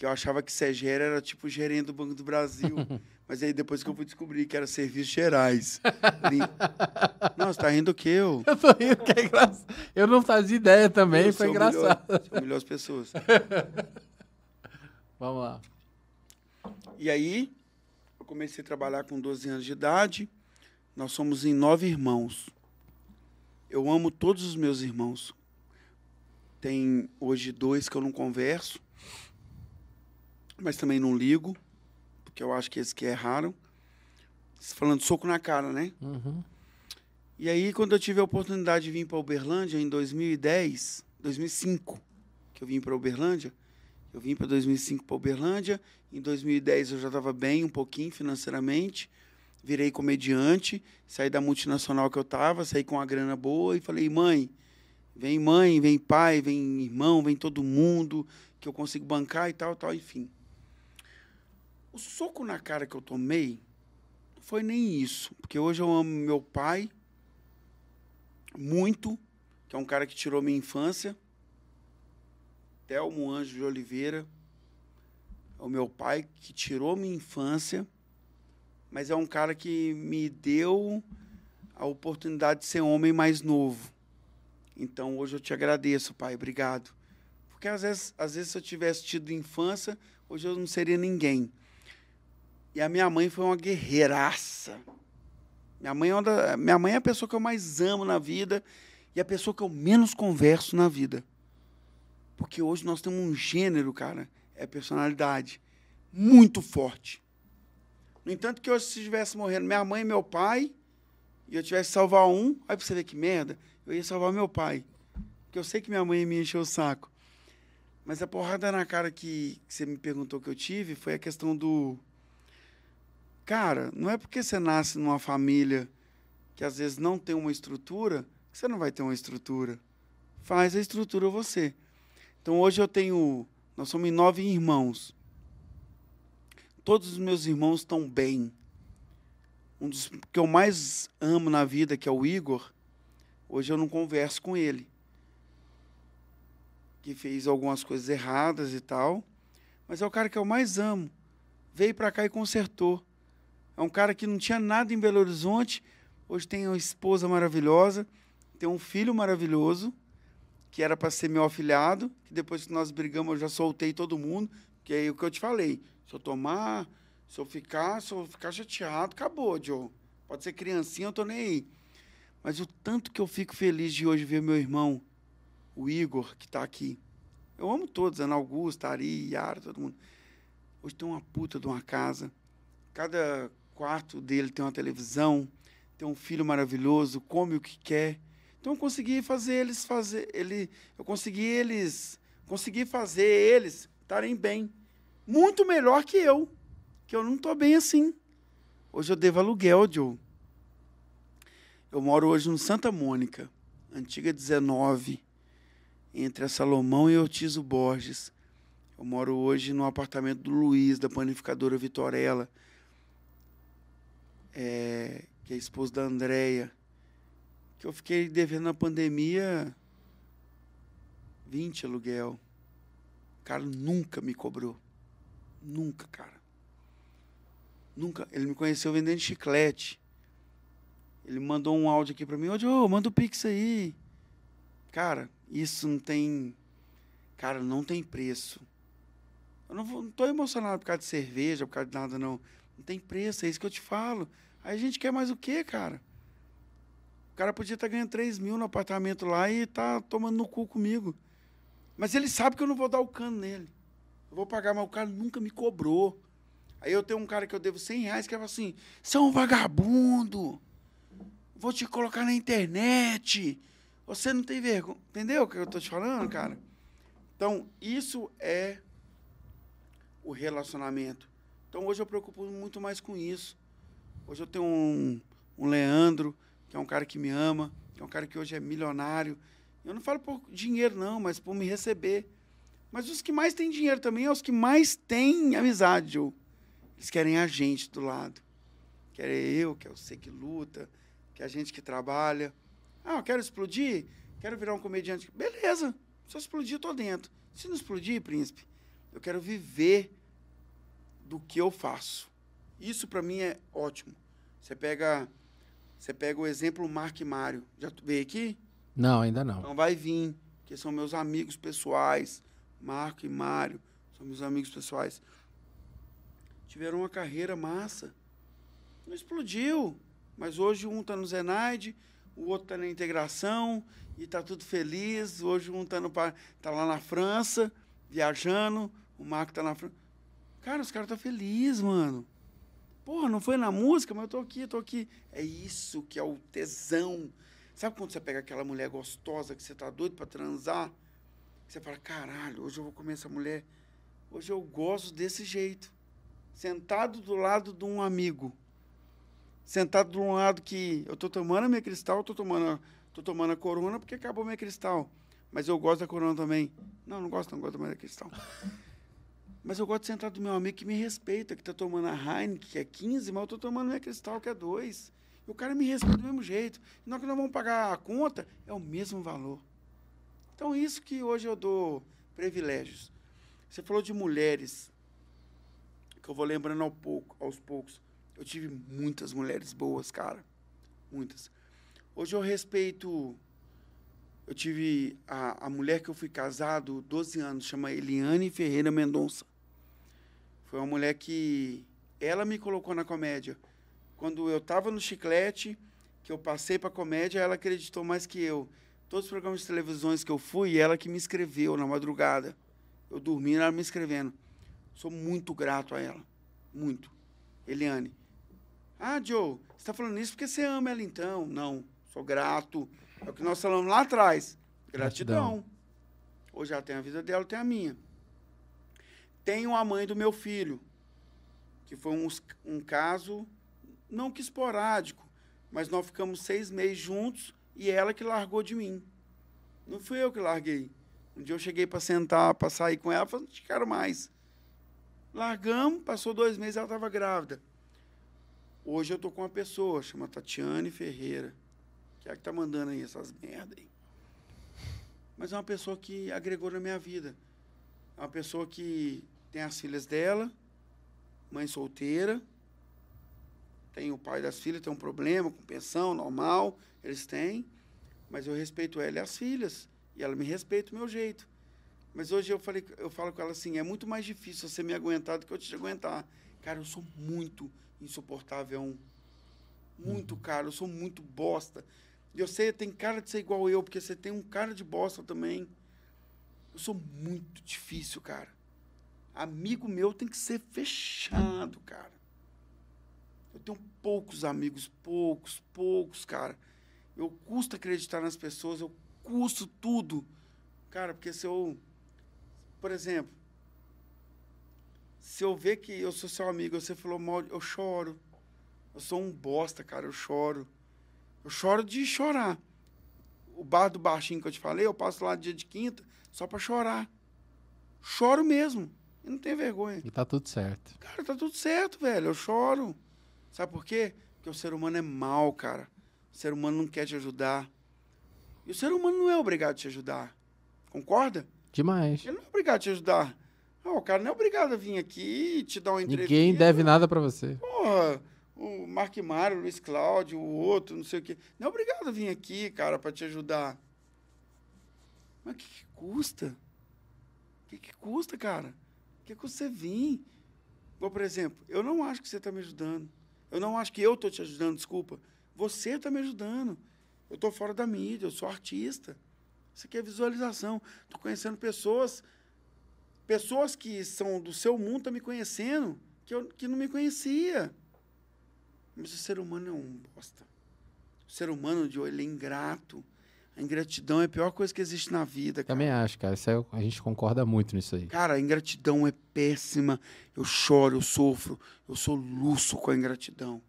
Que eu achava que SEGER era tipo gerente do Banco do Brasil. Mas aí depois que eu fui descobrir que era Serviços Gerais. Você tá rindo o quê, eu? Eu tô rindo que é engraçado. Eu não fazia ideia também, Eu foi sou o melhor- engraçado. sou melhor as pessoas. Vamos lá. E aí, eu comecei a trabalhar com 12 anos de idade. Nós somos em nove irmãos. Eu amo todos os meus irmãos. Tem hoje dois que eu não converso, mas também não ligo, porque eu acho que esses que erraram. Falando soco na cara, né? Uhum. E aí, quando eu tive a oportunidade de vir para Uberlândia em 2010, 2005, que eu vim para Uberlândia, eu vim para 2005 para Uberlândia. Em 2010 eu já estava bem, um pouquinho financeiramente. Virei comediante, saí da multinacional que eu estava, saí com uma grana boa e falei: mãe, vem mãe, vem pai, vem irmão, vem todo mundo que eu consigo bancar e tal, tal, enfim. O soco na cara que eu tomei não foi nem isso, porque hoje eu amo meu pai muito, que é um cara que tirou minha infância. Telmo Anjo de Oliveira é o meu pai que tirou minha infância, mas é um cara que me deu a oportunidade de ser homem mais novo. Então hoje eu te agradeço, pai, obrigado. Porque às vezes, às vezes se eu tivesse tido infância, hoje eu não seria ninguém. E a minha mãe foi uma guerreiraça. Minha mãe, é uma da- minha mãe é a pessoa que eu mais amo na vida e a pessoa que eu menos converso na vida. Porque hoje nós temos um gênero, cara, é personalidade, muito forte. No entanto, que hoje se estivesse morrendo minha mãe e meu pai, e eu tivesse que salvar um, aí pra você ver que merda, eu ia salvar meu pai. Porque eu sei que minha mãe me encher o saco. Mas a porrada na cara que, que você me perguntou que eu tive foi a questão do. Cara, não é porque você nasce numa família que às vezes não tem uma estrutura, que você não vai ter uma estrutura. Faz a estrutura você. Então hoje eu tenho. Nós somos nove irmãos. Todos os meus irmãos estão bem. Um dos que eu mais amo na vida, que é o Igor, hoje eu não converso com ele. Que fez algumas coisas erradas e tal. Mas é o cara que eu mais amo. Veio para cá e consertou. É um cara que não tinha nada em Belo Horizonte. Hoje tem uma esposa maravilhosa, tem um filho maravilhoso, que era para ser meu afilhado, que depois que nós brigamos eu já soltei todo mundo, que é o que eu te falei. Se eu tomar, se eu ficar, se eu ficar chateado, acabou, Joe. Pode ser criancinha, eu tô nem aí. Mas o tanto que eu fico feliz de hoje ver meu irmão, o Igor, que está aqui. Eu amo todos, Ana Augusta, Ari, Yara, todo mundo. Hoje tem uma puta de uma casa. Cada quarto dele tem uma televisão, tem um filho maravilhoso, come o que quer. Então eu consegui fazer eles fazer ele, eu consegui eles, consegui fazer eles estarem bem, muito melhor que eu, que eu não estou bem assim. Hoje eu devo aluguel, Joe. Eu moro hoje no Santa Mônica, antiga 19, entre a Salomão e Ortizo Borges. Eu moro hoje no apartamento do Luiz, da panificadora Vitorella, é, que é esposa da Andréia, que eu fiquei devendo na pandemia 20 aluguel. O cara nunca me cobrou. Nunca, cara. Nunca. Ele me conheceu vendendo chiclete. Ele mandou um áudio aqui para mim. Ô, Joe, manda o Pix aí. Cara, isso não tem... Cara, não tem preço. Eu não, vou, não tô emocionado por causa de cerveja, por causa de nada, não. Não tem preço, é isso que eu te falo. Aí a gente quer mais o quê, cara? O cara podia estar tá ganhando 3 mil no apartamento lá e tá tomando no cu comigo. Mas ele sabe que eu não vou dar o cano nele. Eu vou pagar, mas o cara nunca me cobrou. Aí eu tenho um cara que eu devo 100 reais que fala assim: você é um vagabundo. Vou te colocar na internet. Você não tem vergonha. Entendeu o que eu estou te falando, cara? Então, isso é o relacionamento. Então hoje eu preocupo muito mais com isso. Hoje eu tenho um, um Leandro, que é um cara que me ama, que é um cara que hoje é milionário. Eu não falo por dinheiro, não, mas por me receber. Mas os que mais têm dinheiro também é os que mais têm amizade, Joe. Eles querem a gente do lado. Querem eu, quer você que luta, quer a gente que trabalha. Ah, eu quero explodir? Quero virar um comediante. Beleza, se eu explodir, eu tô dentro. Se não explodir, príncipe, eu quero viver do que eu faço. Isso para mim é ótimo. Você pega, você pega o exemplo Mark e Mário. Já veio aqui? Não, ainda não. Então vai vir, que são meus amigos pessoais. Marco e Mário são meus amigos pessoais. Tiveram uma carreira massa. Não explodiu. Mas hoje um está no Zenaide, o outro está na integração e está tudo feliz. Hoje um está tá lá na França, viajando. O Marco está na França. Cara, os caras estão tá felizes, mano. Porra, não foi na música, mas eu tô aqui, tô aqui. É isso que é o tesão. Sabe quando você pega aquela mulher gostosa que você tá doido para transar? Você fala, caralho, hoje eu vou comer essa mulher. Hoje eu gosto desse jeito. Sentado do lado de um amigo. Sentado do lado que eu tô tomando a minha cristal, eu tô tomando, tô tomando a corona porque acabou a minha cristal. Mas eu gosto da corona também. Não, não gosto, não gosto mais da cristal. Mas eu gosto de sentar do meu amigo que me respeita, que está tomando a Heineken, que é 15, mas eu estou tomando minha Cristal, que é 2. E o cara me respeita do mesmo jeito. E na hora que nós vamos pagar a conta, é o mesmo valor. Então, isso que hoje eu dou privilégios. Você falou de mulheres, que eu vou lembrando ao pouco, aos poucos. Eu tive muitas mulheres boas, cara. Muitas. Hoje eu respeito eu tive a, a mulher que eu fui casado 12 anos, chama Eliane Ferreira Mendonça. Foi uma mulher que ela me colocou na comédia. Quando eu estava no chiclete, que eu passei para comédia, ela acreditou mais que eu. Todos os programas de televisões que eu fui, ela que me escreveu na madrugada. Eu dormi ela me escrevendo. Sou muito grato a ela. Muito. Eliane. Ah, Joe, você está falando isso porque você ama ela então? Não, sou grato. É o que nós falamos lá atrás. Gratidão. Gratidão. Hoje ela tem a vida dela, tem a minha. Tenho a mãe do meu filho, que foi um, um caso, não que esporádico, mas nós ficamos seis meses juntos e ela que largou de mim. Não fui eu que larguei. Um dia eu cheguei para sentar, para sair com ela, falei, não te quero mais. Largamos, passou dois meses, ela estava grávida. Hoje eu estou com uma pessoa, chama Tatiane Ferreira, que é a que está mandando aí essas merdas. Mas é uma pessoa que agregou na minha vida. É uma pessoa que tem as filhas dela, mãe solteira, tem o pai das filhas, tem um problema com pensão, normal, eles têm, mas eu respeito ela e as filhas, e ela me respeita o meu jeito. Mas hoje eu, falei, eu falo com ela assim, é muito mais difícil você me aguentar do que eu te aguentar. Cara, eu sou muito insuportável, muito uhum. cara, eu sou muito bosta. E você tem cara de ser igual eu, porque você tem um cara de bosta também. Eu sou muito difícil, cara. Amigo meu tem que ser fechado, cara. Eu tenho poucos amigos, poucos, poucos, cara. Eu custo acreditar nas pessoas, eu custo tudo. Cara, porque se eu. Por exemplo, se eu ver que eu sou seu amigo, você falou mal, eu choro. Eu sou um bosta, cara, eu choro. Eu choro de chorar. O bar do baixinho que eu te falei, eu passo lá dia de quinta só pra chorar. Choro mesmo. E não tenho vergonha. E tá tudo certo. Cara, tá tudo certo, velho. Eu choro. Sabe por quê? Porque o ser humano é mau, cara. O ser humano não quer te ajudar. E o ser humano não é obrigado a te ajudar. Concorda? Demais. Ele não é obrigado a te ajudar. Não, o cara não é obrigado a vir aqui e te dar uma entrevista. Ninguém deve nada pra você. Porra, o Mark Mário, o Luiz Cláudio, o outro, não sei o quê. Não é obrigado a vir aqui, cara, pra te ajudar. Mas o que, que custa? O que, que custa, cara? O que custa você vir? Igual, por exemplo, eu não acho que você está me ajudando. Eu não acho que eu estou te ajudando, desculpa. Você está me ajudando. Eu estou fora da mídia, eu sou artista. Isso aqui é visualização. Estou conhecendo pessoas, pessoas que são do seu mundo, estão me conhecendo, que, eu, que não me conhecia. Mas o ser humano é um bosta. O ser humano, de ele é ingrato. A ingratidão é a pior coisa que existe na vida, cara. Também acho, cara. Isso é- a gente concorda muito nisso aí. Cara, a ingratidão é péssima. Eu choro, eu sofro, eu sou luxo com a ingratidão.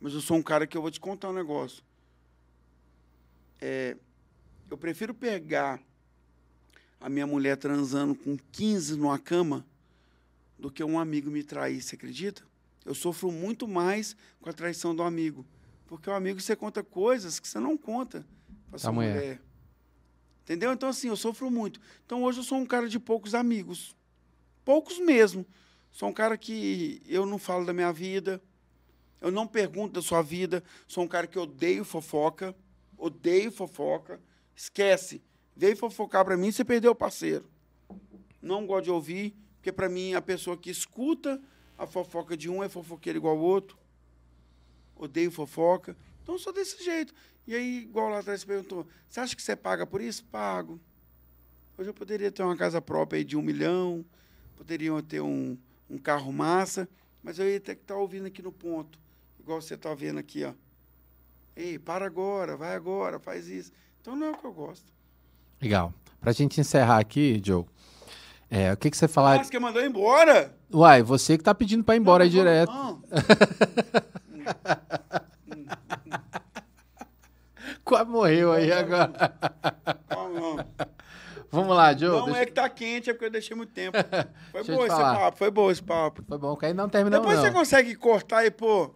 Mas eu sou um cara que eu vou te contar um negócio. É, eu prefiro pegar a minha mulher transando com 15 numa cama do que um amigo me trair, você acredita? Eu sofro muito mais com a traição do amigo. Porque o amigo você conta coisas que você não conta pra sua mulher. mulher. Entendeu? Então, assim, eu sofro muito. Então, hoje eu sou um cara de poucos amigos. Poucos mesmo. Sou um cara que eu não falo da minha vida. Eu não pergunto da sua vida. Sou um cara que odeio fofoca. Odeio fofoca. Esquece. Veio fofocar pra mim, você perdeu o parceiro. Não gosto de ouvir, porque pra mim a pessoa que escuta a fofoca de um é fofoqueiro igual ao outro. Odeio fofoca. Então eu sou desse jeito. E aí, igual lá atrás você perguntou, você acha que você paga por isso? Pago. Hoje eu poderia ter uma casa própria aí de um milhão, poderia ter um, um carro massa, mas eu ia ter que estar ouvindo aqui no ponto, igual você está vendo aqui, ó. Ei, para agora, vai agora, faz isso. Então não é o que eu gosto. Legal. Pra gente encerrar aqui, Joe, é, o que, que você falar. Nossa, que mandou embora? Uai, você que tá pedindo pra ir embora aí Não, não, direto. não. Quase morreu aí agora. Não, não. Vamos lá, Joe. Não deixa- é que tá quente, é porque eu deixei muito tempo. Foi bom te esse papo, foi bom esse papo. Foi bom, que aí não terminamos Depois você não. consegue cortar e pôr.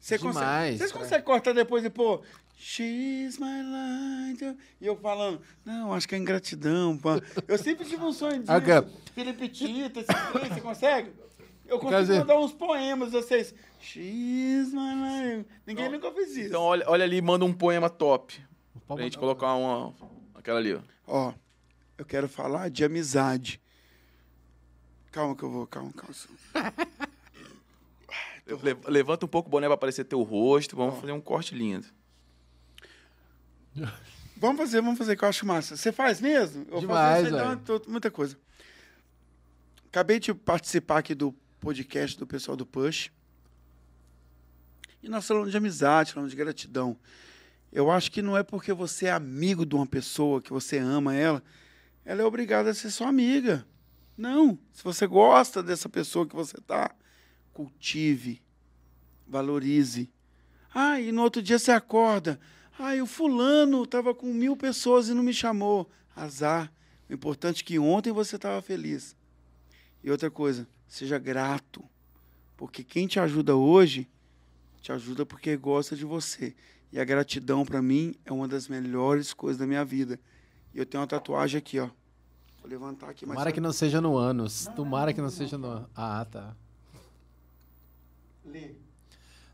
Você Demais, consegue, vocês conseguem cortar depois e pôr. She's my light. E eu falando, não, acho que é ingratidão. Pá. Eu sempre tive um sonho disso. Felipe três, você consegue? Eu consigo dizer- mandar uns poemas, vocês. She's my life. Ninguém nunca fez isso. Então olha, olha ali manda um poema top. Pra Pode gente mandar. colocar uma. Aquela ali, ó. Ó, eu quero falar de amizade. Calma que eu vou, calma, calma. Le- Levanta um pouco o boné pra aparecer teu rosto. Vamos fazer um corte lindo. Vamos fazer, vamos fazer, que eu acho massa. Você faz mesmo? Eu Demais, faço, então, muita coisa. Acabei de participar aqui do podcast do pessoal do Push. E nós falamos de amizade, falamos de gratidão. Eu acho que não é porque você é amigo de uma pessoa, que você ama ela, ela é obrigada a ser sua amiga. Não. Se você gosta dessa pessoa que você tá, cultive, valorize. Ah, e no outro dia você acorda. Ah, o fulano estava com mil pessoas e não me chamou. Azar. O importante é que ontem você estava feliz. E outra coisa, seja grato. Porque quem te ajuda hoje, te ajuda porque gosta de você. E a gratidão, para mim, é uma das melhores coisas da minha vida. E eu tenho uma tatuagem aqui, ó. Vou levantar aqui mais. Tomara que não seja no ânus. Tomara que não seja no. Ah, tá. Lê.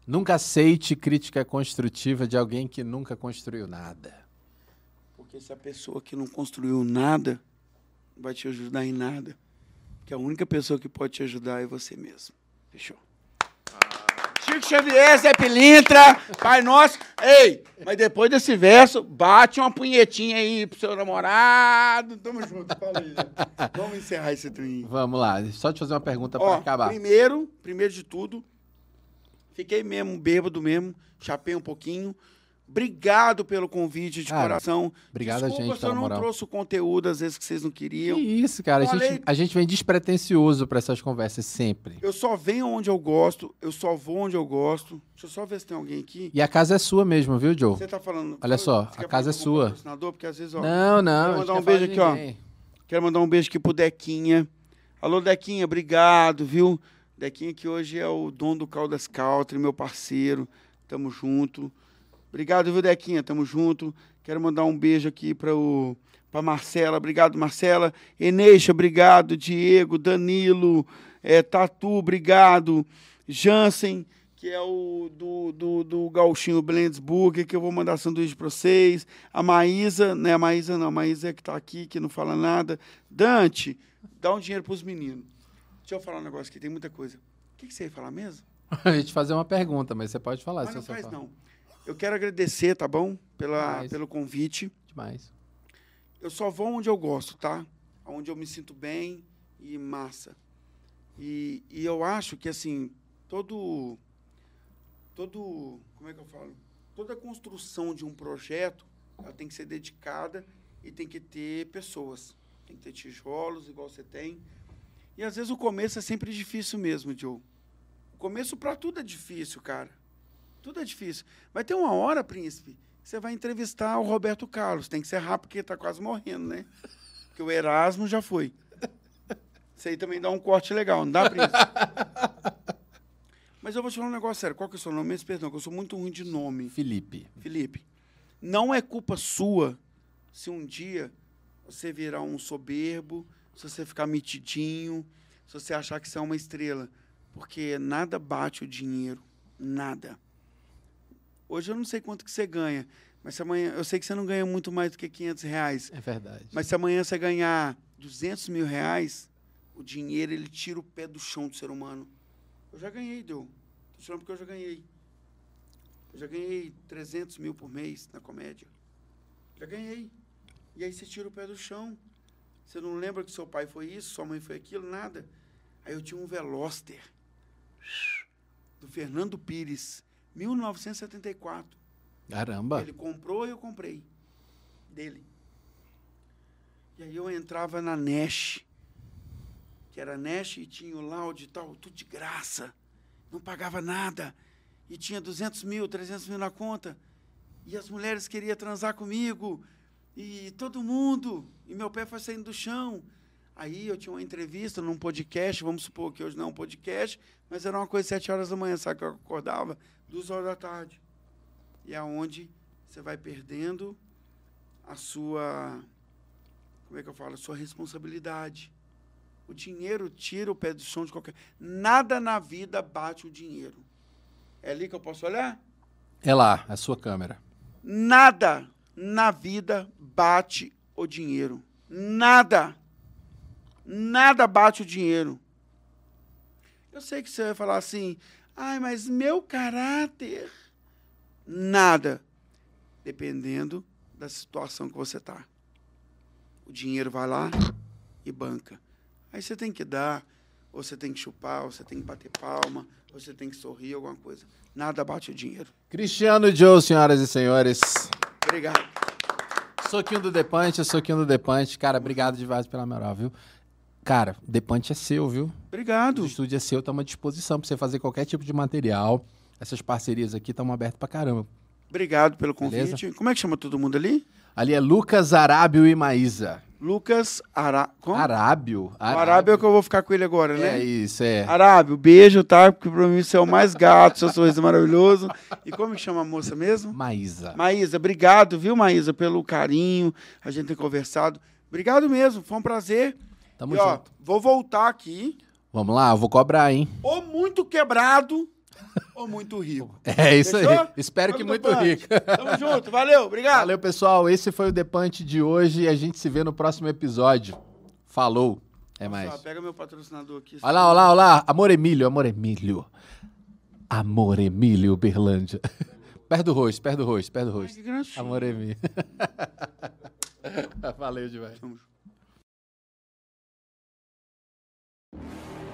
Nunca aceite crítica construtiva de alguém que nunca construiu nada. Porque se a pessoa que não construiu nada não vai te ajudar em nada, que a única pessoa que pode te ajudar é você mesmo. Fechou. Tio! Chico Xavier, Zé Pilintra, Pai Nosso. Ei, mas depois desse verso, bate uma punhetinha aí pro seu namorado. Tamo junto, fala aí. Vamos encerrar esse trem. Vamos lá, só te fazer uma pergunta pra Ó, acabar. primeiro, primeiro de tudo, fiquei mesmo bêbado mesmo, chapei um pouquinho. Obrigado pelo convite de Cara, coração. obrigado a Desculpa gente se eu não moral. trouxe o conteúdo às vezes que vocês não Que queriam. isso, cara. A Falei- gente, a gente vem despretensioso pra essas conversas sempre. Eu só venho onde eu gosto, eu só vou onde eu gosto. Deixa eu só ver se tem alguém aqui. E a casa é sua mesmo, viu, Joe? Você tá falando. Olha só, a casa é sua. Porque às vezes, ó, Não, não. Quero a mandar um beijo aqui, ó. ninguém. Quero mandar um beijo aqui pro Dequinha. Alô, Dequinha, obrigado, viu? Dequinha que hoje é o dono do Caldas Country, meu parceiro. Tamo junto. Obrigado, viu, Dequinha? Tamo junto. Quero mandar um beijo aqui para o para Marcela. Obrigado, Marcela. Eneixa, obrigado. Diego, Danilo, é, Tatu, obrigado. Jansen, que é o do, do, do Gauchinho Blends Burger, que eu vou mandar sanduíche para vocês. A Maísa, né? A Maísa não, a Maísa é que tá aqui, que não fala nada. Dante, dá um dinheiro pros meninos. Deixa eu falar um negócio aqui, tem muita coisa. O que, que você ia falar mesmo? A gente fazer uma pergunta, mas você pode falar. Mas se não faz, falar. não. Eu quero agradecer, tá bom? Pela, Demais. pelo convite. Demais. Eu só vou onde eu gosto, tá? Onde eu me sinto bem e massa. E, e eu acho que, assim, todo. Todo. Como é que eu falo? Toda construção de um projeto, ela tem que ser dedicada e tem que ter pessoas. Tem que ter tijolos, igual você tem. E às vezes o começo é sempre difícil mesmo, Joe. O começo para tudo é difícil, cara. Tudo é difícil. Vai ter uma hora, príncipe, que você vai entrevistar o Roberto Carlos. Tem que ser rápido, porque tá quase morrendo, né? Porque o Erasmo já foi. Isso aí também dá um corte legal, não dá, príncipe? Mas eu vou te falar um negócio sério. Qual que é o seu nome? Mesmo, perdão, que eu sou muito ruim de nome. Felipe. Felipe, não é culpa sua se um dia você virar um soberbo, se você ficar metidinho, se você achar que você é uma estrela. Porque nada bate o dinheiro. Nada. Hoje eu não sei quanto que você ganha, mas se amanhã. Eu sei que você não ganha muito mais do que 500 reais. É verdade. Mas se amanhã você ganhar 200 mil reais, o dinheiro ele tira o pé do chão do ser humano. Eu já ganhei, deu. Tô falando porque eu já ganhei. Eu já ganhei 300 mil por mês na comédia. Já ganhei. E aí você tira o pé do chão. Você não lembra que seu pai foi isso, sua mãe foi aquilo, nada. Aí eu tinha um Veloster do Fernando Pires, 1974. Caramba. Ele comprou e eu comprei. Dele. E aí eu entrava na Nash, que era Nash e tinha o Loud e tal, tudo de graça. Não pagava nada. E tinha 200 mil, 300 mil na conta. E as mulheres queriam transar comigo. E todo mundo. E meu pé foi saindo do chão. Aí eu tinha uma entrevista num podcast, vamos supor que hoje não é um podcast, mas era uma coisa sete horas da manhã, sabe que eu acordava? Duas horas da tarde. E é onde você vai perdendo a sua, como é que eu falo, a sua responsabilidade. O dinheiro tira o pé do chão de qualquer... Nada na vida bate o dinheiro. É ali que eu posso olhar? É lá, a sua câmera. Nada na vida bate o dinheiro. Nada. Nada bate o dinheiro. Eu sei que você vai falar assim, ai, mas meu caráter. Nada. Dependendo da situação que você está. O dinheiro vai lá e banca. Aí você tem que dar, ou você tem que chupar, ou você tem que bater palma, ou você tem que sorrir, alguma coisa. Nada bate o dinheiro. Cristiano Joe, senhoras e senhores. Obrigado. Soquinho do Depante, soquinho do Depante. Cara, obrigado de verdade pela moral, viu? Cara, o Depante é seu, viu? O Obrigado. estúdio é seu, estamos à disposição para você fazer qualquer tipo de material. Essas parcerias aqui estão abertas pra caramba. Obrigado pelo Beleza? convite. Como é que chama todo mundo ali? Ali é Lucas Arábio e Maísa. Lucas Ara... Como? Arábio? O Arábio é o que eu vou ficar com ele agora, É né? isso, é. Arábio, beijo, tá? Porque pra mim você é o mais gato, seu sorriso é maravilhoso. E como que chama a moça mesmo? Maísa. Maísa, obrigado, viu, Maísa, pelo carinho, a gente ter conversado. Obrigado mesmo, foi um prazer. Tamo e, ó, junto. vou voltar aqui, Vamos lá, eu vou cobrar, hein? ou muito quebrado, ou muito rico. É isso aí. Fechou? Espero que Vamos, muito Depante. rico. Tamo junto, valeu, obrigado. Valeu, pessoal. Esse foi o Depante de hoje e a gente se vê no próximo episódio. Falou. É mais. Só, pega meu patrocinador aqui. Olha lá, olha lá, olha lá. Amor Emílio, amor Emílio. Amor Emílio Berlândia. Perto do rosto, perto do rosto, perto do Ai, rosto. que. Amor Emílio. Valeu demais. Tamo junto. you